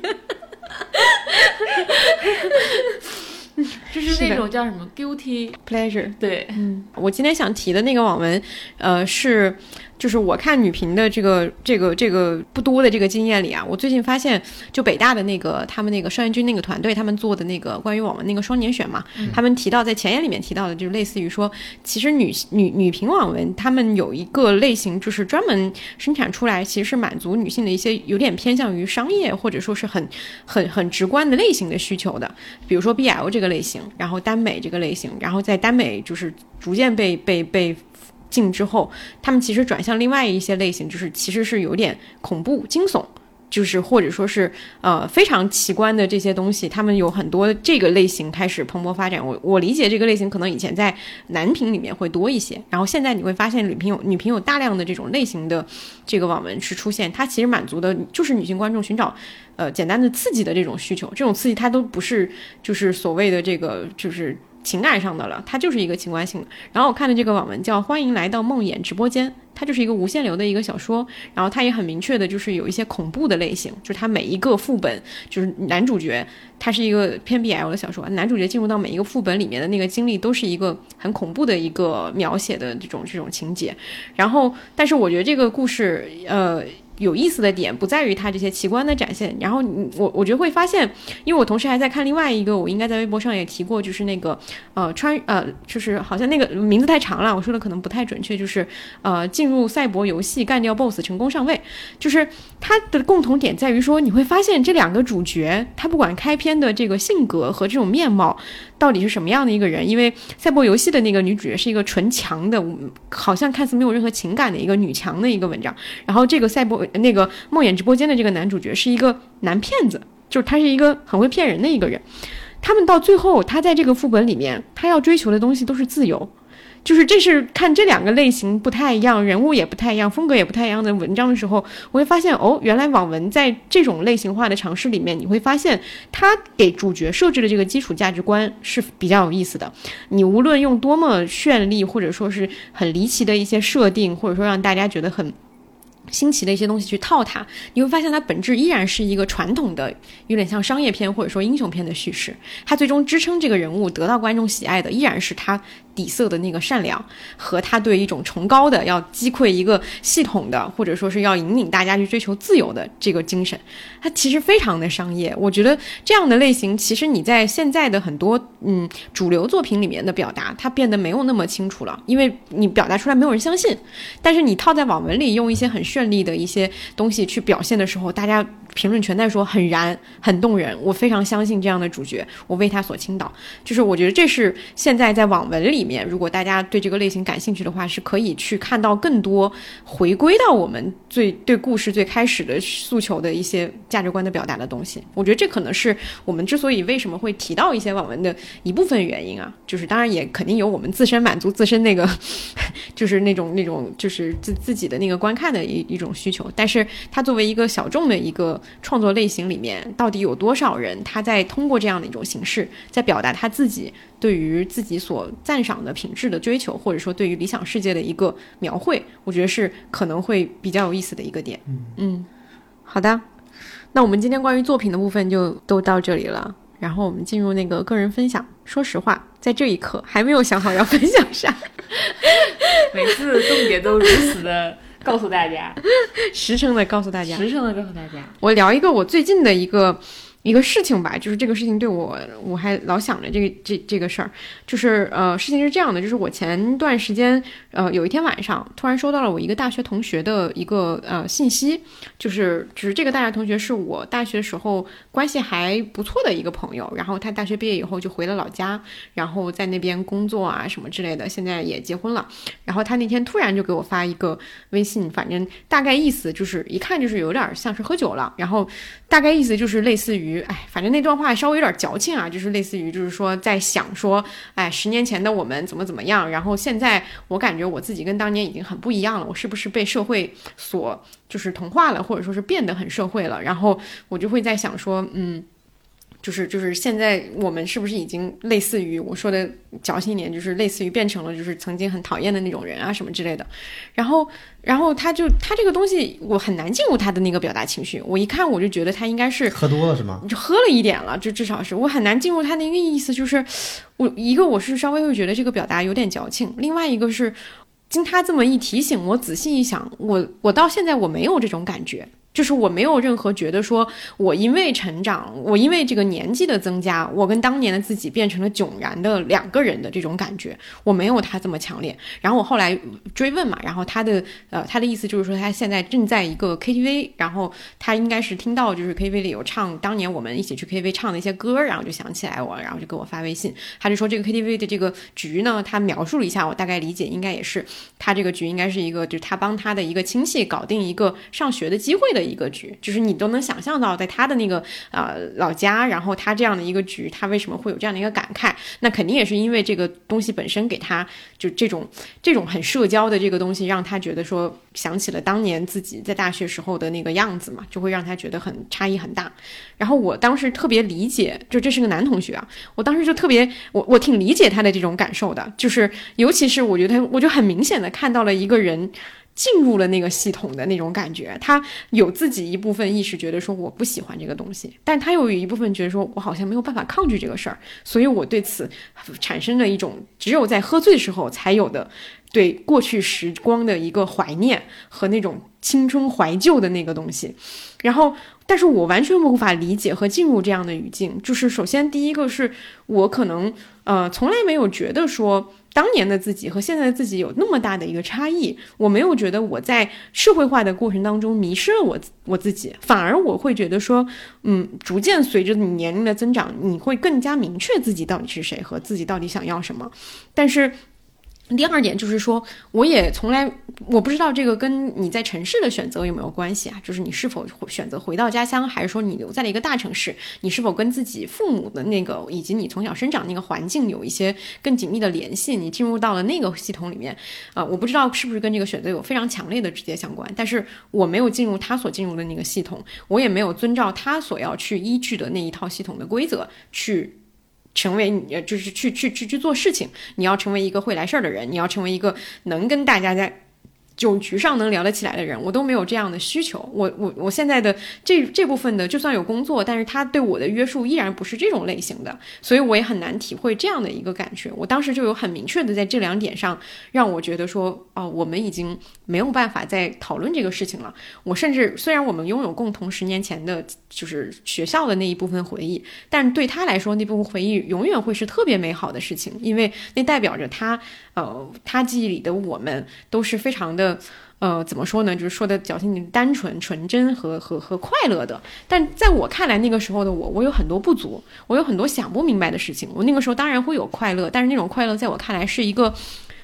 哈哈哈哈哈哈 就是那种叫什么 guilty，pleasure。对，嗯，我今天想提的那个网文，呃，是就是我看女频的这个这个这个不多的这个经验里啊，我最近发现，就北大的那个他们那个邵彦军那个团队，他们做的那个关于网文那个双年选嘛，他们提到在前言里面提到的，就是类似于说，其实女女女频网文他们有一个类型，就是专门生产出来，其实是满足女性的一些有点偏向于商业或者说是很很很直观的类型的需求的，比如说 BL 这个类型，然后耽美这个类型，然后在耽美就是逐渐被被被禁之后，他们其实转向另外一些类型，就是其实是有点恐怖惊悚。就是或者说是呃非常奇观的这些东西，他们有很多这个类型开始蓬勃发展。我我理解这个类型可能以前在男频里面会多一些，然后现在你会发现女频有女频有大量的这种类型的这个网文是出现，它其实满足的就是女性观众寻找呃简单的刺激的这种需求，这种刺激它都不是就是所谓的这个就是情感上的了，它就是一个情感性的。然后我看的这个网文叫《欢迎来到梦魇直播间》，它就是一个无限流的一个小说，然后它也很明确的就是有一些恐怖的类型，就是它每一个副本就是男主角，他是一个偏 BL 的小说，男主角进入到每一个副本里面的那个经历都是一个很恐怖的一个描写的这种这种情节。然后，但是我觉得这个故事，呃。有意思的点不在于它这些奇观的展现，然后我我觉得会发现，因为我同时还在看另外一个，我应该在微博上也提过，就是那个呃穿呃就是好像那个名字太长了，我说的可能不太准确，就是呃进入赛博游戏干掉 BOSS 成功上位，就是它的共同点在于说，你会发现这两个主角他不管开篇的这个性格和这种面貌到底是什么样的一个人，因为赛博游戏的那个女主角是一个纯强的，好像看似没有任何情感的一个女强的一个文章，然后这个赛博那个梦魇直播间的这个男主角是一个男骗子，就是他是一个很会骗人的一个人。他们到最后，他在这个副本里面，他要追求的东西都是自由。就是这是看这两个类型不太一样，人物也不太一样，风格也不太一样的文章的时候，我会发现哦，原来网文在这种类型化的尝试里面，你会发现它给主角设置的这个基础价值观是比较有意思的。你无论用多么绚丽或者说是很离奇的一些设定，或者说让大家觉得很。新奇的一些东西去套它，你会发现它本质依然是一个传统的，有点像商业片或者说英雄片的叙事。它最终支撑这个人物得到观众喜爱的，依然是他底色的那个善良和他对一种崇高的要击溃一个系统的，或者说是要引领大家去追求自由的这个精神。它其实非常的商业。我觉得这样的类型，其实你在现在的很多嗯主流作品里面的表达，它变得没有那么清楚了，因为你表达出来没有人相信。但是你套在网文里，用一些很绚丽的一些东西去表现的时候，大家评论全在说很燃、很动人。我非常相信这样的主角，我为他所倾倒。就是我觉得这是现在在网文里面，如果大家对这个类型感兴趣的话，是可以去看到更多回归到我们最对故事最开始的诉求的一些价值观的表达的东西。我觉得这可能是我们之所以为什么会提到一些网文的一部分原因啊。就是当然也肯定有我们自身满足自身那个，就是那种那种就是自自己的那个观看的一一种需求。但是它作为一个小众的一个创作类型里面，到底有多少人他在通过这样的一种形式，在表达他自己对于自己所赞赏的品质的追求，或者说对于理想世界的一个描绘，我觉得是可能会比较有意思的一个点。嗯，好的，那我们今天关于作品的部分就都到这里了。然后我们进入那个个人分享。说实话，在这一刻还没有想好要分享啥，每次重点都如此的 告诉大家，实诚的告诉大家，实诚的告诉大家，我聊一个我最近的一个一个事情吧，就是这个事情对我，我还老想着这个这这个事儿，就是呃，事情是这样的，就是我前段时间呃有一天晚上突然收到了我一个大学同学的一个呃信息，就是就是这个大学同学是我大学时候关系还不错的一个朋友，然后他大学毕业以后就回了老家，然后在那边工作啊什么之类的，现在也结婚了，然后他那天突然就给我发一个微信，反正大概意思就是一看就是有点像是喝酒了，然后大概意思就是类似于。哎，反正那段话稍微有点矫情啊，就是类似于，就是说在想说，哎，十年前的我们怎么怎么样，然后现在我感觉我自己跟当年已经很不一样了，我是不是被社会所就是同化了，或者说是变得很社会了？然后我就会在想说，嗯。就是就是现在我们是不是已经类似于我说的矫情一点，就是类似于变成了就是曾经很讨厌的那种人啊什么之类的。然后然后他就他这个东西我很难进入他的那个表达情绪。我一看我就觉得他应该是喝多了是吗？就喝了一点了，就至少是我很难进入他的一个意思。就是我一个我是稍微会觉得这个表达有点矫情，另外一个是经他这么一提醒，我仔细一想，我我到现在我没有这种感觉。就是我没有任何觉得说，我因为成长，我因为这个年纪的增加，我跟当年的自己变成了迥然的两个人的这种感觉，我没有他这么强烈。然后我后来追问嘛，然后他的呃他的意思就是说他现在正在一个 KTV，然后他应该是听到就是 KTV 里有唱当年我们一起去 KTV 唱的一些歌，然后就想起来我，然后就给我发微信，他就说这个 KTV 的这个局呢，他描述了一下，我大概理解应该也是他这个局应该是一个就是他帮他的一个亲戚搞定一个上学的机会的。一个局，就是你都能想象到，在他的那个呃老家，然后他这样的一个局，他为什么会有这样的一个感慨？那肯定也是因为这个东西本身给他就这种这种很社交的这个东西，让他觉得说想起了当年自己在大学时候的那个样子嘛，就会让他觉得很差异很大。然后我当时特别理解，就这是个男同学啊，我当时就特别我我挺理解他的这种感受的，就是尤其是我觉得我就很明显的看到了一个人。进入了那个系统的那种感觉，他有自己一部分意识，觉得说我不喜欢这个东西，但他又有一部分觉得说我好像没有办法抗拒这个事儿，所以我对此产生了一种只有在喝醉时候才有的对过去时光的一个怀念和那种青春怀旧的那个东西。然后，但是我完全无法理解和进入这样的语境。就是首先第一个是我可能呃从来没有觉得说。当年的自己和现在的自己有那么大的一个差异，我没有觉得我在社会化的过程当中迷失了我我自己，反而我会觉得说，嗯，逐渐随着你年龄的增长，你会更加明确自己到底是谁和自己到底想要什么，但是。第二点就是说，我也从来我不知道这个跟你在城市的选择有没有关系啊？就是你是否选择回到家乡，还是说你留在了一个大城市？你是否跟自己父母的那个以及你从小生长那个环境有一些更紧密的联系？你进入到了那个系统里面，啊，我不知道是不是跟这个选择有非常强烈的直接相关。但是我没有进入他所进入的那个系统，我也没有遵照他所要去依据的那一套系统的规则去。成为你就是去去去去做事情，你要成为一个会来事儿的人，你要成为一个能跟大家在。酒局上能聊得起来的人，我都没有这样的需求。我我我现在的这这部分的，就算有工作，但是他对我的约束依然不是这种类型的，所以我也很难体会这样的一个感觉。我当时就有很明确的在这两点上，让我觉得说，哦，我们已经没有办法再讨论这个事情了。我甚至虽然我们拥有共同十年前的，就是学校的那一部分回忆，但对他来说，那部分回忆永远会是特别美好的事情，因为那代表着他，呃，他记忆里的我们都是非常的。呃，怎么说呢？就是说的矫情点，单纯、纯真和和和快乐的。但在我看来，那个时候的我，我有很多不足，我有很多想不明白的事情。我那个时候当然会有快乐，但是那种快乐在我看来是一个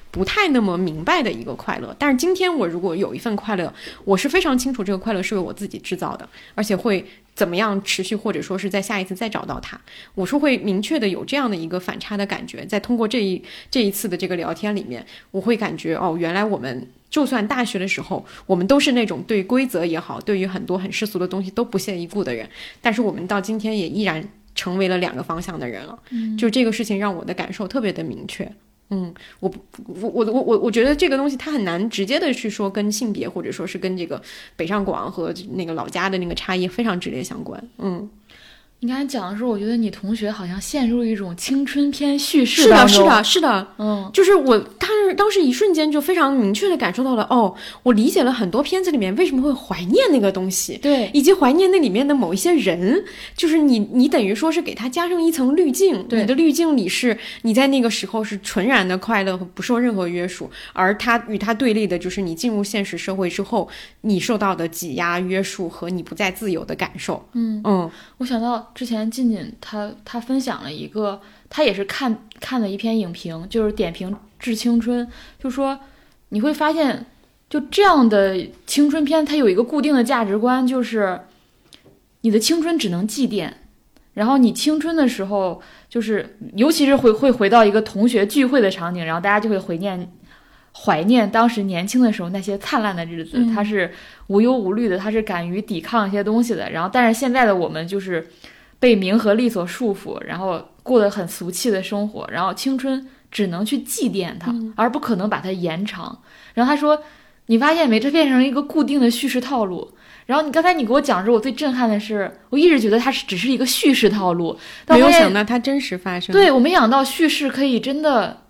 不太那么明白的一个快乐。但是今天我如果有一份快乐，我是非常清楚这个快乐是为我自己制造的，而且会怎么样持续，或者说是在下一次再找到他。我是会明确的有这样的一个反差的感觉，在通过这一这一次的这个聊天里面，我会感觉哦，原来我们。就算大学的时候，我们都是那种对规则也好，对于很多很世俗的东西都不屑一顾的人，但是我们到今天也依然成为了两个方向的人了。嗯，就这个事情让我的感受特别的明确。嗯，我我我我我我觉得这个东西它很难直接的去说跟性别或者说是跟这个北上广和那个老家的那个差异非常直接相关。嗯。你刚才讲的时候，我觉得你同学好像陷入一种青春片叙事是的，是的，是的，嗯，就是我当时当时一瞬间就非常明确的感受到了，哦，我理解了很多片子里面为什么会怀念那个东西，对，以及怀念那里面的某一些人，就是你你等于说是给他加上一层滤镜，对。你的滤镜里是你在那个时候是纯然的快乐和不受任何约束，而他与他对立的就是你进入现实社会之后，你受到的挤压、约束和你不再自由的感受。嗯。嗯。我想到之前静静她她分享了一个，她也是看看了一篇影评，就是点评《致青春》，就说你会发现，就这样的青春片，它有一个固定的价值观，就是你的青春只能祭奠，然后你青春的时候，就是尤其是会会回到一个同学聚会的场景，然后大家就会怀念。怀念当时年轻的时候那些灿烂的日子，嗯他是无忧无虑的，他是敢于抵抗一些东西的。然后，但是现在的我们就是被名和利所束缚，然后过得很俗气的生活，然后青春只能去祭奠它，而不可能把它延长。然后他说：“你发现没？这变成一个固定的叙事套路。”然后你刚才你给我讲的时候，我最震撼的是，我一直觉得它是只是一个叙事套路，但没有我发现想到它真实发生。对我没想到叙事可以真的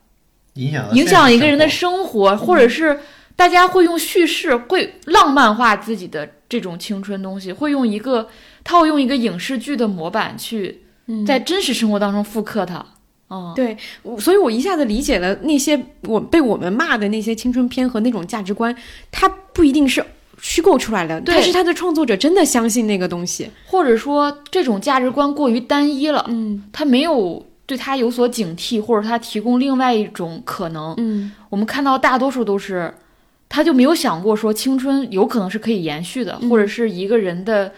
影响影响一个人的生生活，或者是大家会用叙事会浪漫化自己的这种青春东西，会用一个他会用一个影视剧的模板去嗯在真实生活当中复刻它。嗯，对，所以我一下子理解了那些我被我们骂的那些青春片和那种价值观，它不一定是虚构出来的，对它是他的创作者真的相信那个东西。或者说这种价值观过于单一了，嗯他没有对他有所警惕，或者他提供另外一种可能。嗯我们看到大多数都是，他就没有想过说青春有可能是可以延续的，嗯或者是一个人的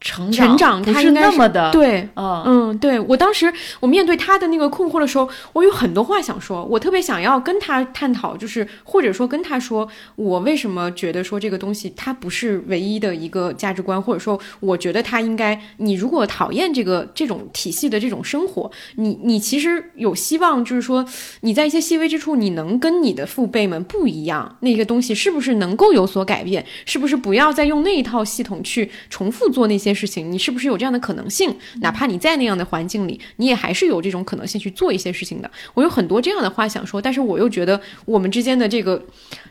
成成长不是那么的，对。嗯嗯，对我当时我面对他的那个困惑的时候，我有很多话想说，我特别想要跟他探讨，就是或者说跟他说，我为什么觉得说这个东西它不是唯一的一个价值观，或者说我觉得他应该，你如果讨厌这个这种体系的这种生活，你你其实有希望，就是说你在一些细微之处，你能跟你的父辈们不一样，那个东西是不是能够有所改变？是不是不要再用那一套系统去重复做那些事情？你是不是有这样的可能性？哪怕你在那样的环境里，你也还是有这种可能性去做一些事情的。我有很多这样的话想说，但是我又觉得我们之间的这个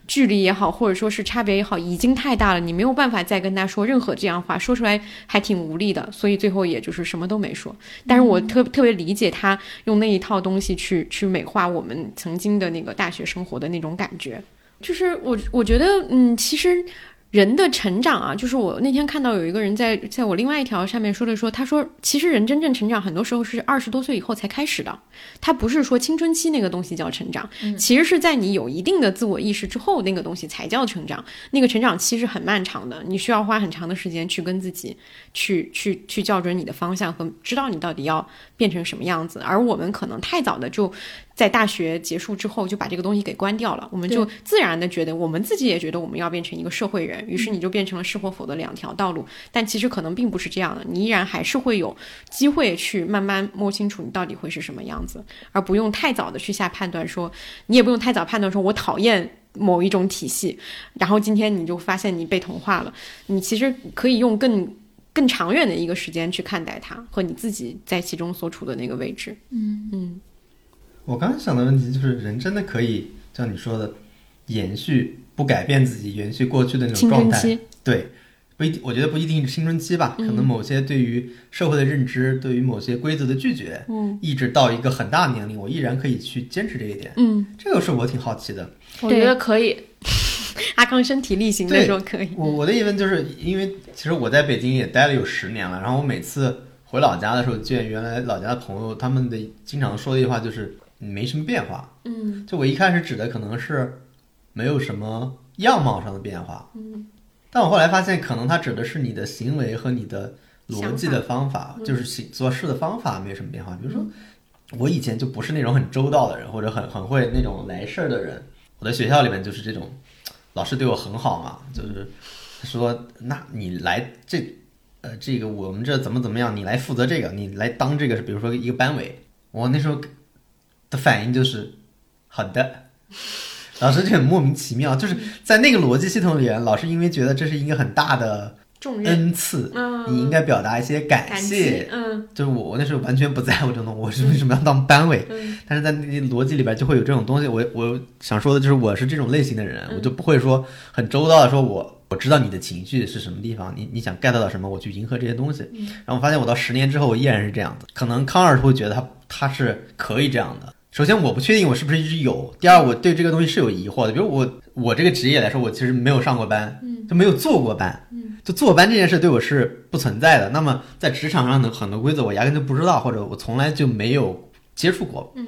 距离也好，或者说是差别也好，已经太大了，你没有办法再跟他说任何这样话，说出来还挺无力的，所以最后也就是什么都没说。但是我特特别理解他用那一套东西去去美化我们曾经的那个大学生活的那种感觉。就是我我觉得，嗯，其实人的成长啊，就是我那天看到有一个人在在我另外一条上面说的说，他说其实人真正成长很多时候是二十多岁以后才开始的，他不是说青春期那个东西叫成长，其实是在你有一定的自我意识之后，那个东西才叫成长。那个成长期是很漫长的，你需要花很长的时间去跟自己去去去校准你的方向和知道你到底要变成什么样子。而我们可能太早的就在大学结束之后就把这个东西给关掉了，我们就自然的觉得我们自己也觉得我们要变成一个社会人，于是你就变成了是或否的两条道路。但其实可能并不是这样的，你依然还是会有机会去慢慢摸清楚你到底会是什么样子，而不用太早的去下判断说，你也不用太早判断说我讨厌。某一种体系，然后今天你就发现你被同化了，你其实可以用更更长远的一个时间去看待它和你自己在其中所处的那个位置。嗯嗯我刚刚想的问题就是，人真的可以像你说的，延续不改变自己，延续过去的那种状态？对，不一定，我觉得不一定是青春期吧，可嗯能某些对于社会的认知，对于某些规则的拒绝，嗯一直到一个很大年龄，我依然可以去坚持这一点。嗯，这个是我挺好奇的。我觉得可以。阿康身体力行的对说可以。我我的疑问就是因为其实我在北京也待了有十年了，然后我每次回老家的时候见原来老家的朋友，他们的经常说的一句话就是没什么变化。嗯就我一开始指的可能是没有什么样貌上的变化，嗯，但我后来发现可能它指的是你的行为和你的逻辑的方法，嗯就是行做事的方法没有什么变化。比如说，我以前就不是那种很周到的人，或者很很会那种来事儿的人。我在学校里面就是这种，老师对我很好嘛，就是说，那你来这，呃，这个我们这怎么怎么样，你来负责这个，你来当这个，比如说一个班委，我那时候的反应就是好的。老师就很莫名其妙，就是在那个逻辑系统里，老师因为觉得这是一个很大的重，恩赐，嗯，你应该表达一些感感谢激，。嗯就是我，我那时候完全不在乎这种东西，我是为什么要当班委？嗯但是在那个逻辑里边就会有这种东西。我我想说的就是，我是这种类型的人，嗯我就不会说很周到的说我我知道你的情绪是什么地方，你你想 get 到什么，我去迎合这些东西。嗯然后我发现我到十年之后，我依然是这样子。可能康二会觉得他他是可以这样的。首先，我不确定我是不是一直有；第二，我对这个东西是有疑惑的。比如我我这个职业来说，我其实没有上过班，就没有做过班，就坐班这件事对我是不存在的。那么在职场上的很多规则，我压根就不知道，或者我从来就没有接触过。嗯，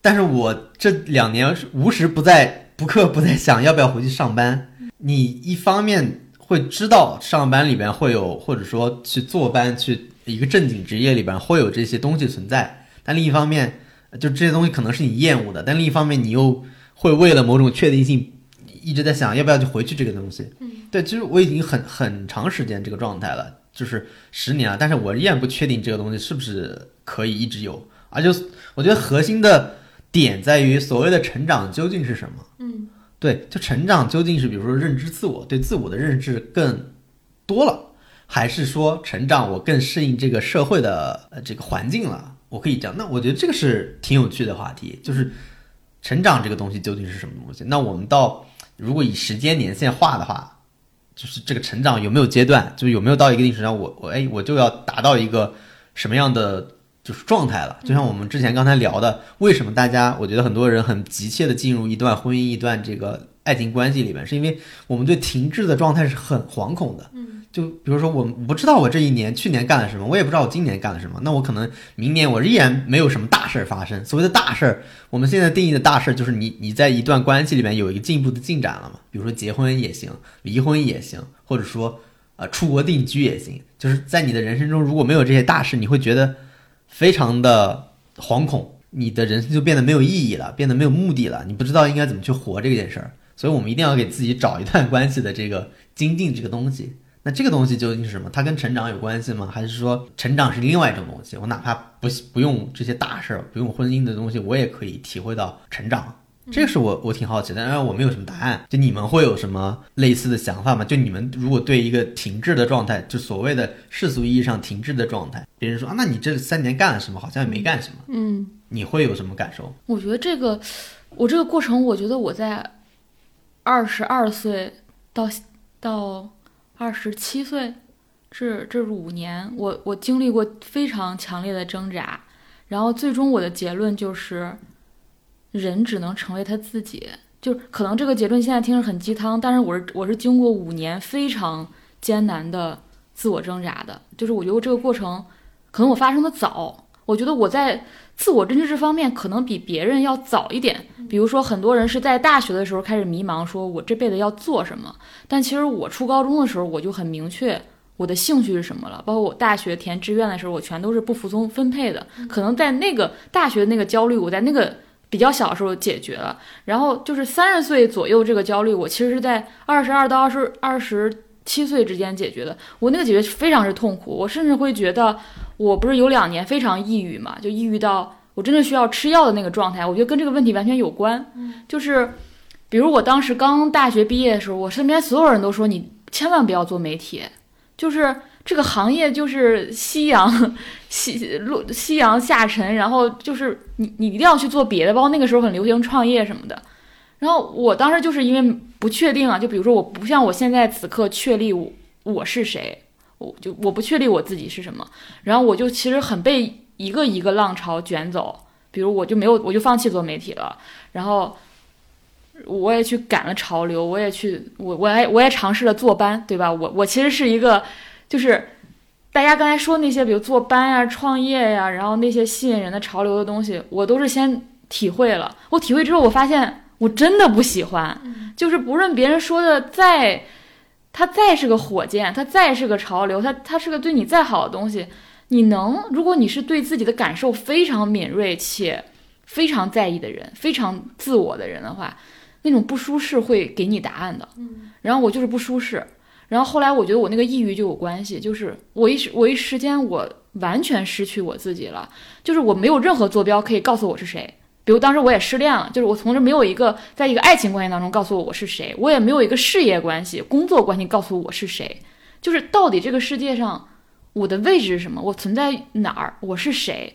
但是我这两年是无时不在不刻不在想要不要回去上班。你一方面会知道上班里边会有，或者说去坐班去一个正经职业里边会有这些东西存在，但另一方面，就这些东西可能是你厌恶的，但另一方面你又会为了某种确定性一直在想要不要去回去这个东西。嗯，对，其实我已经很很长时间这个状态了，就是十年了，但是我依然不确定这个东西是不是可以一直有，而且我觉得核心的点在于所谓的成长究竟是什么。嗯对，就成长究竟是比如说认知自我，对自我的认知更多了，还是说成长我更适应这个社会的呃这个环境了？我可以这样，那我觉得这个是挺有趣的话题，就是成长这个东西究竟是什么东西？那我们到如果以时间年限化的话，就是这个成长有没有阶段，就有没有到一个定时上，我我哎我就要达到一个什么样的就是状态了？就像我们之前刚才聊的，为什么大家我觉得很多人很急切的进入一段婚姻、一段这个爱情关系里面，是因为我们对停滞的状态是很惶恐的。就比如说，我不知道我这一年、去年干了什么，我也不知道我今年干了什么，那我可能明年我依然没有什么大事儿发生。所谓的大事儿，我们现在定义的大事儿就是你你在一段关系里面有一个进一步的进展了嘛，比如说结婚也行，离婚也行，或者说呃出国定居也行。就是在你的人生中如果没有这些大事，你会觉得非常的惶恐，你的人生就变得没有意义了，变得没有目的了，你不知道应该怎么去活这件事儿。所以我们一定要给自己找一段关系的这个精进这个东西。那这个东西究竟是什么？它跟成长有关系吗？还是说成长是另外一种东西？我哪怕不不用这些大事儿，不用婚姻的东西，我也可以体会到成长。这个是我我挺好奇的，当然我没有什么答案。就你们会有什么类似的想法吗？就你们如果对一个停滞的状态，就所谓的世俗意义上停滞的状态，别人说啊，那你这三年干了什么？好像也没干什么，嗯你会有什么感受？我觉得这个，我这个过程，我觉得我在二十二岁到到二十七岁，这这五年，我我经历过非常强烈的挣扎，然后最终我的结论就是，人只能成为他自己。就可能这个结论现在听着很鸡汤，但是我是我是经过五年非常艰难的自我挣扎的，就是我觉得这个过程可能我发生的早，我觉得我在自我认知这方面可能比别人要早一点。比如说，很多人是在大学的时候开始迷茫，说我这辈子要做什么。但其实我初高中的时候，我就很明确我的兴趣是什么了。包括我大学填志愿的时候，我全都是不服从分配的。可能在那个大学那个焦虑，我在那个比较小的时候解决了。然后就是三十岁左右这个焦虑，我其实是在二十二到二十二十七岁之间解决的。我那个解决非常是痛苦，我甚至会觉得，我不是有两年非常抑郁嘛，就抑郁到我真的需要吃药的那个状态。我觉得跟这个问题完全有关，就是比如我当时刚大学毕业的时候，我身边所有人都说你千万不要做媒体，就是这个行业就是夕阳夕落夕阳下沉，然后就是你你一定要去做别的，包括那个时候很流行创业什么的。然后我当时就是因为不确定啊，就比如说我不像我现在此刻确立我我是谁，我就我不确立我自己是什么，然后我就其实很被一个一个浪潮卷走，比如我就没有我就放弃做媒体了，然后我也去赶了潮流，我也去我我还我也尝试了坐班，对吧？我我其实是一个就是。大家刚才说那些，比如坐班呀、创业呀，然后那些吸引人的潮流的东西，我都是先体会了。我体会之后，我发现我真的不喜欢。就是不论别人说的再，他再是个火箭，他再是个潮流，他他是个对你再好的东西，你能，如果你是对自己的感受非常敏锐且非常在意的人，非常自我的人的话，那种不舒适会给你答案的。然后我就是不舒适。然后后来我觉得我那个抑郁就有关系，就是我一时我一时间我完全失去我自己了，就是我没有任何坐标可以告诉我是谁。比如当时我也失恋了，就是我从这没有一个在一个爱情关系当中告诉我我是谁，我也没有一个事业关系、工作关系告诉我是谁。就是到底这个世界上我的位置是什么？我存在哪儿？我是谁？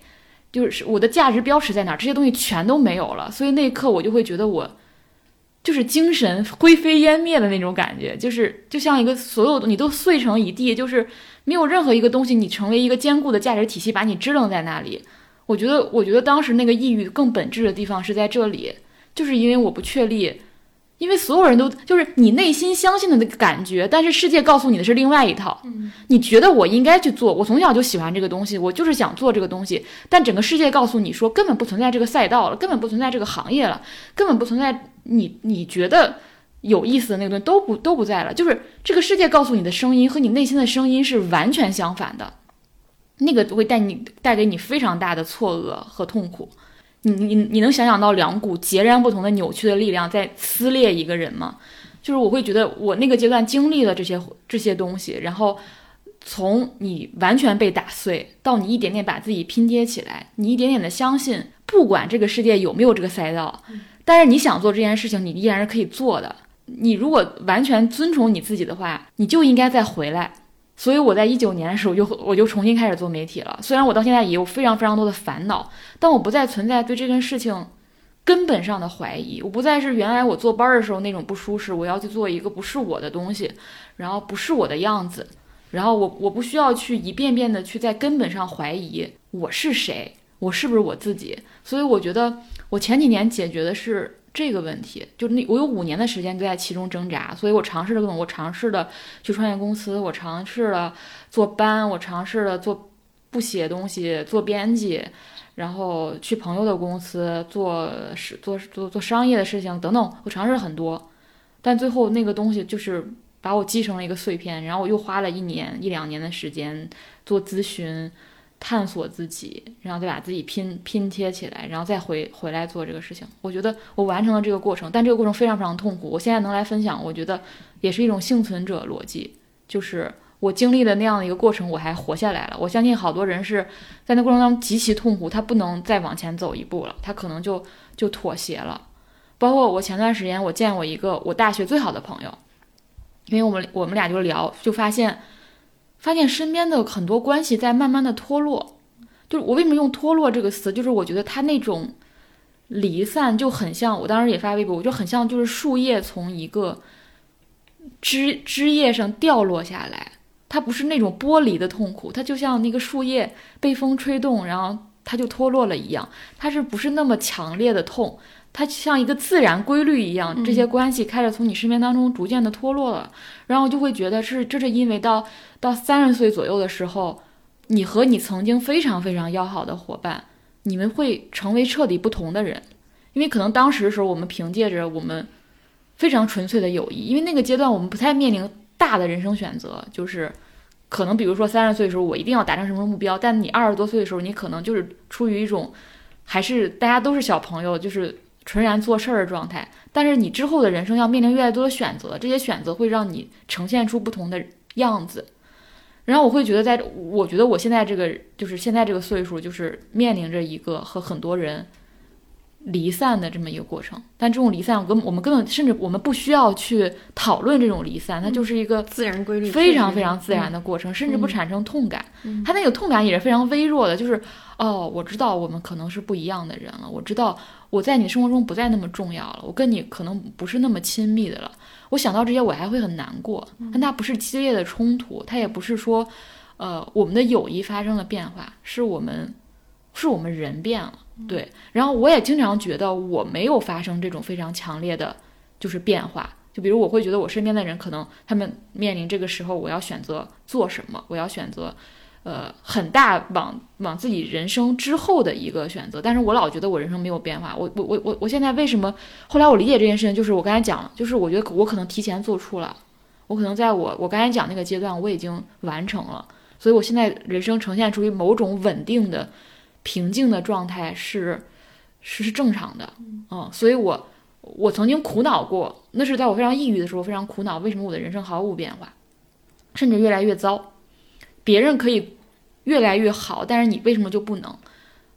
就是我的价值标识在哪儿？这些东西全都没有了。所以那一刻我就会觉得我就是精神灰飞烟灭的那种感觉，就是就像一个所有你都碎成一地，就是没有任何一个东西你成为一个坚固的价值体系把你支棱在那里。我觉得，我觉得当时那个抑郁更本质的地方是在这里，就是因为我不确立，因为所有人都就是你内心相信的那个感觉，但是世界告诉你的是另外一套。嗯，你觉得我应该去做，我从小就喜欢这个东西，我就是想做这个东西，但整个世界告诉你说根本不存在这个赛道了，根本不存在这个行业了，根本不存在你你觉得有意思的那个东西都不都不在了，就是这个世界告诉你的声音和你内心的声音是完全相反的。那个会带你带给你非常大的错愕和痛苦，你你你能想象到两股截然不同的扭曲的力量在撕裂一个人吗？就是我会觉得我那个阶段经历了这些这些东西，然后从你完全被打碎到你一点点把自己拼接起来，你一点点的相信，不管这个世界有没有这个赛道，但是你想做这件事情，你依然是可以做的。你如果完全遵从你自己的话，你就应该再回来。所以我在一九年的时候，我就我就重新开始做媒体了。虽然我到现在也有非常非常多的烦恼，但我不再存在对这件事情根本上的怀疑。我不再是原来我坐班的时候那种不舒适，我要去做一个不是我的东西，然后不是我的样子，然后我我不需要去一遍遍的去在根本上怀疑我是谁，我是不是我自己。所以我觉得我前几年解决的是。这个问题，就那我有五年的时间都在其中挣扎，所以我尝试了各种，我尝试了去创业公司，我尝试了做班，我尝试了做不写东西，做编辑，然后去朋友的公司做是做做做商业的事情等等，我尝试了很多，但最后那个东西就是把我击成了一个碎片，然后我又花了一年一两年的时间做咨询。探索自己，然后再把自己拼拼贴起来，然后再回回来做这个事情。我觉得我完成了这个过程，但这个过程非常非常痛苦。我现在能来分享，我觉得也是一种幸存者逻辑，就是我经历了那样的一个过程，我还活下来了。我相信好多人是在那过程当中极其痛苦，他不能再往前走一步了，他可能就就妥协了。包括我前段时间，我见过一个我大学最好的朋友，因为我们我们俩就聊，就发现。发现身边的很多关系在慢慢的脱落，就是我为什么用脱落这个词？就是我觉得它那种离散就很像，我当时也发微博，我就很像就是树叶从一个枝枝叶上掉落下来，它不是那种剥离的痛苦，它就像那个树叶被风吹动，然后它就脱落了一样，它是不是那么强烈的痛？它像一个自然规律一样，这些关系开始从你身边当中逐渐的脱落了，然后就会觉得是这是因为到到三十岁左右的时候，你和你曾经非常非常要好的伙伴，你们会成为彻底不同的人，因为可能当时的时候我们凭借着我们非常纯粹的友谊，因为那个阶段我们不太面临大的人生选择，就是可能比如说三十岁的时候我一定要达成什么目标，但你二十多岁的时候你可能就是出于一种还是大家都是小朋友，就是。纯然做事儿的状态，但是你之后的人生要面临越来越多的选择，这些选择会让你呈现出不同的样子。然后我会觉得，在我觉得我现在这个就是现在这个岁数，就是面临着一个和很多人离散的这么一个过程。但这种离散，我根我们根本甚至我们不需要去讨论这种离散，它就是一个自然规律，非常非常自然的过程，甚至不产生痛感。它那个痛感也是非常微弱的，就是哦，我知道我们可能是不一样的人了，我知道。我在你生活中不再那么重要了，我跟你可能不是那么亲密的了。我想到这些，我还会很难过。但它不是激烈的冲突，它也不是说，呃，我们的友谊发生了变化，是我们，是我们人变了。对。然后我也经常觉得我没有发生这种非常强烈的，就是变化。就比如我会觉得我身边的人可能他们面临这个时候，我要选择做什么，我要选择。呃，很大往往自己人生之后的一个选择，但是我老觉得我人生没有变化。我我我我我现在为什么？后来我理解这件事情，就是我刚才讲了，就是我觉得我可能提前做出了，我可能在我我刚才讲那个阶段我已经完成了，所以我现在人生呈现出于某种稳定的、平静的状态是是是正常的，嗯，所以我我曾经苦恼过，那是在我非常抑郁的时候非常苦恼，为什么我的人生毫无变化，甚至越来越糟，别人可以。越来越好，但是你为什么就不能？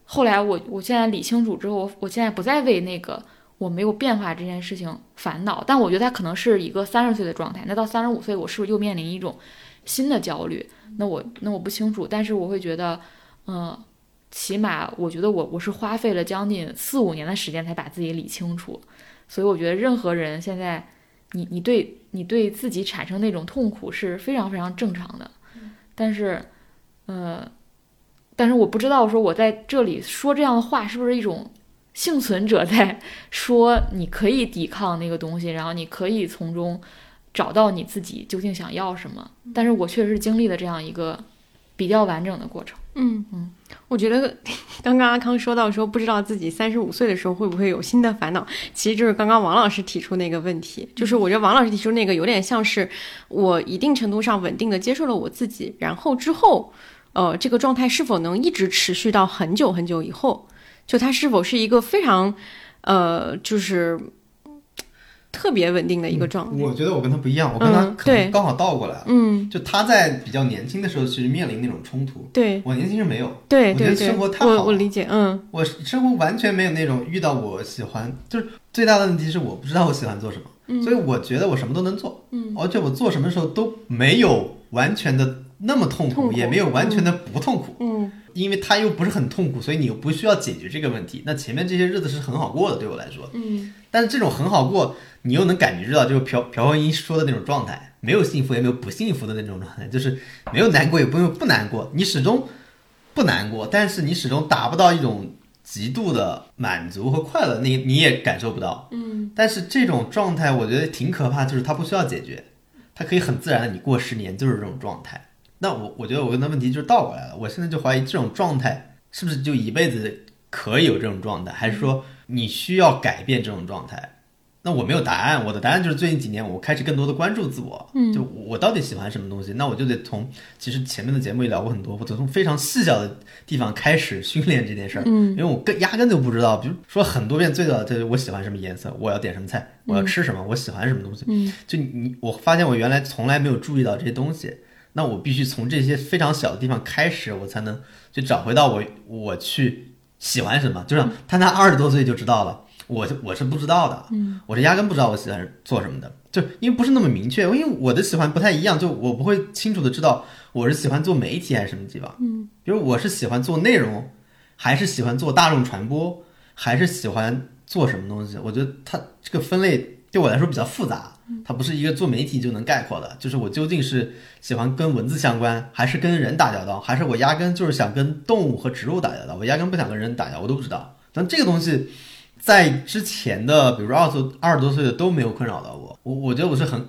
后来我我现在理清楚之后，我现在不再为那个我没有变化这件事情烦恼。但我觉得它可能是一个三十岁的状态。那到三十五岁，我是不是又面临一种新的焦虑，那我那我不清楚，但是我会觉得，嗯、起码我觉得我我是花费了将近四五年的时间才把自己理清楚，所以我觉得任何人现在，你你对你对自己产生那种痛苦是非常非常正常的，但是，呃，但是我不知道说我在这里说这样的话是不是一种幸存者在说你可以抵抗那个东西，然后你可以从中找到你自己究竟想要什么。但是我确实是经历了这样一个比较完整的过程。嗯嗯，我觉得刚刚阿康说到说不知道自己三十五岁的时候会不会有新的烦恼，其实就是刚刚王老师提出那个问题，就是我觉得王老师提出那个有点像是我一定程度上稳定的接受了我自己，然后之后，呃，这个状态是否能一直持续到很久很久以后，就它是否是一个非常，呃，就是特别稳定的一个状态。我觉得我跟他不一样，我跟他可能刚好倒过来了。嗯，就他在比较年轻的时候，其实面临那种冲突，对。我年轻时没有。对我觉得生活太好我理解，嗯。我生活完全没有那种遇到我喜欢，就是最大的问题是我不知道我喜欢做什么，所以我觉得我什么都能做，嗯，而且我做什么时候都没有完全的那么痛苦，痛苦。也没有完全的不痛苦，嗯。因为它又不是很痛苦，所以你又不需要解决这个问题。那前面这些日子是很好过的，对我来说，嗯。但是这种很好过，你又能感觉到，就是朴朴慧英说的那种状态，没有幸福也没有不幸福的那种状态，就是没有难过也不用不难过，你始终不难过，但是你始终达不到一种极度的满足和快乐，那你也感受不到。嗯。但是这种状态我觉得挺可怕，就是它不需要解决，它可以很自然的，你过十年就是这种状态。那我我觉得我问他问题就是倒过来了，我现在就怀疑这种状态是不是就一辈子可以有这种状态，还是说你需要改变这种状态？那我没有答案，我的答案就是最近几年我开始更多的关注自我，嗯就我到底喜欢什么东西，那我就得从其实前面的节目也聊过很多，我得从非常细小的地方开始训练这件事儿，嗯因为我根压根就不知道，比如说很多遍最早的我喜欢什么颜色，我要点什么菜，我要吃什么，我喜欢什么东西，嗯就你我发现我原来从来没有注意到这些东西，那我必须从这些非常小的地方开始，我才能去找回到我我去喜欢什么。就像他他二十多岁就知道了，我是我是不知道的，嗯，我是压根不知道我喜欢做什么的，就因为不是那么明确，因为我的喜欢不太一样，就我不会清楚的知道我是喜欢做媒体还是什么地方，嗯，比如我是喜欢做内容，还是喜欢做大众传播，还是喜欢做什么东西？我觉得他这个分类对我来说比较复杂，它不是一个做媒体就能概括的。就是我究竟是喜欢跟文字相关，还是跟人打交道，还是我压根就是想跟动物和植物打交道，我压根不想跟人打交道，我都不知道。但这个东西在之前的，比如说二十二十多岁的都没有困扰到我。我我觉得我是很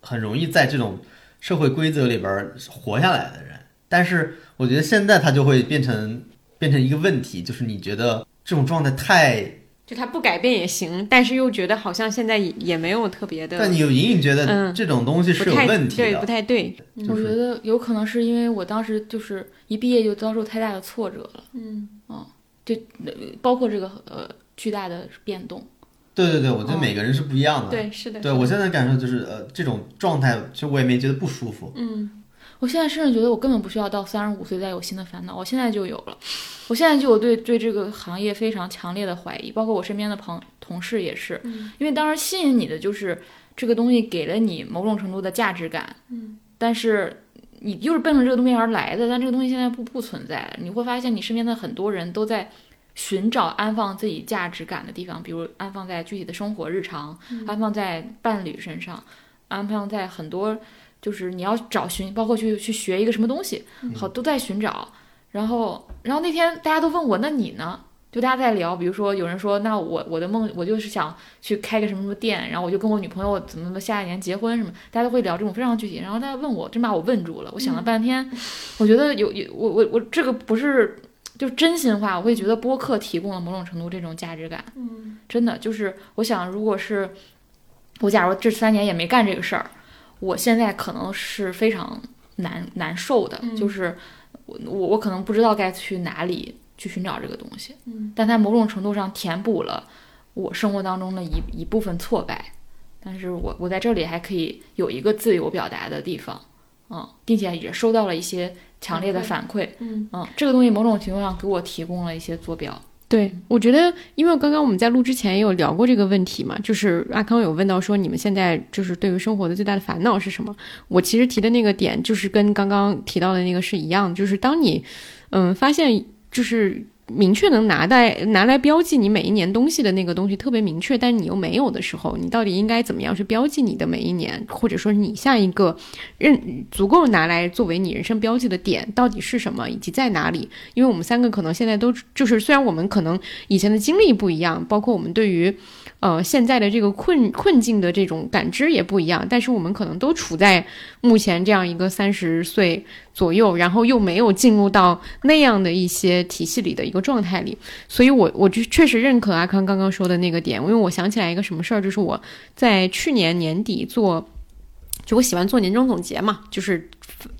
很容易在这种社会规则里边活下来的人，但是我觉得现在它就会变成变成一个问题，就是你觉得这种状态太，就他不改变也行，但是又觉得好像现在也也没有特别的，但你有隐隐觉得嗯这种东西是有问题对，不。太对，就我觉得有可能是因为我当时就是一毕业就遭受太大的挫折了，嗯就呃包括这个呃巨大的变动。对对对，我觉得哦每个人是不一样的。对，是的，对我现在感受就是呃这种状态，其实我也没觉得不舒服。嗯我现在甚至觉得我根本不需要到三十五岁再有新的烦恼，我现在就有了。我现在就有对对这个行业非常强烈的怀疑，包括我身边的朋同事也是，嗯因为当时吸引你的就是这个东西给了你某种程度的价值感，嗯，但是你就是奔着这个东西而来的，但这个东西现在不不存在了，你会发现你身边的很多人都在。寻找安放自己价值感的地方，比如安放在具体的生活日常，安放在伴侣身上，安放在很多就是你要找寻，包括去去学一个什么东西，好都在寻找。然后，然后那天大家都问我，那你呢？就大家在聊，比如说有人说，那我我的梦，我就是想去开个什么什么店，然后我就跟我女朋友怎么怎么下一年结婚什么，大家都会聊这种非常具体。然后大家问我，真把我问住了。我想了半天，我觉得有有我我我这个不是就真心话，我会觉得播客提供了某种程度这种价值感。嗯真的就是，我想，如果是我，假如这三年也没干这个事儿，我现在可能是非常难难受的，嗯。就是我我我可能不知道该去哪里去寻找这个东西，嗯。但它某种程度上填补了我生活当中的一一部分挫败，但是我我在这里还可以有一个自由表达的地方，嗯，并且也收到了一些强烈的反馈，嗯。嗯，这个东西某种程度上给我提供了一些坐标，对，我觉得，因为刚刚我们在录之前也有聊过这个问题嘛，就是阿康有问到说，你们现在就是对于生活的最大的烦恼是什么？我其实提的那个点，就是跟刚刚提到的那个是一样，就是当你，嗯，发现就是。明确能拿来拿来标记你每一年东西的那个东西特别明确，但是你又没有的时候，你到底应该怎么样去标记你的每一年，或者说你下一个认足够拿来作为你人生标记的点到底是什么，以及在哪里？因为我们三个可能现在都就是虽然我们可能以前的经历不一样，包括我们对于。呃，现在的这个困困境的这种感知也不一样，但是我们可能都处在目前这样一个三十岁左右，然后又没有进入到那样的一些体系里的一个状态里，所以我我就确实认可阿康刚刚说的那个点，因为我想起来一个什么事儿，就是我在去年年底做，就我喜欢做年终总结嘛，就是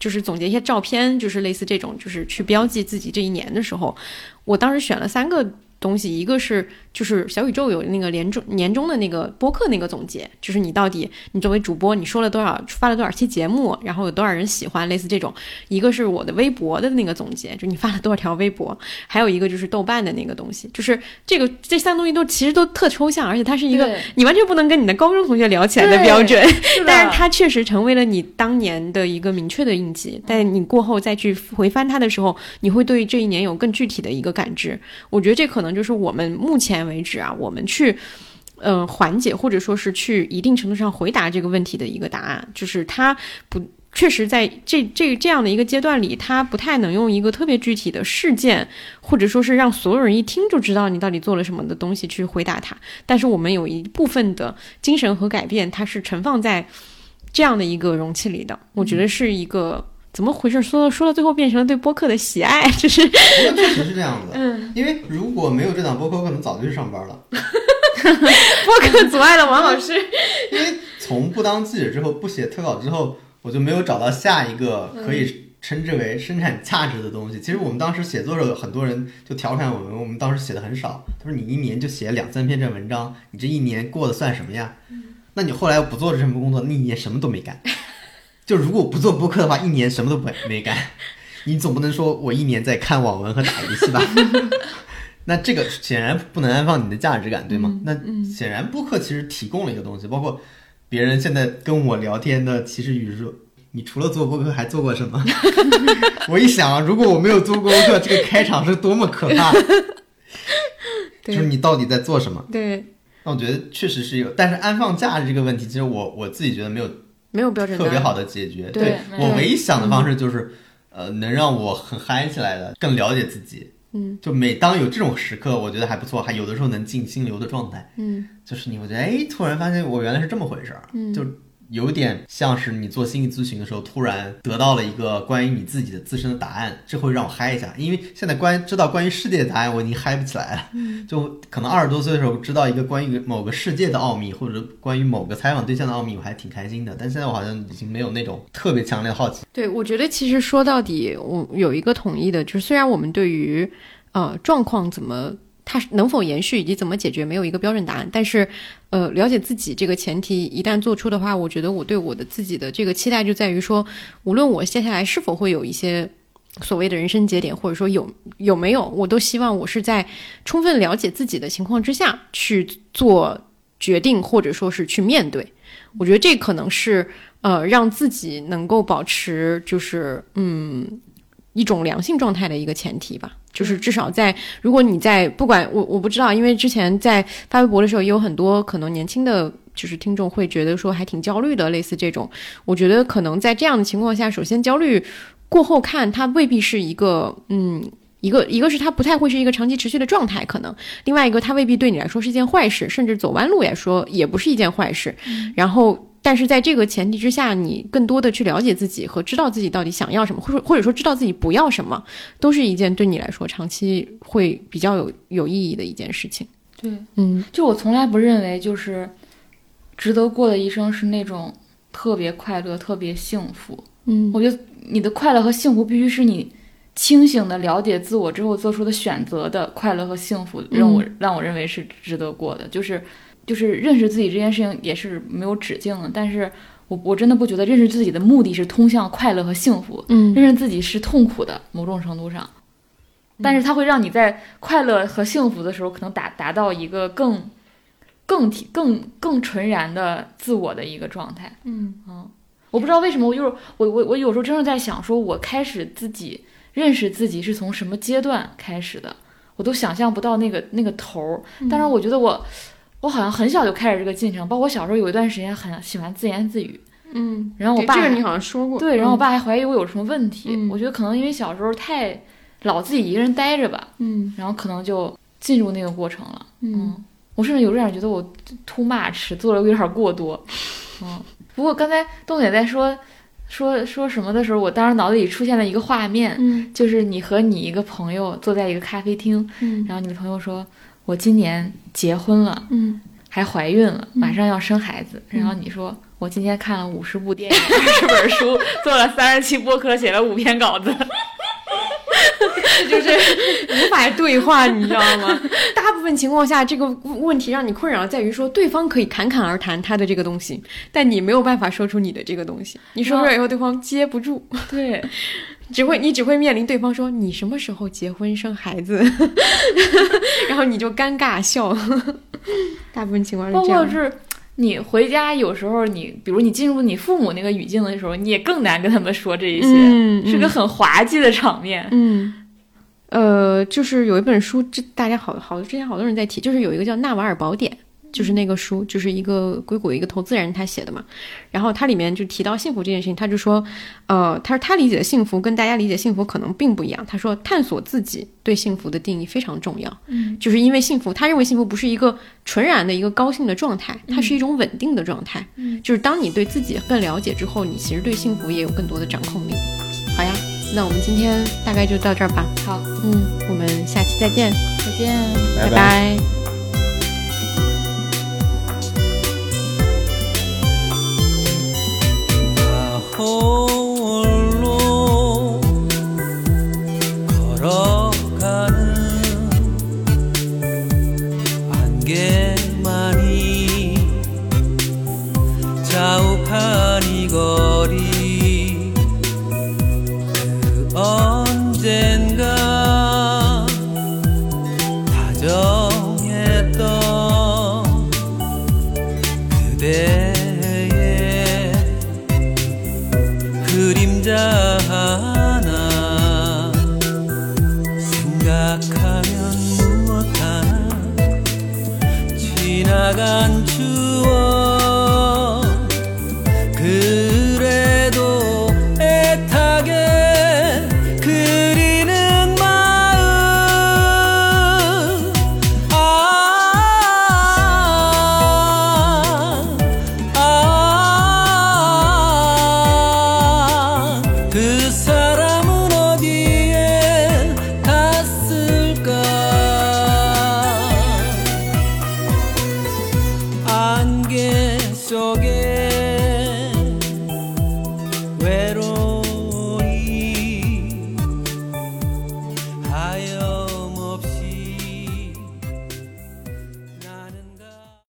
就是总结一些照片，就是类似这种，就是去标记自己这一年的时候，我当时选了三个东西，一个是。就是小宇宙有那个年终年终的那个播客那个总结，就是你到底你作为主播你说了多少发了多少期节目，然后有多少人喜欢，类似这种。一个是我的微博的那个总结，就你发了多少条微博。还有一个就是豆瓣的那个东西，就是这个这三个东西都其实都特抽象，而且它是一个你完全不能跟你的高中同学聊起来的标准。但是它确实成为了你当年的一个明确的印记。但你过后再去回翻它的时候，你会对这一年有更具体的一个感知。我觉得这可能就是我们目前。为止啊，我们去，呃，缓解或者说是去一定程度上回答这个问题的一个答案，就是它不确实在这这这样的一个阶段里，它不太能用一个特别具体的事件，或者说是让所有人一听就知道你到底做了什么的东西去回答它。但是我们有一部分的精神和改变，它是盛放在这样的一个容器里的。我觉得是一个。怎么回事？说到说到最后变成了对播客的喜爱，就是。确实是这样子。嗯。因为如果没有这档播客，可能早就去上班了。播客阻碍了王老师。因为从不当记者之后，不写特稿之后，我就没有找到下一个可以称之为生产价值的东西。其实我们当时写作的时候，很多人就调侃我们，我们当时写的很少。他说：“你一年就写两三篇这文章，你这一年过得算什么呀？”那你后来不做这份工作，那一年什么都没干。就如果不做播客的话，一年什么都没没干。你总不能说我一年在看网文和打游戏吧？那这个显然不能安放你的价值感，对吗？那显然播客其实提供了一个东西，包括别人现在跟我聊天的其实语是：你除了做播客还做过什么？我一想啊，如果我没有做播客，这个开场是多么可怕！就是你到底在做什么？对。那我觉得确实是有，但是安放价值这个问题，其实我我自己觉得没有。没有标准特别好的解决。对我唯一想的方式就是，呃，能让我很嗨起来的，更了解自己。嗯，就每当有这种时刻，我觉得还不错，还有的时候能进心流的状态。嗯，就是你会觉得，哎，突然发现我原来是这么回事儿。嗯，就。有点像是你做心理咨询的时候，突然得到了一个关于你自己的自身的答案，这会让我嗨一下。因为现在关知道关于世界的答案，我已经嗨不起来了。就可能二十多岁的时候知道一个关于某个世界的奥秘，或者关于某个采访对象的奥秘，我还挺开心的。但现在我好像已经没有那种特别强烈的好奇。对，我觉得其实说到底，我有一个统一的，就是虽然我们对于呃状况怎么。它能否延续以及怎么解决，没有一个标准答案。但是，呃，了解自己这个前提一旦做出的话，我觉得我对我的自己的这个期待就在于说，无论我接下来是否会有一些所谓的人生节点，或者说有有没有，我都希望我是在充分了解自己的情况之下去做决定，或者说是去面对。我觉得这可能是呃让自己能够保持就是嗯。一种良性状态的一个前提吧，就是至少在如果你在不管我我不知道，因为之前在发微博的时候也有很多可能年轻的就是听众会觉得说还挺焦虑的，类似这种，我觉得可能在这样的情况下，首先焦虑过后看它未必是一个嗯一个一个是它不太会是一个长期持续的状态，可能。另外一个它未必对你来说是一件坏事，甚至走弯路来说也不是一件坏事，然后。但是在这个前提之下，你更多的去了解自己和知道自己到底想要什么，或者或者说知道自己不要什么，都是一件对你来说长期会比较有有意义的一件事情。对，嗯，就我从来不认为就是值得过的一生是那种特别快乐、特别幸福。嗯，我觉得你的快乐和幸福必须是你清醒的了解自我之后做出的选择的快乐和幸福，让我让我认为是值得过的，就是。就是认识自己这件事情也是没有止境的，但是我我真的不觉得认识自己的目的是通向快乐和幸福，嗯，认识自己是痛苦的，某种程度上。但是它会让你在快乐和幸福的时候，可能达达到一个更更体更更纯然的自我的一个状态。嗯嗯，我不知道为什么，我就是我我我有时候真的在想，说我开始自己认识自己是从什么阶段开始的，我都想象不到那个那个头儿。但是我觉得我我好像很小就开始这个进程，包括我小时候有一段时间很喜欢自言自语，嗯，然后我爸对这个你好像说过，对，然后我嗯。爸还怀疑我有什么问题。嗯。我觉得可能因为小时候太老自己一个人待着吧，嗯。然后可能就进入那个过程了。嗯。我甚至有点觉得我 too much 做的有点过多。嗯，不过刚才东姐在说说说什么的时候，我当时脑子里出现了一个画面，嗯。就是你和你一个朋友坐在一个咖啡厅，嗯。然后你的朋友说：“我今年结婚了，嗯还怀孕了，嗯马上要生孩子。然后你说：“我今天看了五十部电影，二十本书，做了三十期播客，写了五篇稿子。这 就是无法对话，你知道吗？大部分情况下，这个问题让你困扰在于说，对方可以侃侃而谈他的这个东西，但你没有办法说出你的这个东西。你说出来以后，对方接不住，”对，只会你只会面临对方说你什么时候结婚生孩子，然后你就尴尬笑。大部分情况是这样括。是你回家，有时候你，比如你进入你父母那个语境的时候，你也更难跟他们说这一些，嗯是个很滑稽的场面。嗯，呃，就是有一本书，这大家好好之前好多人在提，就是有一个叫《纳瓦尔宝典》，就是那个书，就是一个硅谷一个投资人他写的嘛。然后他里面就提到幸福这件事情，他就说，呃，他说他理解的幸福跟大家理解幸福可能并不一样。他说，探索自己对幸福的定义非常重要。嗯，就是因为幸福，他认为幸福不是一个纯然的一个高兴的状态，它是一种稳定的状态。嗯，就是当你对自己更了解之后，你其实对幸福也有更多的掌控力。好呀，那我们今天大概就到这儿吧。好，嗯，我们下期再见，再见。拜拜拜 Oh.